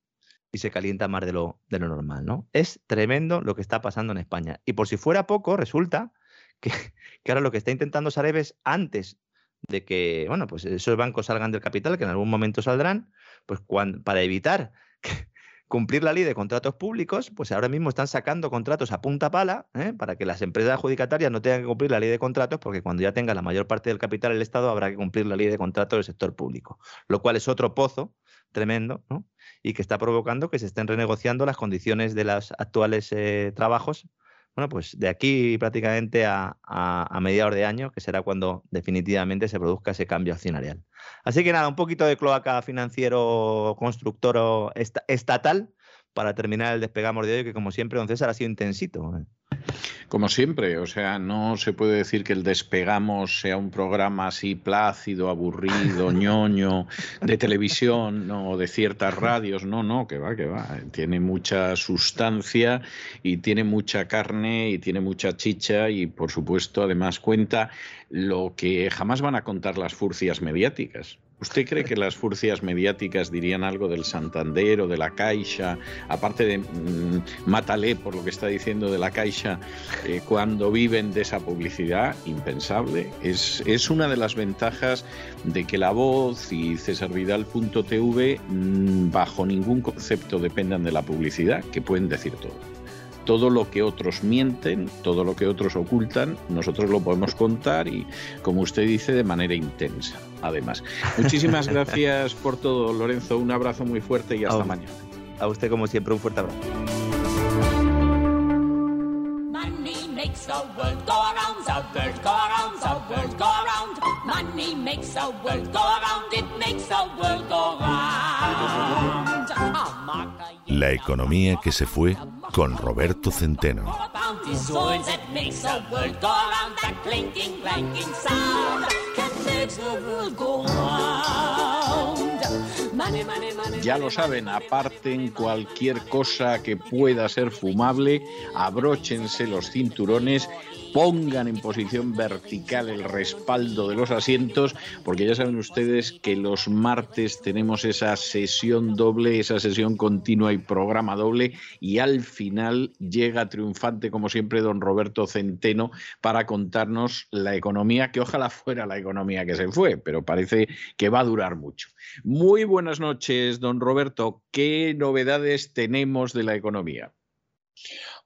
y se calienta más de lo, de lo normal, ¿no? Es tremendo lo que está pasando en España. Y por si fuera poco, resulta [LAUGHS] que, ahora lo que está intentando Sareb es antes de que, bueno, pues esos bancos salgan del capital, que en algún momento saldrán, pues para evitar [LAUGHS] cumplir la ley de contratos públicos, pues ahora mismo están sacando contratos a punta pala ¿eh? para que las empresas adjudicatarias no tengan que cumplir la ley de contratos, porque cuando ya tenga la mayor parte del capital el Estado habrá que cumplir la ley de contratos del sector público, lo cual es otro pozo tremendo, ¿no? Y que está provocando que se estén renegociando las condiciones de los actuales eh, trabajos bueno, pues de aquí prácticamente a, a, mediados de año, que será cuando definitivamente se produzca ese cambio accionarial. Así que nada, un poquito de cloaca financiero constructor estatal para terminar el despegamos de hoy, que como siempre, don César ha sido intensito. ¿eh? Como siempre, o sea, no se puede decir que el despegamos sea un programa así plácido, aburrido, [LAUGHS] ñoño, de televisión o de ciertas radios. No, no, que va, que va. Tiene mucha sustancia y tiene mucha carne y tiene mucha chicha y, por supuesto, además cuenta lo que jamás van a contar las furcias mediáticas. ¿Usted cree que las furcias mediáticas dirían algo del Santander o de la Caixa, aparte de mm, mátale por lo que está diciendo de la Caixa, eh, cuando viven de esa publicidad? Impensable. Es, es una de las ventajas de que La Voz y cesarvidal.tv mm, bajo ningún concepto dependan de la publicidad, que pueden decir todo todo lo que otros mienten, todo lo que otros ocultan, nosotros lo podemos contar y, como usted dice, de manera intensa, además. [LAUGHS] Muchísimas gracias por todo, Lorenzo. Un abrazo muy fuerte y hasta mañana. A usted, como siempre, un fuerte abrazo. Money La economía que se fue con Roberto Centeno. Ya lo saben, aparten cualquier cosa que pueda ser fumable, abróchense los cinturones pongan en posición vertical el respaldo de los asientos, porque ya saben ustedes que los martes tenemos esa sesión doble, esa sesión continua y programa doble, y al final llega triunfante, como siempre, don Roberto Centeno para contarnos la economía, que ojalá fuera la economía que se fue, pero parece que va a durar mucho. Muy buenas noches, don Roberto. ¿Qué novedades tenemos de la economía?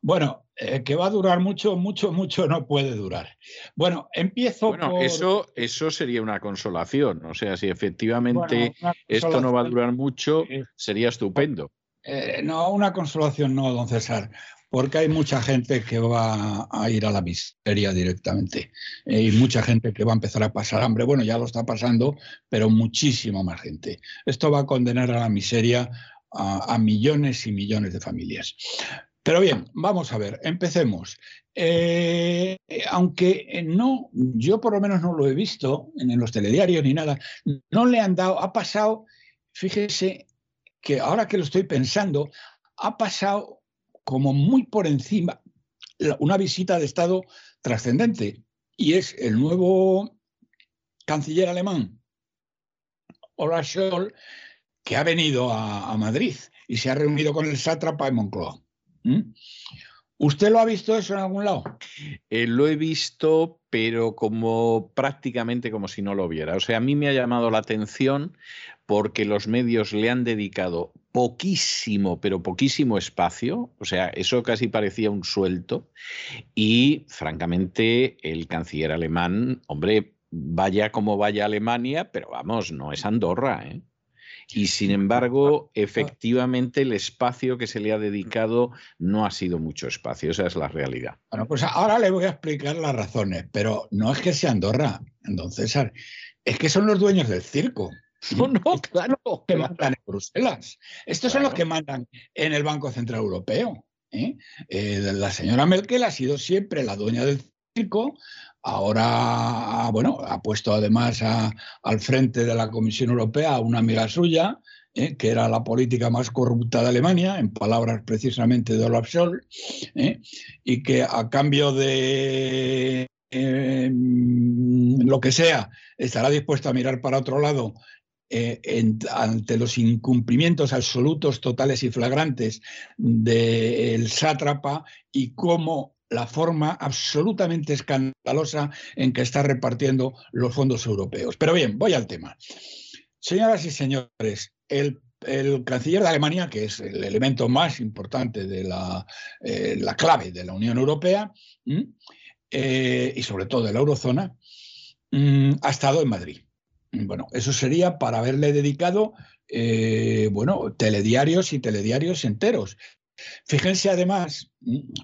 Bueno, eh, que va a durar mucho, mucho, mucho no puede durar. Bueno, empiezo bueno, eso, eso sería una consolación. O sea, si efectivamente esto no va a durar mucho, sería estupendo. Eh, no, una consolación no, don César, porque hay mucha gente que va a ir a la miseria directamente eh, y mucha gente que va a empezar a pasar hambre. Bueno, ya lo está pasando, pero muchísima más gente. Esto va a condenar a la miseria a millones y millones de familias. Pero bien, vamos a ver, empecemos. Eh, aunque no, yo por lo menos no lo he visto en los telediarios ni nada, no le han dado, ha pasado, fíjese que ahora que lo estoy pensando, ha pasado como muy por encima una visita de Estado trascendente y es el nuevo canciller alemán, Olaf Scholz, que ha venido a, a Madrid y se ha reunido con el sátrapa de Moncloa. ¿Mm? ¿Usted lo ha visto eso en algún lado? Eh, lo he visto, pero como prácticamente como si no lo viera. O sea, a mí me ha llamado la atención porque los medios le han dedicado poquísimo, pero poquísimo espacio. O sea, eso casi parecía un suelto. Y francamente, el canciller alemán, hombre, vaya como vaya Alemania, pero vamos, no es Andorra, ¿eh? Y sin embargo, efectivamente, el espacio que se le ha dedicado no ha sido mucho espacio. Esa es la realidad. Bueno, pues ahora le voy a explicar las razones, pero no es que sea Andorra, don César, es que son los dueños del circo. [LAUGHS] No, no, claro. Que mandan en Bruselas. Estos son los que mandan en el Banco Central Europeo. ¿eh? Eh, la señora Merkel ha sido siempre la dueña del circo, Ahora, bueno, ha puesto además al frente de la Comisión Europea a una amiga suya, eh, que era la política más corrupta de Alemania, en palabras precisamente de Olaf Scholz, eh, y que a cambio de em, lo que sea, estará dispuesta a mirar para otro lado eh, ante los incumplimientos absolutos, totales y flagrantes del sátrapa y cómo la forma absolutamente escandalosa en que está repartiendo los fondos europeos. Pero bien, voy al tema. Señoras y señores, el, canciller de Alemania, que es el elemento más importante de la, eh, clave de la Unión Europea eh, y sobre todo de la eurozona, ha estado en Madrid. Bueno, eso sería para haberle dedicado eh, bueno, telediarios y telediarios enteros. Fíjense además,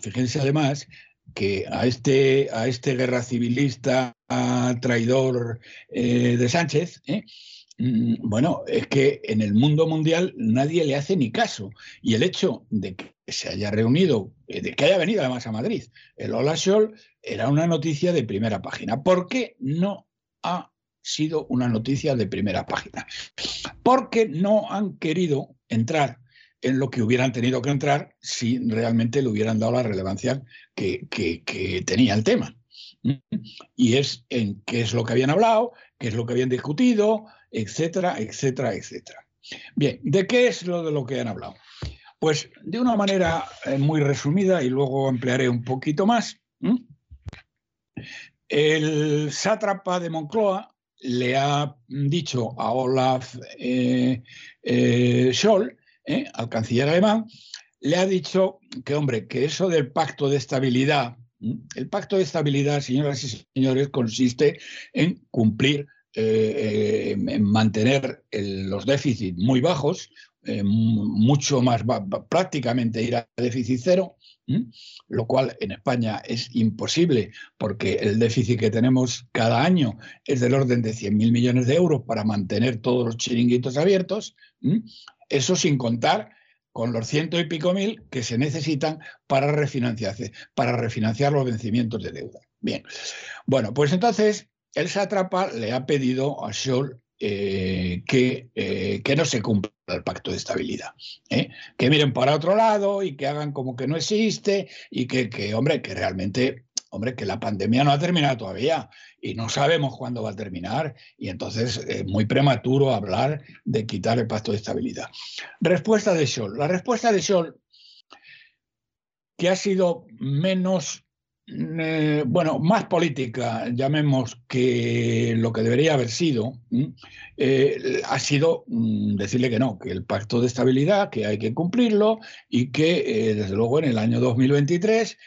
fíjense además que a este, a este guerra civilista traidor eh, de Sánchez, ¿eh? mm, bueno, es que en el mundo mundial nadie le hace ni caso. Y el hecho de que se haya reunido, eh, de que haya venido además a Madrid, el Ola Scholl, era una noticia de primera página. ¿Por qué no ha sido una noticia de primera página? Porque no han querido entrar en lo que hubieran tenido que entrar si realmente le hubieran dado la relevancia que, tenía el tema. Y es en qué es lo que habían hablado, qué es lo que habían discutido, etcétera, etcétera, etcétera. Bien, ¿de qué es lo de lo que han hablado? Pues de una manera eh, muy resumida y luego emplearé un poquito más. El sátrapa de Moncloa le ha dicho a Olaf eh, eh, Scholl ¿eh? al canciller alemán, le ha dicho que, hombre, que eso del pacto de estabilidad, el pacto de estabilidad, señoras y señores, consiste en cumplir, eh, en mantener los déficits muy bajos, eh, mucho más, prácticamente ir a déficit cero, lo cual en España es imposible porque el déficit que tenemos cada año es del orden de 100.000 millones de euros para mantener todos los chiringuitos abiertos. Eso sin contar con los ciento y pico mil que se necesitan para para refinanciar los vencimientos de deuda. Bien, bueno, pues entonces el sátrapa le ha pedido a Scholl eh, que, eh, que, no se cumpla el pacto de estabilidad, ¿eh? que miren para otro lado y que hagan como que no existe y que, que, hombre, que realmente, hombre, que la pandemia no ha terminado todavía y no sabemos cuándo va a terminar y entonces es muy prematuro hablar de quitar el pacto de estabilidad. Respuesta de Scholl. La respuesta de Scholl, que ha sido menos eh, bueno, más política, llamemos, que lo que debería haber sido, eh, ha sido mm, decirle que no, que el pacto de estabilidad, que hay que cumplirlo y que, eh, desde luego, en el año 2023,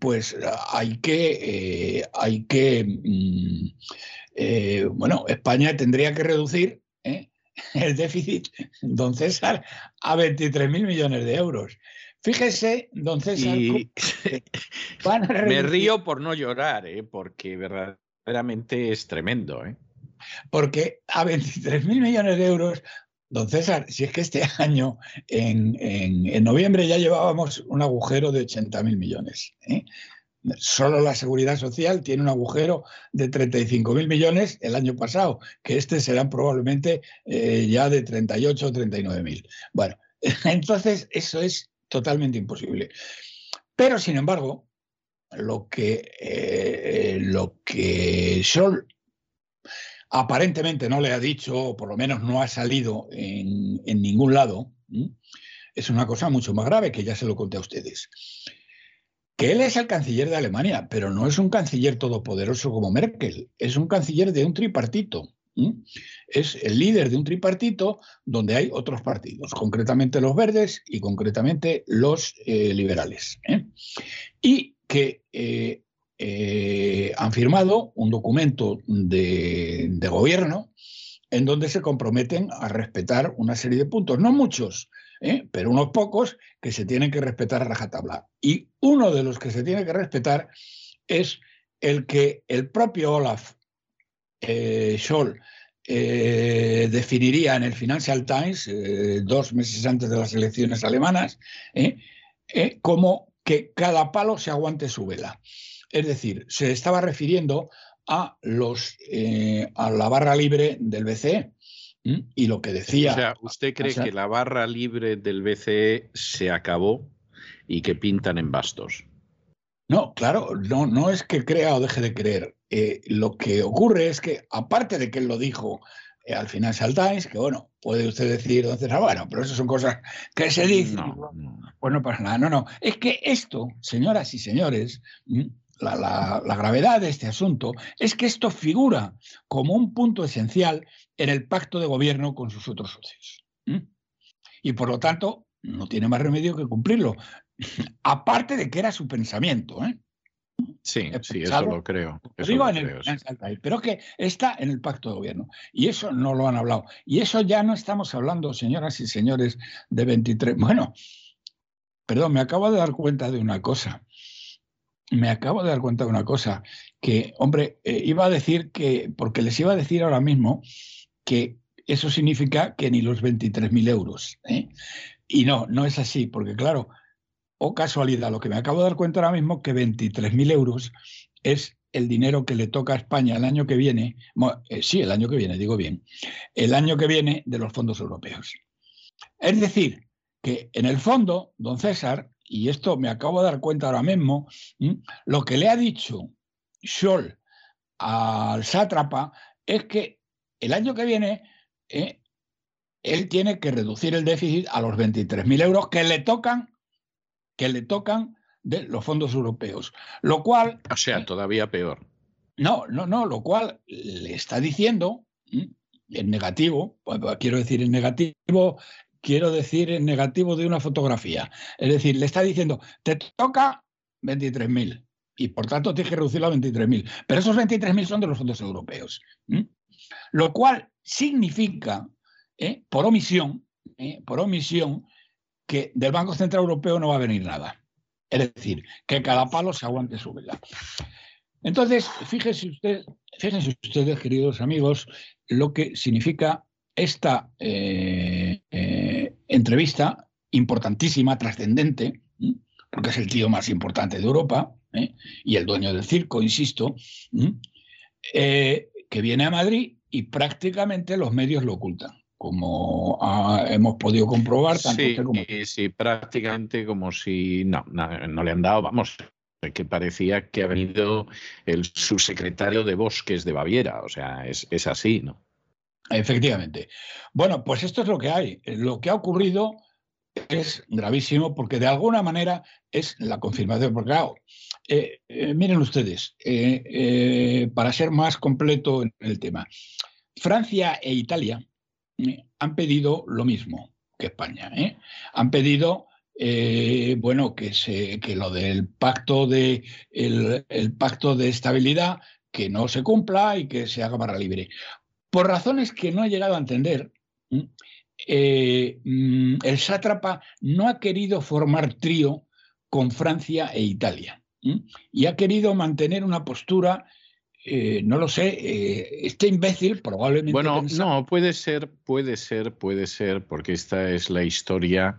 pues hay que, hay que mm, bueno, España tendría que reducir [LAUGHS] el déficit, don César, a 23.000 millones de euros. Fíjese, don César. [LAUGHS] Me río por no llorar, ¿eh? porque verdaderamente es tremendo. ¿eh? Porque a 23 mil millones de euros, don César, si es que este [LAUGHS] año, en, noviembre, ya llevábamos un agujero de 80 mil millones. ¿eh? Solo la seguridad social tiene un agujero de 35 mil millones el año pasado, que este será probablemente eh, ya de 38 o 39 mil. Bueno, [LAUGHS] entonces eso es totalmente imposible. Pero, sin embargo, lo que, eh, lo que Sol aparentemente no le ha dicho, o por lo menos no ha salido en, ningún lado, es una cosa mucho más grave, que ya se lo conté a ustedes. Que él es el canciller de Alemania, pero no es un canciller todopoderoso como Merkel, es un canciller de un tripartito. Es el líder de un tripartito donde hay otros partidos, concretamente los verdes y concretamente los eh, liberales. ¿eh? Y que eh, han firmado un documento de, gobierno en donde se comprometen a respetar una serie de puntos, no muchos, pero unos pocos que se tienen que respetar a rajatabla. Y uno de los que se tiene que respetar es el que el propio Olaf eh, Scholl eh, definiría en el Financial Times, eh, dos meses antes de las elecciones alemanas, como que cada palo se aguante su vela. Es decir, se estaba refiriendo a, los, a la barra libre del BCE. Y lo que decía. O sea, ¿usted cree que la barra libre del BCE se acabó y que pintan en bastos? No, claro, no, no es que crea o deje de creer. Eh, lo que ocurre es que, aparte de que él lo dijo eh, al Financial Times, que bueno, puede usted decir, entonces, ah, bueno, pero eso son cosas que se dicen. No, Pues no pasa nada. No, no. Es que esto, señoras y señores, la, gravedad de este asunto es que esto figura como un punto esencial en el pacto de gobierno con sus otros socios. Y por lo tanto, no tiene más remedio que cumplirlo. [LAUGHS] Aparte de que era su pensamiento. ¿eh? Sí, sí, eso lo creo. pero que está en el pacto de gobierno. Y eso no lo han hablado. Y eso ya no estamos hablando, señoras y señores, de 23. Bueno, perdón, me acabo de dar cuenta de una cosa. Me acabo de dar cuenta de una cosa. Que, hombre, eh, iba a decir que, porque les iba a decir ahora mismo que eso significa que ni los 23.000 euros. ¿eh? Y no, no es así, porque claro, o casualidad, lo que me acabo de dar cuenta ahora mismo, que 23.000 euros es el dinero que le toca a España el año que viene, eh, sí, el año que viene, digo bien, el año que viene de los fondos europeos. Es decir, que en el fondo, don César, y esto me acabo de dar cuenta ahora mismo, lo que le ha dicho Scholl al sátrapa es que el año que viene eh, él tiene que reducir el déficit a los 23.000 euros que le tocan que le tocan de los fondos europeos. Lo cual. O sea, todavía peor. No, no, no, lo cual le está diciendo en negativo, quiero decir en negativo, quiero decir en negativo de una fotografía. Es decir, le está diciendo, te toca 23.000 y por tanto tienes que reducirlo a 23.000. Pero esos 23.000 son de los fondos europeos. Lo cual significa, ¿eh? por omisión, ¿eh? por omisión, que del Banco Central Europeo no va a venir nada. Es decir, que cada palo se aguante su vela. Entonces, fíjense, usted, fíjense ustedes, queridos amigos, lo que significa esta eh, entrevista importantísima, trascendente, porque es el tío más importante de Europa ¿eh? y el dueño del circo, insisto, eh, que viene a Madrid y prácticamente los medios lo ocultan, como hemos podido comprobar. Tanto sí, como... sí, prácticamente como si no, no, le han dado, vamos, que parecía que ha venido el subsecretario de Bosques de Baviera, o sea, es, es así, ¿no? Efectivamente. Bueno, pues esto es lo que hay. Lo que ha ocurrido es gravísimo porque de alguna manera es la confirmación. Porque, claro, eh, eh, miren ustedes, eh, para ser más completo en el tema, Francia e Italia han pedido lo mismo que España. Han pedido bueno, que, se, que lo del pacto de, el, el, pacto de estabilidad que no se cumpla y que se haga barra libre. Por razones que no he llegado a entender, eh, mm, el sátrapa no ha querido formar trío con Francia e Italia y ha querido mantener una postura, eh, no lo sé, eh, este imbécil probablemente. Bueno, no, puede ser, puede ser, puede ser, porque esta es la historia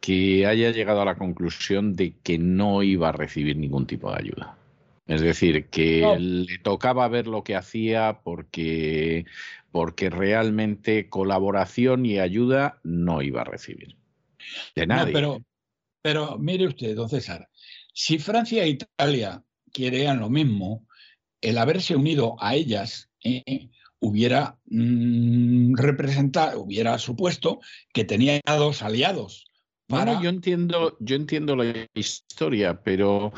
que haya llegado a la conclusión de que no iba a recibir ningún tipo de ayuda. Es decir, que le tocaba ver lo que hacía porque, porque realmente colaboración y ayuda no iba a recibir. De nadie. pero, pero mire usted, don César, si Francia e Italia quieren lo mismo, el haberse unido a ellas eh, hubiera mm, representado, hubiera supuesto que tenía dos aliados. Bueno, yo entiendo, yo entiendo la historia, pero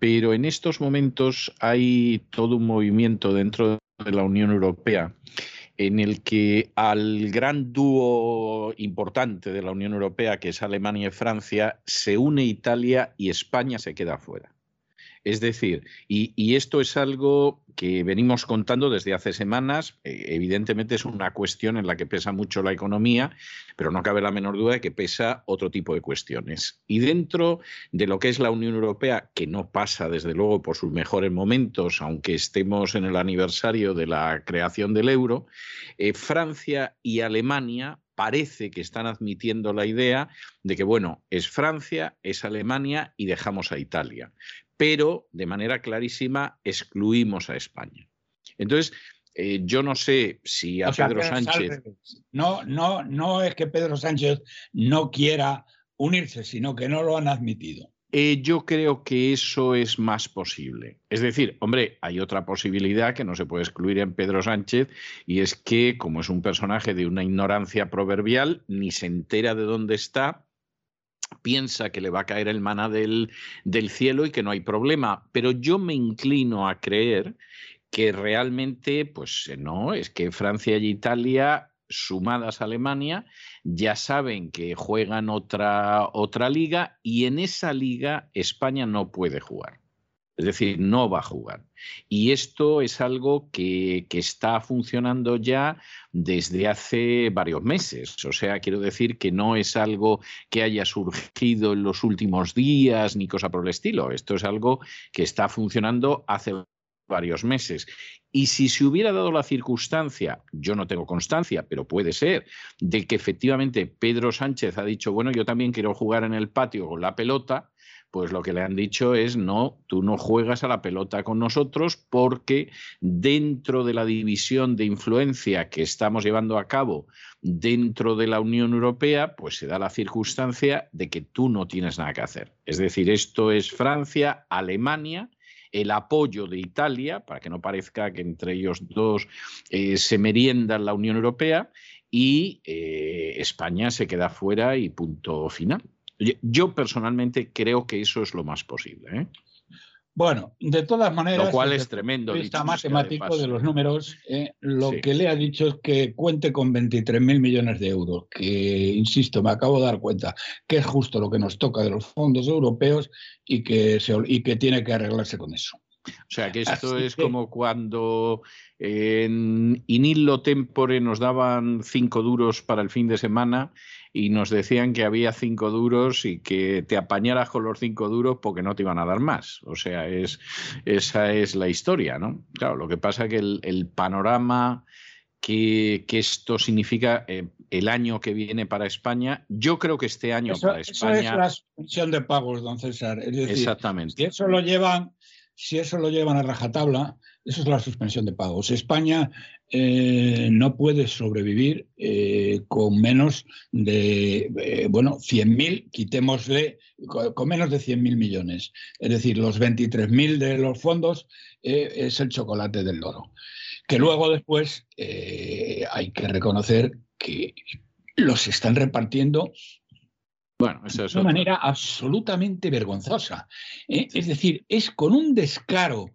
pero en estos momentos hay todo un movimiento dentro de la Unión Europea en el que al gran dúo importante de la Unión Europea, que es Alemania y Francia, se une Italia y España se queda fuera. Es decir, y, esto es algo que venimos contando desde hace semanas. Eh, evidentemente es una cuestión en la que pesa mucho la economía, pero no cabe la menor duda de que pesa otro tipo de cuestiones. Y dentro de lo que es la Unión Europea, que no pasa desde luego por sus mejores momentos, aunque estemos en el aniversario de la creación del euro, eh, Francia y Alemania parece que están admitiendo la idea de que, bueno, es Francia, es Alemania y dejamos a Italia pero de manera clarísima excluimos a España. Entonces, eh, yo no sé si a Pedro Sánchez. No, no, no es que Pedro Sánchez no quiera unirse, sino que no lo han admitido. Eh, yo creo que eso es más posible. Es decir, hombre, hay otra posibilidad que no se puede excluir en Pedro Sánchez y es que, como es un personaje de una ignorancia proverbial, ni se entera de dónde está, piensa que le va a caer el maná del, del cielo y que no hay problema. Pero yo me inclino a creer que realmente, pues no, es que Francia y Italia sumadas a Alemania, ya saben que juegan otra, otra liga y en esa liga España no puede jugar. Es decir, no va a jugar. Y esto es algo que, está funcionando ya desde hace varios meses. O sea, quiero decir que no es algo que haya surgido en los últimos días ni cosa por el estilo. Esto es algo que está funcionando hace varios meses. Y si se hubiera dado la circunstancia, yo no tengo constancia, pero puede ser, de que efectivamente Pedro Sánchez ha dicho, bueno, yo también quiero jugar en el patio con la pelota, pues lo que le han dicho es, no, tú no juegas a la pelota con nosotros porque dentro de la división de influencia que estamos llevando a cabo dentro de la Unión Europea, pues se da la circunstancia de que tú no tienes nada que hacer. Es decir, esto es Francia, Alemania, el apoyo de Italia, para que no parezca que entre ellos dos eh, se merienda la Unión Europea, y eh, España se queda fuera y punto final. Yo personalmente creo que eso es lo más posible. ¿eh? Bueno, de todas maneras, lo cual es tremendo. Está matemático de, los números, ¿eh? lo que le ha dicho es que cuente con 23.000 millones de euros, que, insisto, me acabo de dar cuenta que es justo lo que nos toca de los fondos europeos y que, y que tiene que arreglarse con eso. O sea, que esto es como cuando en Inillo Tempore nos daban cinco duros para el fin de semana y nos decían que había cinco duros y que te apañaras con los cinco duros porque no te iban a dar más. O sea, es, esa es la historia, ¿no? Claro, lo que pasa es que el, panorama que, esto significa, eh, el año que viene para España. Yo creo que este año para España. Eso es la suspensión de pagos, don César. Exactamente. Si eso lo llevan, si eso lo llevan a rajatabla, eso es la suspensión de pagos. España eh, no puede sobrevivir eh, con menos de, eh, bueno, 100.000, quitémosle, con, menos de 100.000 millones. Es decir, los 23.000 de los fondos es el chocolate del loro. Que luego después hay que reconocer que los están repartiendo bueno, de una manera absolutamente vergonzosa. Es decir, es con un descaro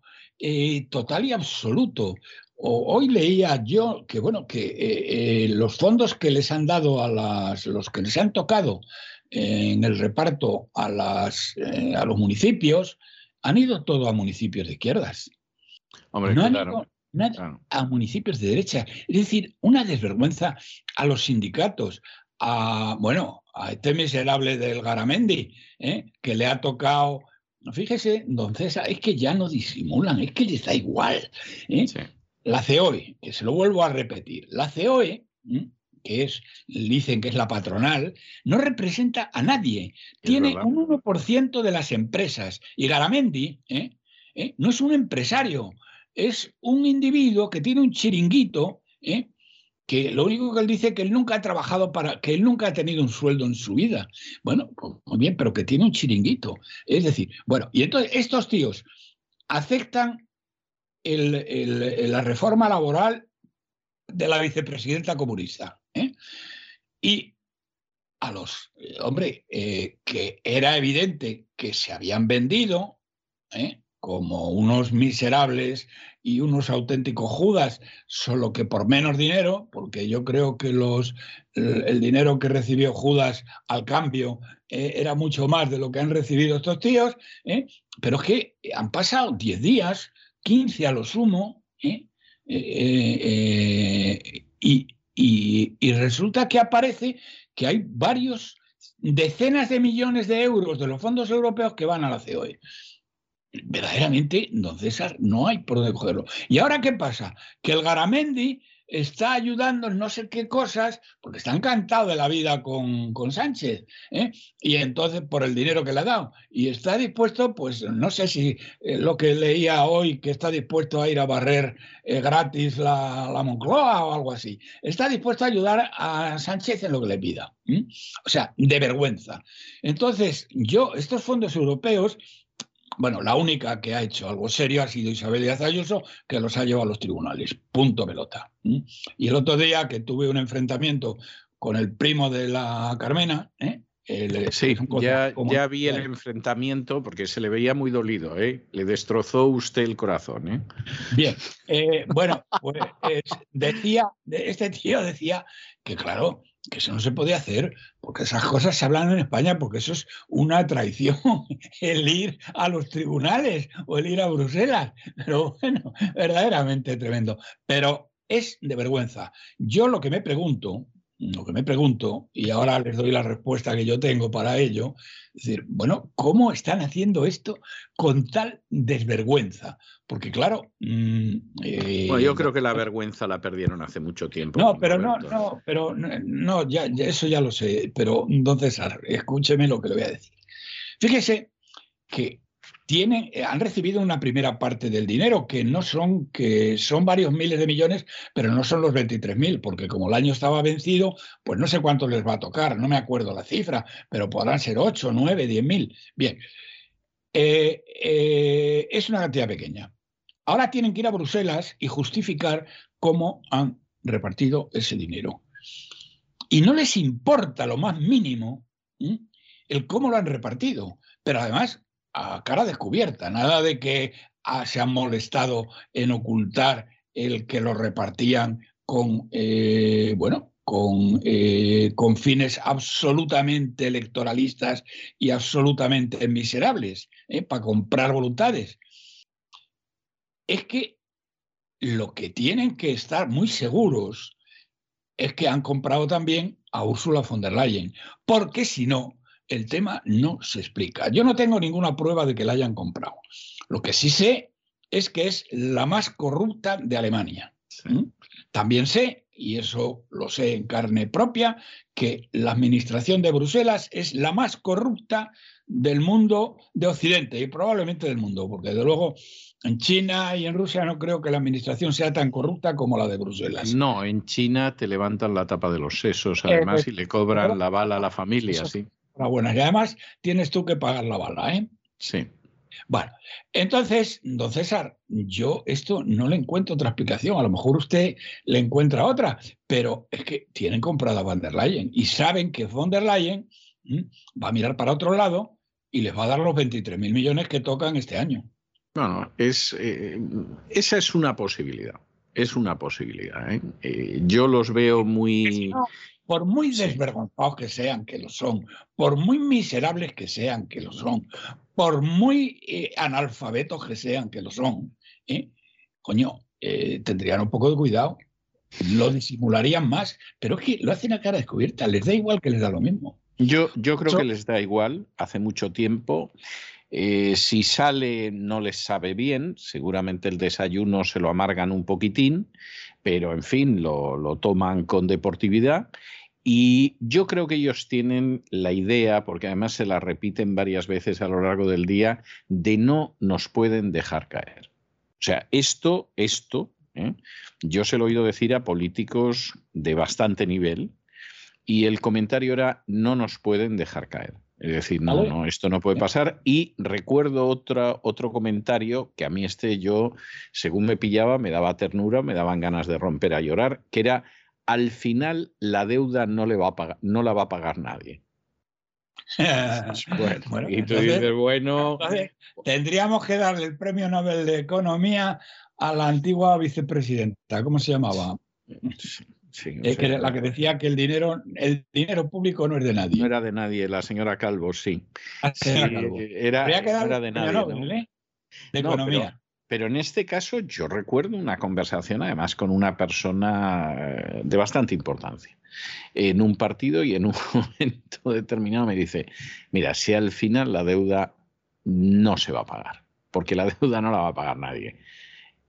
total y absoluto hoy leía yo que, bueno, que eh, eh, los fondos que les han dado a las, los que les han tocado en el reparto a, las, eh, a los municipios, han ido todo a municipios de izquierdas. no han ido a municipios de derecha. Es decir, una desvergüenza a los sindicatos, a, bueno, a este miserable del Garamendi, que le ha tocado Fíjese, don César, es que ya no disimulan, es que les da igual. Sí. La COE, que se lo vuelvo a repetir, la COE, que es, dicen que es la patronal, no representa a nadie. Tiene un 1% de las empresas. Y Garamendi ¿eh? ¿Eh? no es un empresario, es un individuo que tiene un chiringuito, ¿eh? Que lo único que él dice es que él nunca ha trabajado para, que él nunca ha tenido un sueldo en su vida. Bueno, pues, muy bien, pero que tiene un chiringuito. Es decir, bueno, y entonces estos tíos aceptan la reforma laboral de la vicepresidenta comunista. ¿eh? Y a los, eh, hombre, eh, que era evidente que se habían vendido como unos miserables y unos auténticos judas, solo que por menos dinero, porque yo creo que los, el, dinero que recibió Judas al cambio era mucho más de lo que han recibido estos tíos, pero es que han pasado 10 días 15 a lo sumo, ¿eh? Eh, eh, y, resulta que aparece que hay varios, decenas de millones de euros de los fondos europeos que van a la COE. Verdaderamente, don César, no hay por dónde cogerlo. ¿Y ahora qué pasa? Que el Garamendi está ayudando en no sé qué cosas, porque está encantado de la vida con, Sánchez, ¿eh? y entonces por el dinero que le ha dado, y está dispuesto, pues no sé si eh, lo que leía hoy, que está dispuesto a ir a barrer eh, gratis la, la, Moncloa o algo así, está dispuesto a ayudar a Sánchez en lo que le pida. O sea, de vergüenza. Entonces, yo, estos fondos europeos, bueno, la única que ha hecho algo serio ha sido Isabel Díaz Ayuso, que los ha llevado a los tribunales. Punto pelota. Y el otro día que tuve un enfrentamiento con el primo de la Carmena, ¿eh? sí, ya, ya, vi el enfrentamiento porque se le veía muy dolido, ¿eh? le destrozó usted el corazón. ¿eh? Bien, eh, bueno, pues decía, este tío decía que claro, que eso no se podía hacer, porque esas cosas se hablan en España, porque eso es una traición, [LAUGHS] el ir a los tribunales o el ir a Bruselas. Pero bueno, verdaderamente tremendo. Pero es de vergüenza. Yo lo que me pregunto, lo que me pregunto, y ahora les doy la respuesta que yo tengo para ello, es decir, bueno, ¿cómo están haciendo esto con tal desvergüenza? Porque claro... Mm, eh, bueno, yo creo que la vergüenza la perdieron hace mucho tiempo. No, pero no, no, pero no, ya, eso ya lo sé, pero entonces, escúcheme lo que le voy a decir. Fíjese que tienen, eh, han recibido una primera parte del dinero, que no son, que son varios miles de millones, pero no son los 23.000, porque como el año estaba vencido, pues no sé cuánto les va a tocar, no me acuerdo la cifra, pero podrán ser 8, 9, 10 mil. Bien, eh, eh, es una cantidad pequeña. Ahora tienen que ir a Bruselas y justificar cómo han repartido ese dinero. Y no les importa lo más mínimo el cómo lo han repartido. Pero además a cara descubierta, nada de que se han molestado en ocultar el que lo repartían con, eh, bueno, con, eh, con, fines absolutamente electoralistas y absolutamente miserables, ¿eh? para comprar voluntades. Es que lo que tienen que estar muy seguros es que han comprado también a Ursula von der Leyen, porque si no, el tema no se explica. Yo no tengo ninguna prueba de que la hayan comprado. Lo que sí sé es que es la más corrupta de Alemania. También sé y eso lo sé en carne propia, que la administración de Bruselas es la más corrupta del mundo de Occidente y probablemente del mundo, porque de luego en China y en Rusia no creo que la administración sea tan corrupta como la de Bruselas. No, en China te levantan la tapa de los sesos, además, y le cobran la bala a la familia, sí. Bueno, y además tienes tú que pagar la bala, ¿eh? Sí. Bueno, entonces, don César, yo esto no le encuentro otra explicación. A lo mejor usted le encuentra otra, pero es que tienen comprada a Van der Leyen y saben que Von der Leyen va a mirar para otro lado y les va a dar los 23 mil millones que tocan este año. No, es, eh, esa es una posibilidad. Es una posibilidad. ¿eh? Eh, yo los veo muy. Por muy desvergonzados que sean, que lo son, por muy miserables que sean, que lo son, por muy analfabetos que sean, que lo son, coño, tendrían un poco de cuidado. Lo disimularían más, pero es que lo hacen a cara descubierta, les da igual que les da lo mismo. Yo, yo creo que les da igual, hace mucho tiempo. Eh, si sale no les sabe bien, seguramente el desayuno se lo amargan un poquitín, pero en fin, lo, lo toman con deportividad. Y yo creo que ellos tienen la idea, porque además se la repiten varias veces a lo largo del día, de no nos pueden dejar caer. O sea, esto, esto, ¿eh? yo se lo he oído decir a políticos de bastante nivel, y el comentario era no nos pueden dejar caer. Es decir, no, no, esto no puede pasar. Y recuerdo otra, otro comentario que a mí este yo, según me pillaba, me daba ternura, me daban ganas de romper a llorar, que era al final la deuda no, le va a pagar, no la va a pagar nadie. [LAUGHS] bueno, y tú dices, bueno. tendríamos que darle el premio Nobel de Economía a la antigua vicepresidenta. ¿Cómo se llamaba? Que la que decía que el dinero, el dinero público no es de nadie. No era de nadie, la señora Calvo, sí. Ah, era, de nadie. ¿eh? De economía. Pero, en este caso yo recuerdo una conversación además con una persona eh, de bastante importancia en un partido y en un [LAUGHS] momento determinado me dice, mira, si al final la deuda no se va a pagar, porque la deuda no la va a pagar nadie.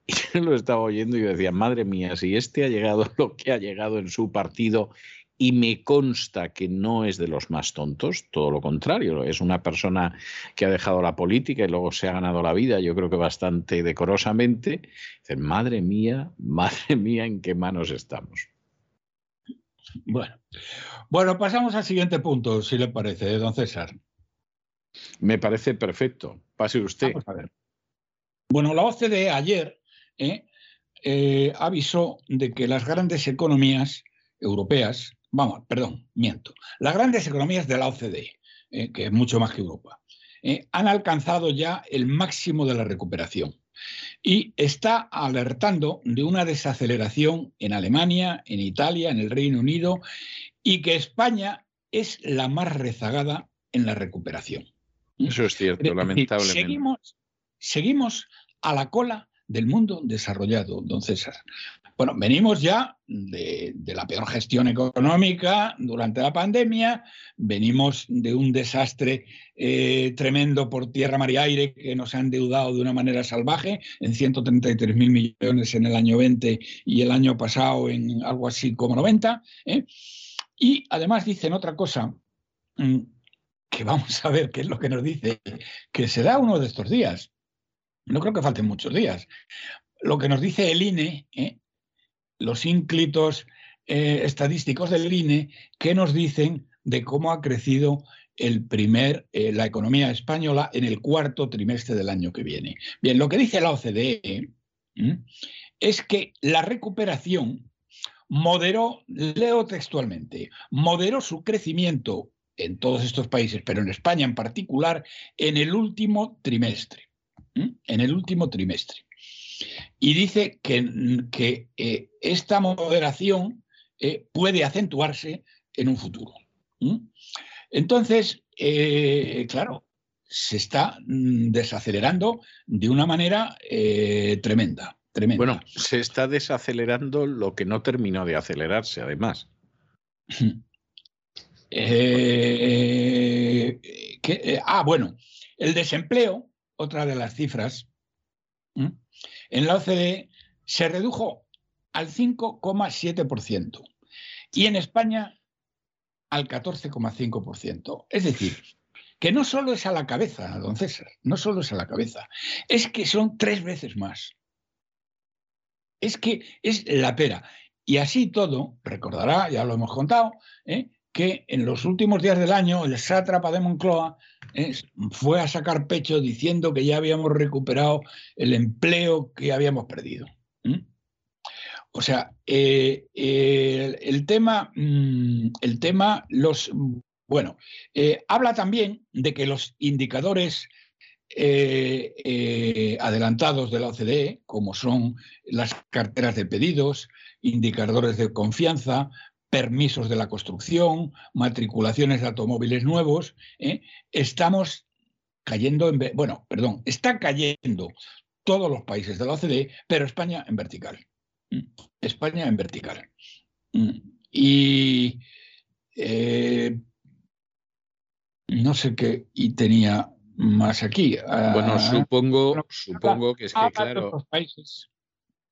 [LAUGHS] Y yo lo estaba oyendo y yo decía, madre mía, si este ha llegado [LAUGHS] lo que ha llegado en su partido y me consta que no es de los más tontos, todo lo contrario, es una persona que ha dejado la política y luego se ha ganado la vida, yo creo que bastante decorosamente, dice, madre mía, [LAUGHS] madre mía, ¿en qué manos estamos? Bueno, bueno, pasamos al siguiente punto, si le parece, don César. Me parece perfecto. Pase usted. Bueno, la OCDE ayer ¿eh? Eh, avisó de que las grandes economías europeas, vamos, perdón, miento, las grandes economías de la OCDE, ¿eh? que es mucho más que Europa, han alcanzado ya el máximo de la recuperación y está alertando de una desaceleración en Alemania, en Italia, en el Reino Unido y que España es la más rezagada en la recuperación. Eso es cierto, lamentablemente. Seguimos, seguimos a la cola del mundo desarrollado, don César. Bueno, venimos ya de, la peor gestión económica durante la pandemia, venimos de un desastre eh, tremendo por tierra, mar y aire que nos ha endeudado de una manera salvaje en 133 mil millones en el año 20 y el año pasado en algo así como 90. ¿eh? Y además dicen otra cosa, mm, que vamos a ver qué es lo que nos dice, que será uno de estos días no creo que falten muchos días. Lo que nos dice el INE, ¿eh? los ínclitos eh, estadísticos del INE, que nos dicen de cómo ha crecido el primer, eh, la economía española en el cuarto trimestre del año que viene. Bien, lo que dice la OCDE es que la recuperación moderó, leo textualmente, moderó su crecimiento en todos estos países, pero en España en particular, en el último trimestre en el último trimestre. Y dice que, que eh, esta moderación eh, puede acentuarse en un futuro. Entonces, eh, claro, se está mm, desacelerando de una manera tremenda, tremenda. Bueno, se está desacelerando lo que no terminó de acelerarse, además. ah, bueno, el desempleo otra de las cifras, en la OCDE se redujo al 5,7% y en España al 14,5%. Es decir, que no solo es a la cabeza, don César, no solo es a la cabeza, es que son tres veces más. Es que es la pera. Y así todo, recordará, ya lo hemos contado, ¿eh? que en los últimos días del año el sátrapa de Moncloa ¿eh? fue a sacar pecho diciendo que ya habíamos recuperado el empleo que habíamos perdido. O sea, eh, el, tema, mm, el tema, los, bueno, habla también de que los indicadores adelantados de la OCDE, como son las carteras de pedidos, indicadores de confianza, permisos de la construcción, matriculaciones de automóviles nuevos, ¿eh? estamos cayendo en, bueno, perdón, está cayendo todos los países de la OCDE, pero España en vertical. España en vertical. Y eh, no sé qué, y tenía más aquí. Bueno, ah, supongo, supongo que es que, claro. Países.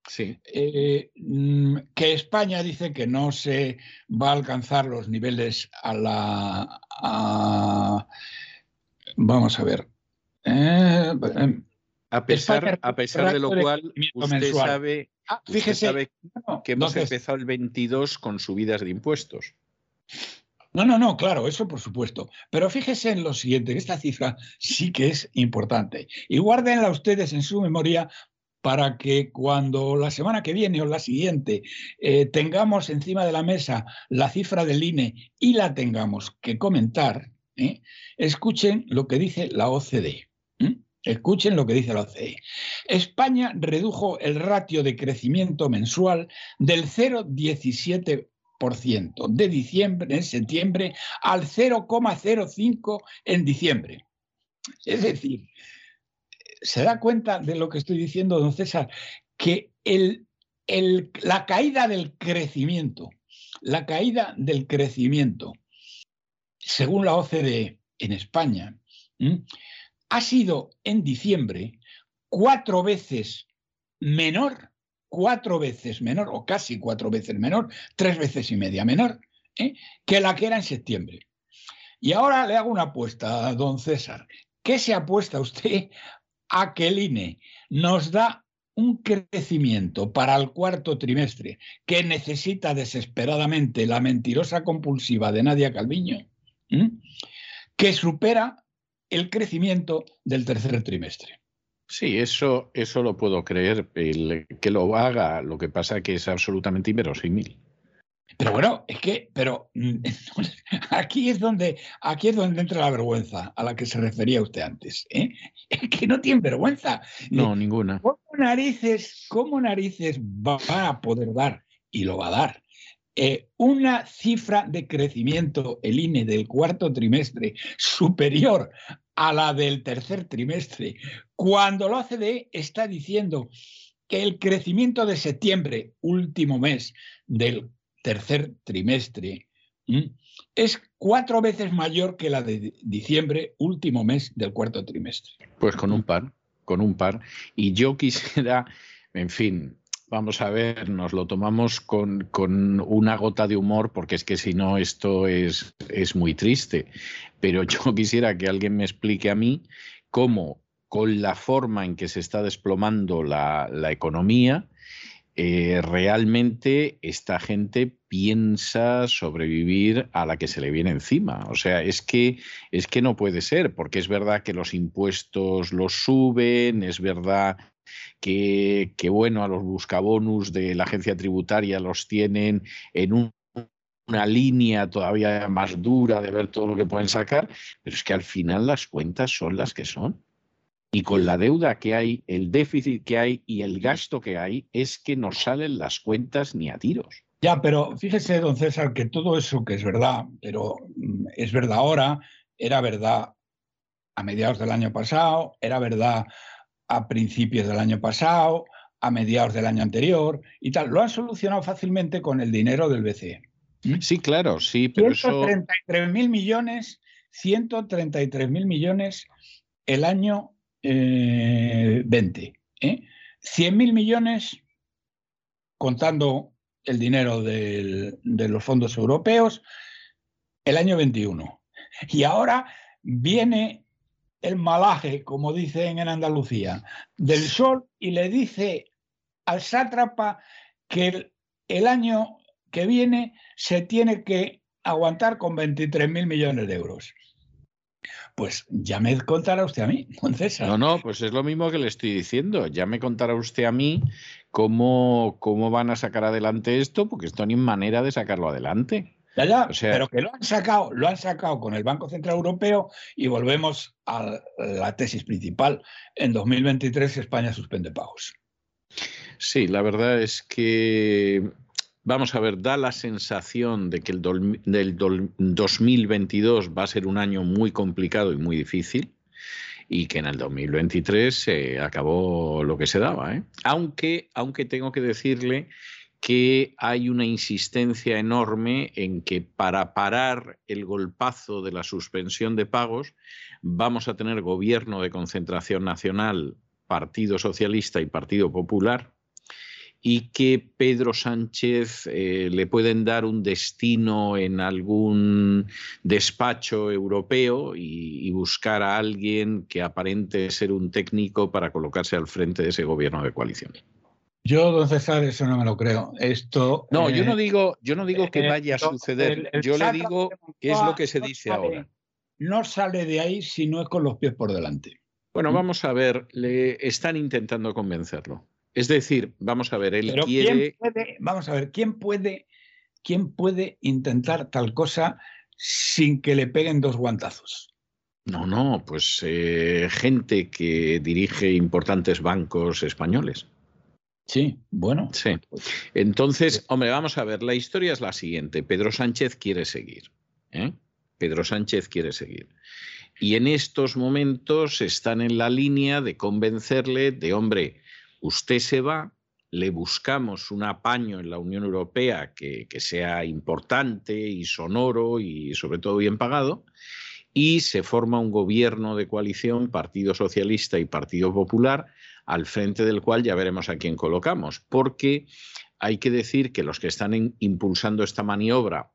Sí. Eh, mm, que España dice que no se va a alcanzar los niveles a la. vamos a ver. Eh, em, a pesar, a pesar de lo cual, usted sabe, ah, fíjese, que hemos empezado el 22 con subidas de impuestos. No, no, no, claro, eso por supuesto. Pero fíjese en lo siguiente, que esta cifra sí que es importante. Y guárdenla ustedes en su memoria para que cuando la semana que viene o la siguiente eh, tengamos encima de la mesa la cifra del INE y la tengamos que comentar, ¿eh? escuchen lo que dice la OCDE. Escuchen lo que dice la OCDE. España redujo el ratio de crecimiento mensual del 0,17% de diciembre en septiembre al 0,05 en diciembre. Es decir, se da cuenta de lo que estoy diciendo, don César, que la caída del crecimiento, la caída del crecimiento, según la OCDE en España, ha sido en diciembre cuatro veces menor, cuatro veces menor, o casi cuatro veces menor, tres veces y media menor, ¿eh? que la que era en septiembre. Y ahora le hago una apuesta, don César. ¿Qué se apuesta usted a que el INE nos da un crecimiento para el cuarto trimestre que necesita desesperadamente la mentirosa compulsiva de Nadia Calviño, que supera el crecimiento del tercer trimestre. Sí, eso, eso lo puedo creer, que lo haga, lo que pasa que es absolutamente inverosímil. Pero bueno, es que, pero mm, [LAUGHS] aquí es donde, aquí es donde entra la vergüenza a la que se refería usted antes. ¿eh? [LAUGHS] Es que no tiene vergüenza. No, ninguna. ¿Cómo narices, cómo narices va a poder dar, y lo va a dar, eh, una cifra de crecimiento, el INE, del cuarto trimestre superior a la del tercer trimestre, cuando la OCDE está diciendo que el crecimiento de septiembre, último mes del tercer trimestre es cuatro veces mayor que la de diciembre, último mes del cuarto trimestre. Pues con un par, con un par. Y yo quisiera, en fin, vamos a ver, nos lo tomamos con, con, una gota de humor, porque es que si no esto es, es muy triste. Pero yo [LAUGHS] quisiera que alguien me explique a mí cómo, con la forma en que se está desplomando la, la economía, eh, realmente esta gente piensa sobrevivir a la que se le viene encima. O sea, es que, es que no puede ser, porque es verdad que los impuestos los suben, es verdad que, bueno, a los buscabonus de la agencia tributaria los tienen en una línea todavía más dura de ver todo lo que pueden sacar, pero es que al final las cuentas son las que son. Y con la deuda que hay, el déficit que hay y el gasto que hay, es que no salen las cuentas ni a tiros. Ya, pero fíjese, don César, que todo eso que es verdad, pero mm, es verdad ahora, era verdad a mediados del año pasado, era verdad a principios del año pasado, a mediados del año anterior y tal. Lo han solucionado fácilmente con el dinero del BCE. ¿Mm? Sí, claro, sí, pero 133 mil millones, 133 mil millones el año 20. ¿eh? 100 ¿eh? mil millones contando el dinero de los fondos europeos, el año 21. Y ahora viene el malaje, como dicen en Andalucía, del sol y le dice al sátrapa que el, año que viene se tiene que aguantar con 23 mil millones de euros. Pues ya me contará usted a mí, [LAUGHS] don César. No, no, pues es lo mismo que le estoy diciendo. Ya me contará usted a mí cómo, cómo van a sacar adelante esto, porque esto ni manera de sacarlo adelante. Ya, ya, pero que lo han sacado, lo han sacado con el Banco Central Europeo y volvemos a la tesis principal. En 2023 España suspende pagos. Sí, la verdad es que Vamos a ver, da la sensación de que el del 2022 va a ser un año muy complicado y muy difícil y que en el 2023 se acabó lo que se daba. ¿eh? Aunque, aunque tengo que decirle que hay una insistencia enorme en que para parar el golpazo de la suspensión de pagos vamos a tener gobierno de concentración nacional, Partido Socialista y Partido Popular, y que Pedro Sánchez eh, le pueden dar un destino en algún despacho europeo y, buscar a alguien que aparente ser un técnico para colocarse al frente de ese gobierno de coalición. Yo, don César, eso no me lo creo. Esto. No, yo no eh, digo, yo no digo que eh, vaya a suceder. yo le digo qué es lo que se dice ahora. No sale de ahí si no es con los pies por delante. Bueno, vamos a ver, le están intentando convencerlo. Es decir, vamos a ver, él quiere. vamos a ver, ¿quién puede, ¿quién puede intentar tal cosa sin que le peguen dos guantazos? No, no, pues eh, gente que dirige importantes bancos españoles. Sí, bueno. Sí. Entonces, hombre, vamos a ver, la historia es la siguiente. Pedro Sánchez quiere seguir. ¿eh? Pedro Sánchez quiere seguir. Y en estos momentos están en la línea de convencerle de, hombre, usted se va, le buscamos un apaño en la Unión Europea que, sea importante y sonoro y sobre todo bien pagado, y se forma un gobierno de coalición, Partido Socialista y Partido Popular, al frente del cual ya veremos a quién colocamos, porque hay que decir que los que están impulsando esta maniobra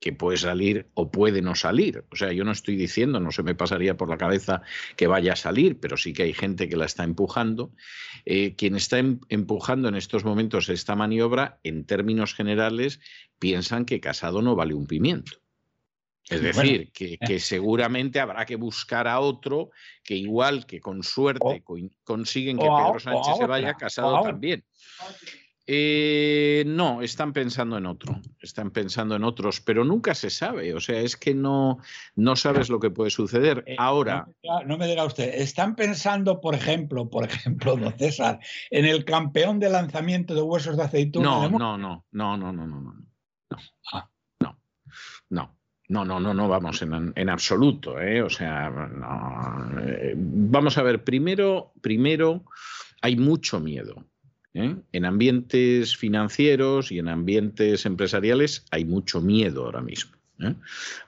que puede salir o puede no salir. O sea, yo no estoy diciendo, no se me pasaría por la cabeza que vaya a salir, pero sí que hay gente que la está empujando. Eh, quien está em, empujando en estos momentos esta maniobra, en términos generales, piensan que Casado no vale un pimiento. Es decir, que, eh. seguramente habrá que buscar a otro que igual que con suerte consiguen que Pedro Sánchez se vaya, Casado también. Eh, no, están pensando en otro, están pensando en otros, pero nunca se sabe. O sea, es que no, no sabes lo que puede suceder. Eh, Ahora. No me, diga, usted, están pensando, por ejemplo, por ejemplo, don César, en el campeón de lanzamiento de huesos de aceituna. No, no, no, no, no, no, no, no. No, ah. no, no. No, no, no, no vamos en, en absoluto, ¿eh? O sea, no, eh, vamos a ver, primero, primero hay mucho miedo ¿eh? En ambientes financieros y en ambientes empresariales hay mucho miedo ahora mismo. ¿eh?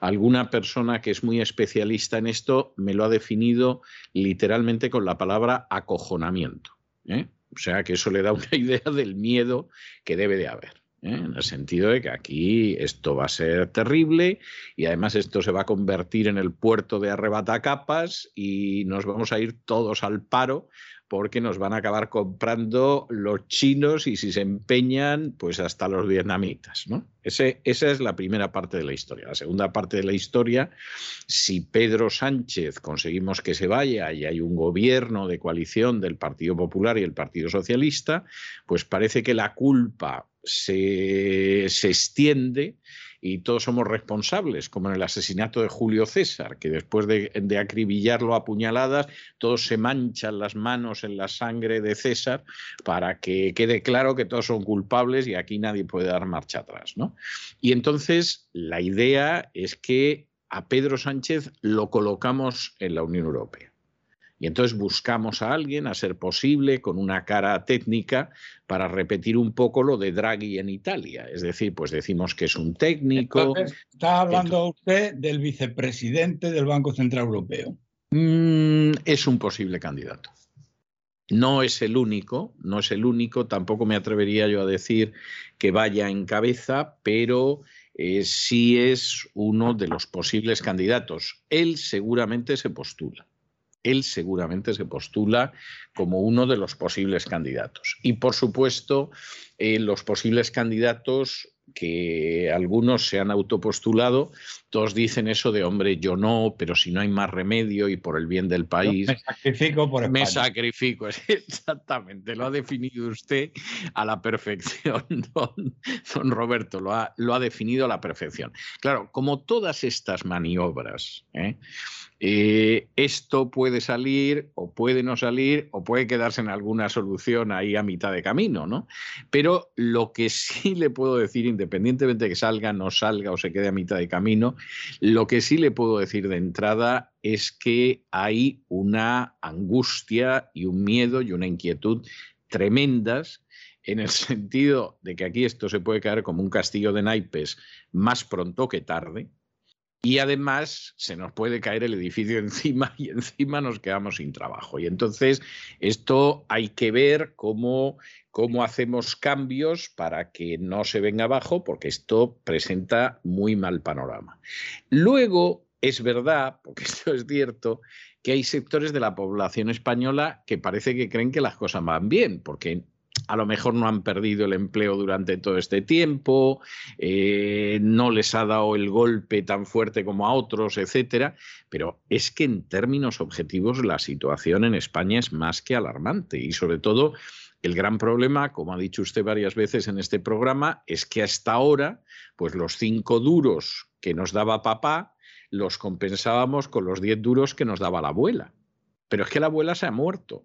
Alguna persona que es muy especialista en esto me lo ha definido literalmente con la palabra acojonamiento. ¿eh? O sea que eso le da una [LAUGHS] idea del miedo que debe de haber. en el sentido de que aquí esto va a ser terrible y además esto se va a convertir en el puerto de arrebatacapas y nos vamos a ir todos al paro porque nos van a acabar comprando los chinos y si se empeñan, pues hasta los vietnamitas. ¿no? Esa es la primera parte de la historia. La segunda parte de la historia, si Pedro Sánchez conseguimos que se vaya y hay un gobierno de coalición del Partido Popular y el Partido Socialista, pues parece que la culpa se, se extiende y todos somos responsables, como en el asesinato de Julio César, que después de, acribillarlo a puñaladas, todos se manchan las manos en la sangre de César para que quede claro que todos son culpables y aquí nadie puede dar marcha atrás. ¿no? Y entonces la idea es que a Pedro Sánchez lo colocamos en la Unión Europea. Y entonces buscamos a alguien, a ser posible, con una cara técnica, para repetir un poco lo de Draghi en Italia. Es decir, pues decimos que es un técnico. está hablando usted del vicepresidente del Banco Central Europeo. Mm, es un posible candidato. No es el único, no es el único, tampoco me atrevería yo a decir que vaya en cabeza, pero eh, sí es uno de los posibles candidatos. Él seguramente se postula. Él seguramente se postula como uno de los posibles candidatos. Y por supuesto, eh, los posibles candidatos que algunos se han autopostulado, todos dicen eso de hombre, yo no, pero si no hay más remedio y por el bien del país. me sacrifico por Me sacrifico, [LAUGHS] exactamente, lo ha definido usted a la perfección, [LAUGHS] don, don Roberto, lo ha, lo ha, definido a la perfección. Claro, como todas estas maniobras, ¿eh? Eh, esto puede salir o puede no salir o puede quedarse en alguna solución ahí a mitad de camino, ¿no? Pero lo que [LAUGHS] sí le puedo decir, independientemente de que salga, no salga o se quede a mitad de camino, lo que sí le puedo decir de entrada es que hay una angustia y un miedo y una inquietud tremendas en el [LAUGHS] sentido de que aquí esto se puede caer como un castillo de naipes más pronto que tarde, y además se nos puede caer el edificio [LAUGHS] encima y encima nos quedamos sin trabajo. Y entonces esto hay que ver cómo, cómo hacemos cambios para que no se venga abajo, porque esto presenta muy mal panorama. Luego, es verdad, porque [LAUGHS] esto es cierto, que hay sectores de la población española que parece que creen que las cosas van bien, porque a lo mejor no han perdido el empleo durante todo este tiempo, eh, no les ha dado el golpe tan fuerte como a otros, etcétera. Pero es que en términos objetivos la situación en España es más que alarmante y sobre todo el gran problema, como ha dicho usted varias veces en este programa, es que hasta ahora, pues los cinco duros que nos daba papá los compensábamos con los diez duros que nos daba la abuela. Pero es que la abuela se ha muerto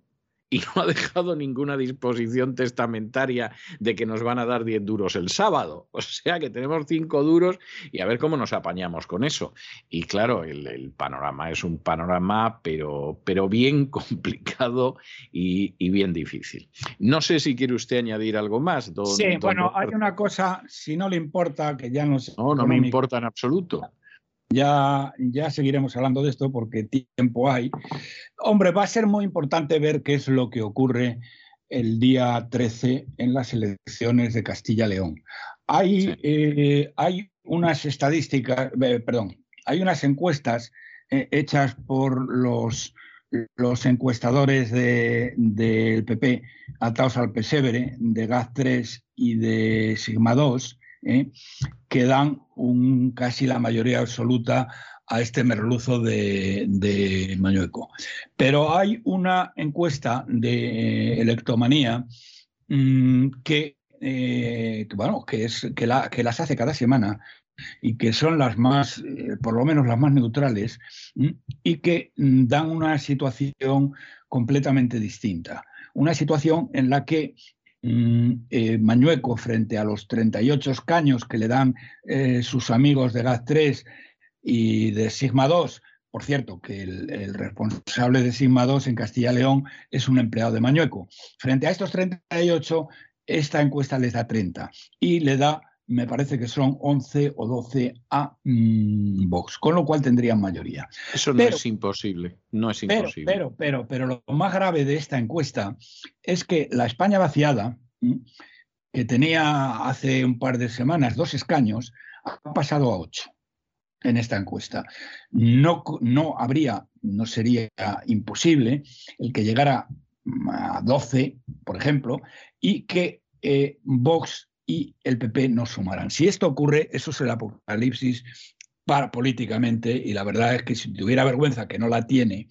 y no ha dejado ninguna disposición testamentaria de que nos van a dar 10 duros el sábado. O sea que tenemos 5 duros y a ver cómo nos apañamos con eso. Y claro, el, panorama es un panorama, pero, pero bien [LAUGHS] complicado y, bien difícil. No sé si quiere usted añadir algo más. sí, bueno, hay una cosa, si no le importa, que ya no sé. No, no me importa en absoluto. Ya, ya seguiremos hablando de esto porque tiempo hay. Hombre, va a ser muy importante ver qué es lo que ocurre el día 13 en las elecciones de Castilla-León. Hay, eh, hay unas estadísticas, eh, perdón, hay unas encuestas eh, hechas por los, los encuestadores del de, PP, atados al Pesevere, de GAZ3 y de Sigma 2, ¿eh? que dan un, casi la mayoría absoluta a este merluzo de, Mañueco. Pero hay una encuesta de electomanía mm, que, eh, bueno, que, es, que, la, que, las hace cada semana y que son las más, eh, por lo menos las más neutrales, y que mm, dan una situación completamente distinta. Una situación en la que Mm, eh, Mañueco frente a los 38 escaños que le dan eh, sus amigos de GAT3 y de Sigma 2, por cierto, que el, responsable de Sigma 2 en Castilla y León es un empleado de Mañueco. Frente a estos 38, esta encuesta les da 30 y le da me parece que son 11 o 12 a mm, Vox, con lo cual tendrían mayoría. Eso no es imposible, no es imposible. Pero, pero, pero, lo más grave de esta encuesta es que la España vaciada, que tenía hace un par de semanas dos escaños, ha pasado a ocho en esta encuesta. No, no habría, no sería imposible el que llegara a 12, por ejemplo, y que eh, Vox y el PP no sumarán. Si esto ocurre, eso es el apocalipsis para políticamente, y la verdad es que si tuviera vergüenza, que no la tiene,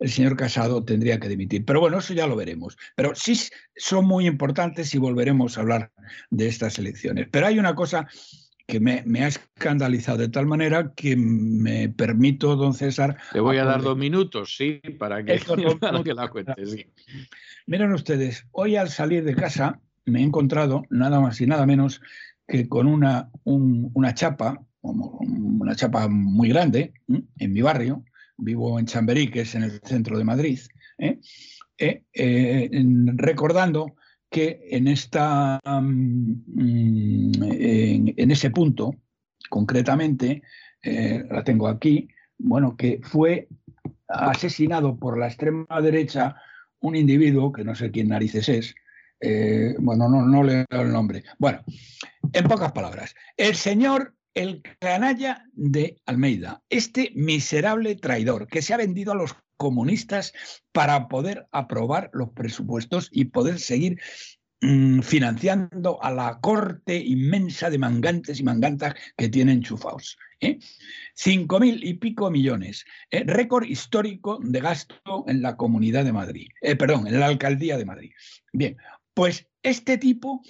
el señor Casado tendría que dimitir. Pero bueno, eso ya lo veremos. Pero sí son muy importantes y volveremos a hablar de estas elecciones. Pero hay una cosa que me, ha escandalizado de tal manera que me permito, don César... Le voy a dar dos minutos, sí, para que, [LAUGHS] que la cuente. Miren ustedes, hoy al salir de casa me he encontrado nada más y nada menos que con una, una chapa, una chapa muy grande en mi barrio, vivo en Chamberí, que es en el centro de Madrid, ¿eh? Eh, eh, recordando que en, esta, mm, en, ese punto, concretamente, la tengo aquí, bueno, que fue asesinado por la extrema derecha un individuo, que no sé quién narices es, eh, bueno, no, no leo el nombre. Bueno, en pocas palabras, el señor, el canalla de Almeida, este miserable traidor que se ha vendido a los comunistas para poder aprobar los presupuestos y poder seguir mm, financiando a la corte inmensa de mangantes y mangantas que tienen chufaos. ¿eh? Cinco mil y pico millones. ¿eh? Récord histórico de gasto en la Comunidad de Madrid. Eh, perdón, en la Alcaldía de Madrid. Bien, pues este tipo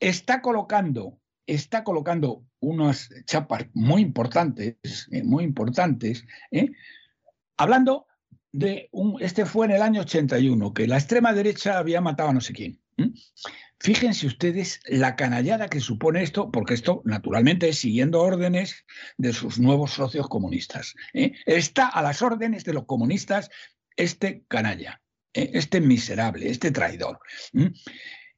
está colocando, está colocando unas chapas muy importantes, eh, muy importantes, ¿eh? hablando de un, este fue en el año 81, que la extrema derecha había matado a no sé quién. Fíjense ustedes la canallada que supone esto, porque esto naturalmente es siguiendo órdenes de sus nuevos socios comunistas. ¿eh? Está a las órdenes de los comunistas este canalla. Eh, este miserable, este traidor.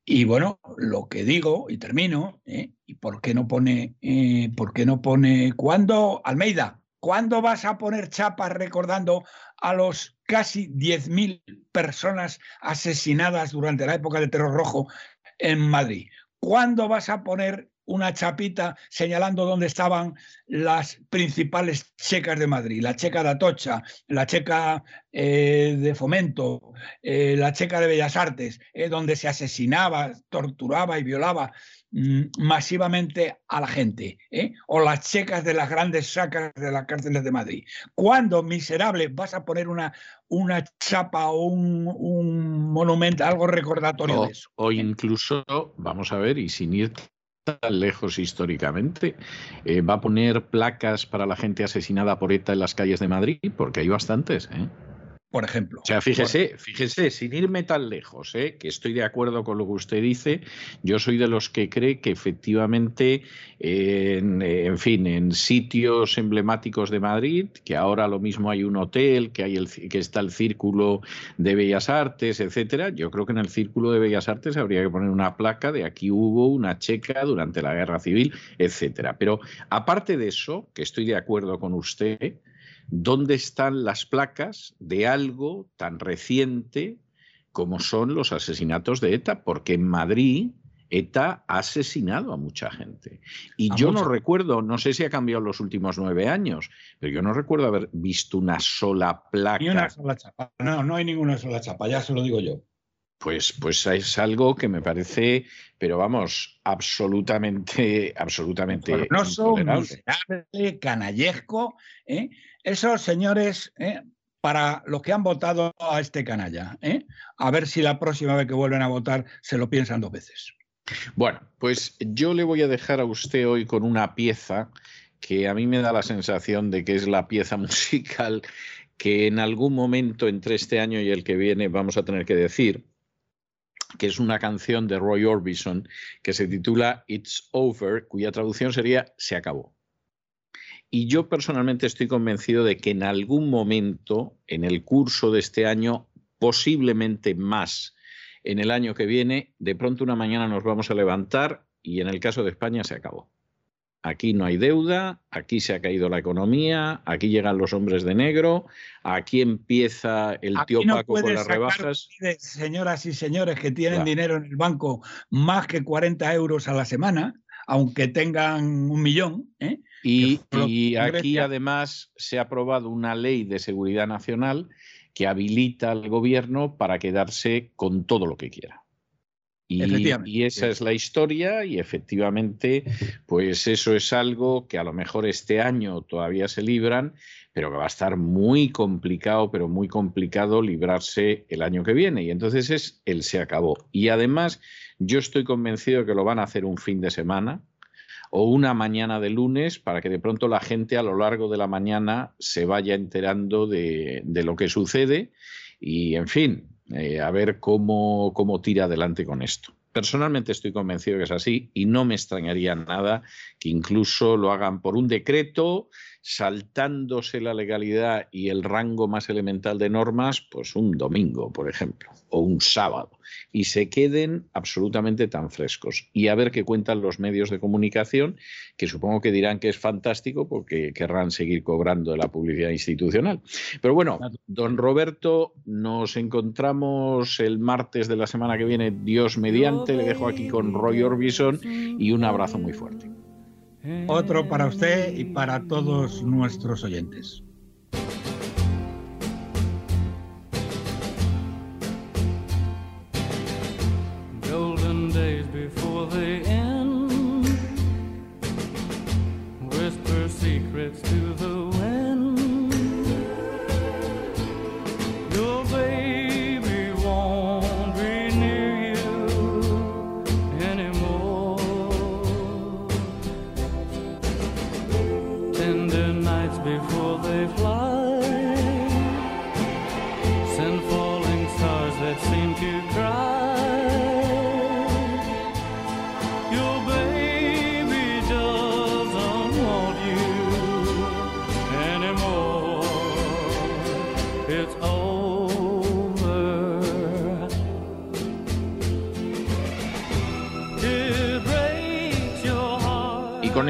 Y bueno, lo que digo, y termino, ¿eh? ¿y por qué no pone, eh, por qué no pone, cuándo, Almeida, cuándo vas a poner chapas recordando a los casi 10.000 personas asesinadas durante la época del terror rojo en Madrid? ¿Cuándo vas a poner una chapita señalando dónde estaban las principales checas de Madrid, la checa de Atocha, la checa eh, de Fomento, eh, la checa de Bellas Artes, eh, donde se asesinaba, torturaba y violaba mm, masivamente a la gente, o las checas de las grandes sacas de las cárceles de Madrid. ¿Cuándo, miserable, vas a poner una, una chapa o un, monumento, algo recordatorio de eso? O incluso, vamos a ver, y sin ir lejos históricamente. Eh, ¿Va a poner placas para la gente asesinada por ETA en las calles de Madrid? Porque hay bastantes. ¿eh? Por ejemplo. O sea, fíjese, fíjese, sin irme tan lejos, ¿eh? que estoy de acuerdo con lo que usted dice, yo soy de los que cree que efectivamente, en, fin, en sitios emblemáticos de Madrid, que ahora lo mismo hay un hotel, que, hay el, que está el Círculo de Bellas Artes, etcétera, yo creo que en el Círculo de Bellas Artes habría que poner una placa de aquí hubo una checa durante la Guerra Civil, etcétera. Pero aparte de eso, que estoy de acuerdo con usted, ¿Dónde están las placas de algo tan reciente como son los asesinatos de ETA? Porque en Madrid ETA ha asesinado a mucha gente. Y yo no recuerdo, no sé si ha cambiado en los últimos nueve años, pero yo no recuerdo haber visto una sola placa. Ni una sola chapa. No, no hay ninguna sola chapa, ya se lo digo yo. Pues, pues es algo que me parece, pero vamos, absolutamente, absolutamente miserable, canallesco, ¿eh? Esos señores, ¿eh? para los que han votado a este canalla, ¿eh? a ver si la próxima vez que vuelven a votar se lo piensan dos veces. Bueno, pues yo le voy a dejar a usted hoy con una pieza que a mí me da la sensación de que es la pieza [LAUGHS] musical que en algún momento entre este año y el que viene vamos a tener que decir, que es una canción de Roy Orbison que se titula It's Over, cuya traducción sería Se acabó. Y yo personalmente estoy convencido de que en algún momento, en el curso de este año, posiblemente más en el año que viene, de pronto una mañana nos vamos a levantar y en el caso de España se acabó. Aquí no hay deuda, aquí se ha caído la economía, aquí llegan los hombres de negro, aquí empieza el tío Paco con las rebajas. señoras y señores que tienen dinero en el banco más que 40 euros a la semana, aunque tengan un millón, ¿eh? Y, aquí además se ha aprobado una ley de seguridad nacional que habilita al gobierno para quedarse con todo lo que quiera. Y, y, esa es la historia y efectivamente, pues eso es algo que a lo mejor este año todavía se libran, pero que va a estar muy complicado, pero muy complicado librarse el año que viene. Y entonces es el se acabó. Y además, yo estoy convencido de que lo van a hacer un fin de semana, o una mañana de lunes para que de pronto la gente a lo largo de la mañana se vaya enterando de, lo que sucede y, en fin, eh, a ver cómo, cómo tira adelante con esto. Personalmente estoy convencido que es así y no me extrañaría nada que incluso lo hagan por un decreto saltándose la legalidad y el rango más elemental de normas, pues un domingo, por ejemplo, o un sábado, y se queden absolutamente tan frescos. Y a ver qué cuentan los medios de comunicación, que supongo que dirán que es fantástico porque querrán seguir cobrando de la publicidad institucional. Pero bueno, don Roberto, nos encontramos el martes de la semana que viene, Dios mediante, le dejo aquí con Roy Orbison y un abrazo muy fuerte. Otro para usted y para todos nuestros oyentes.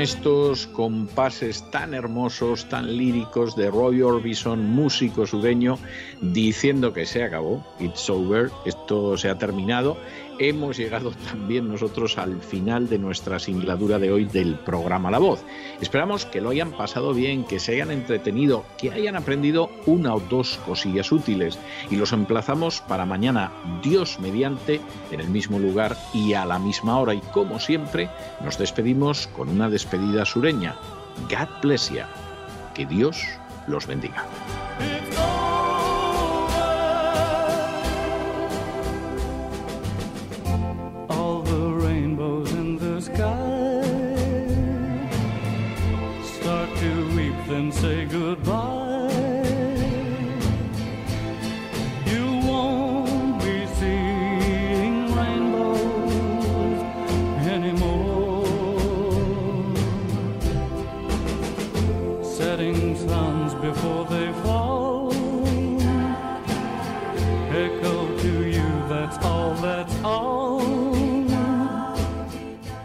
Estos compases tan hermosos, tan líricos de Roy Orbison, músico sureño, diciendo que se acabó, it's over, esto se ha terminado hemos llegado también nosotros al final de nuestra singladura de hoy del programa La Voz. Esperamos que lo hayan pasado bien, que se hayan entretenido, que hayan aprendido una o dos cosillas útiles y los emplazamos para mañana, Dios mediante, en el mismo lugar y a la misma hora. Y como siempre, nos despedimos con una despedida sureña. God bless you. Que Dios los bendiga.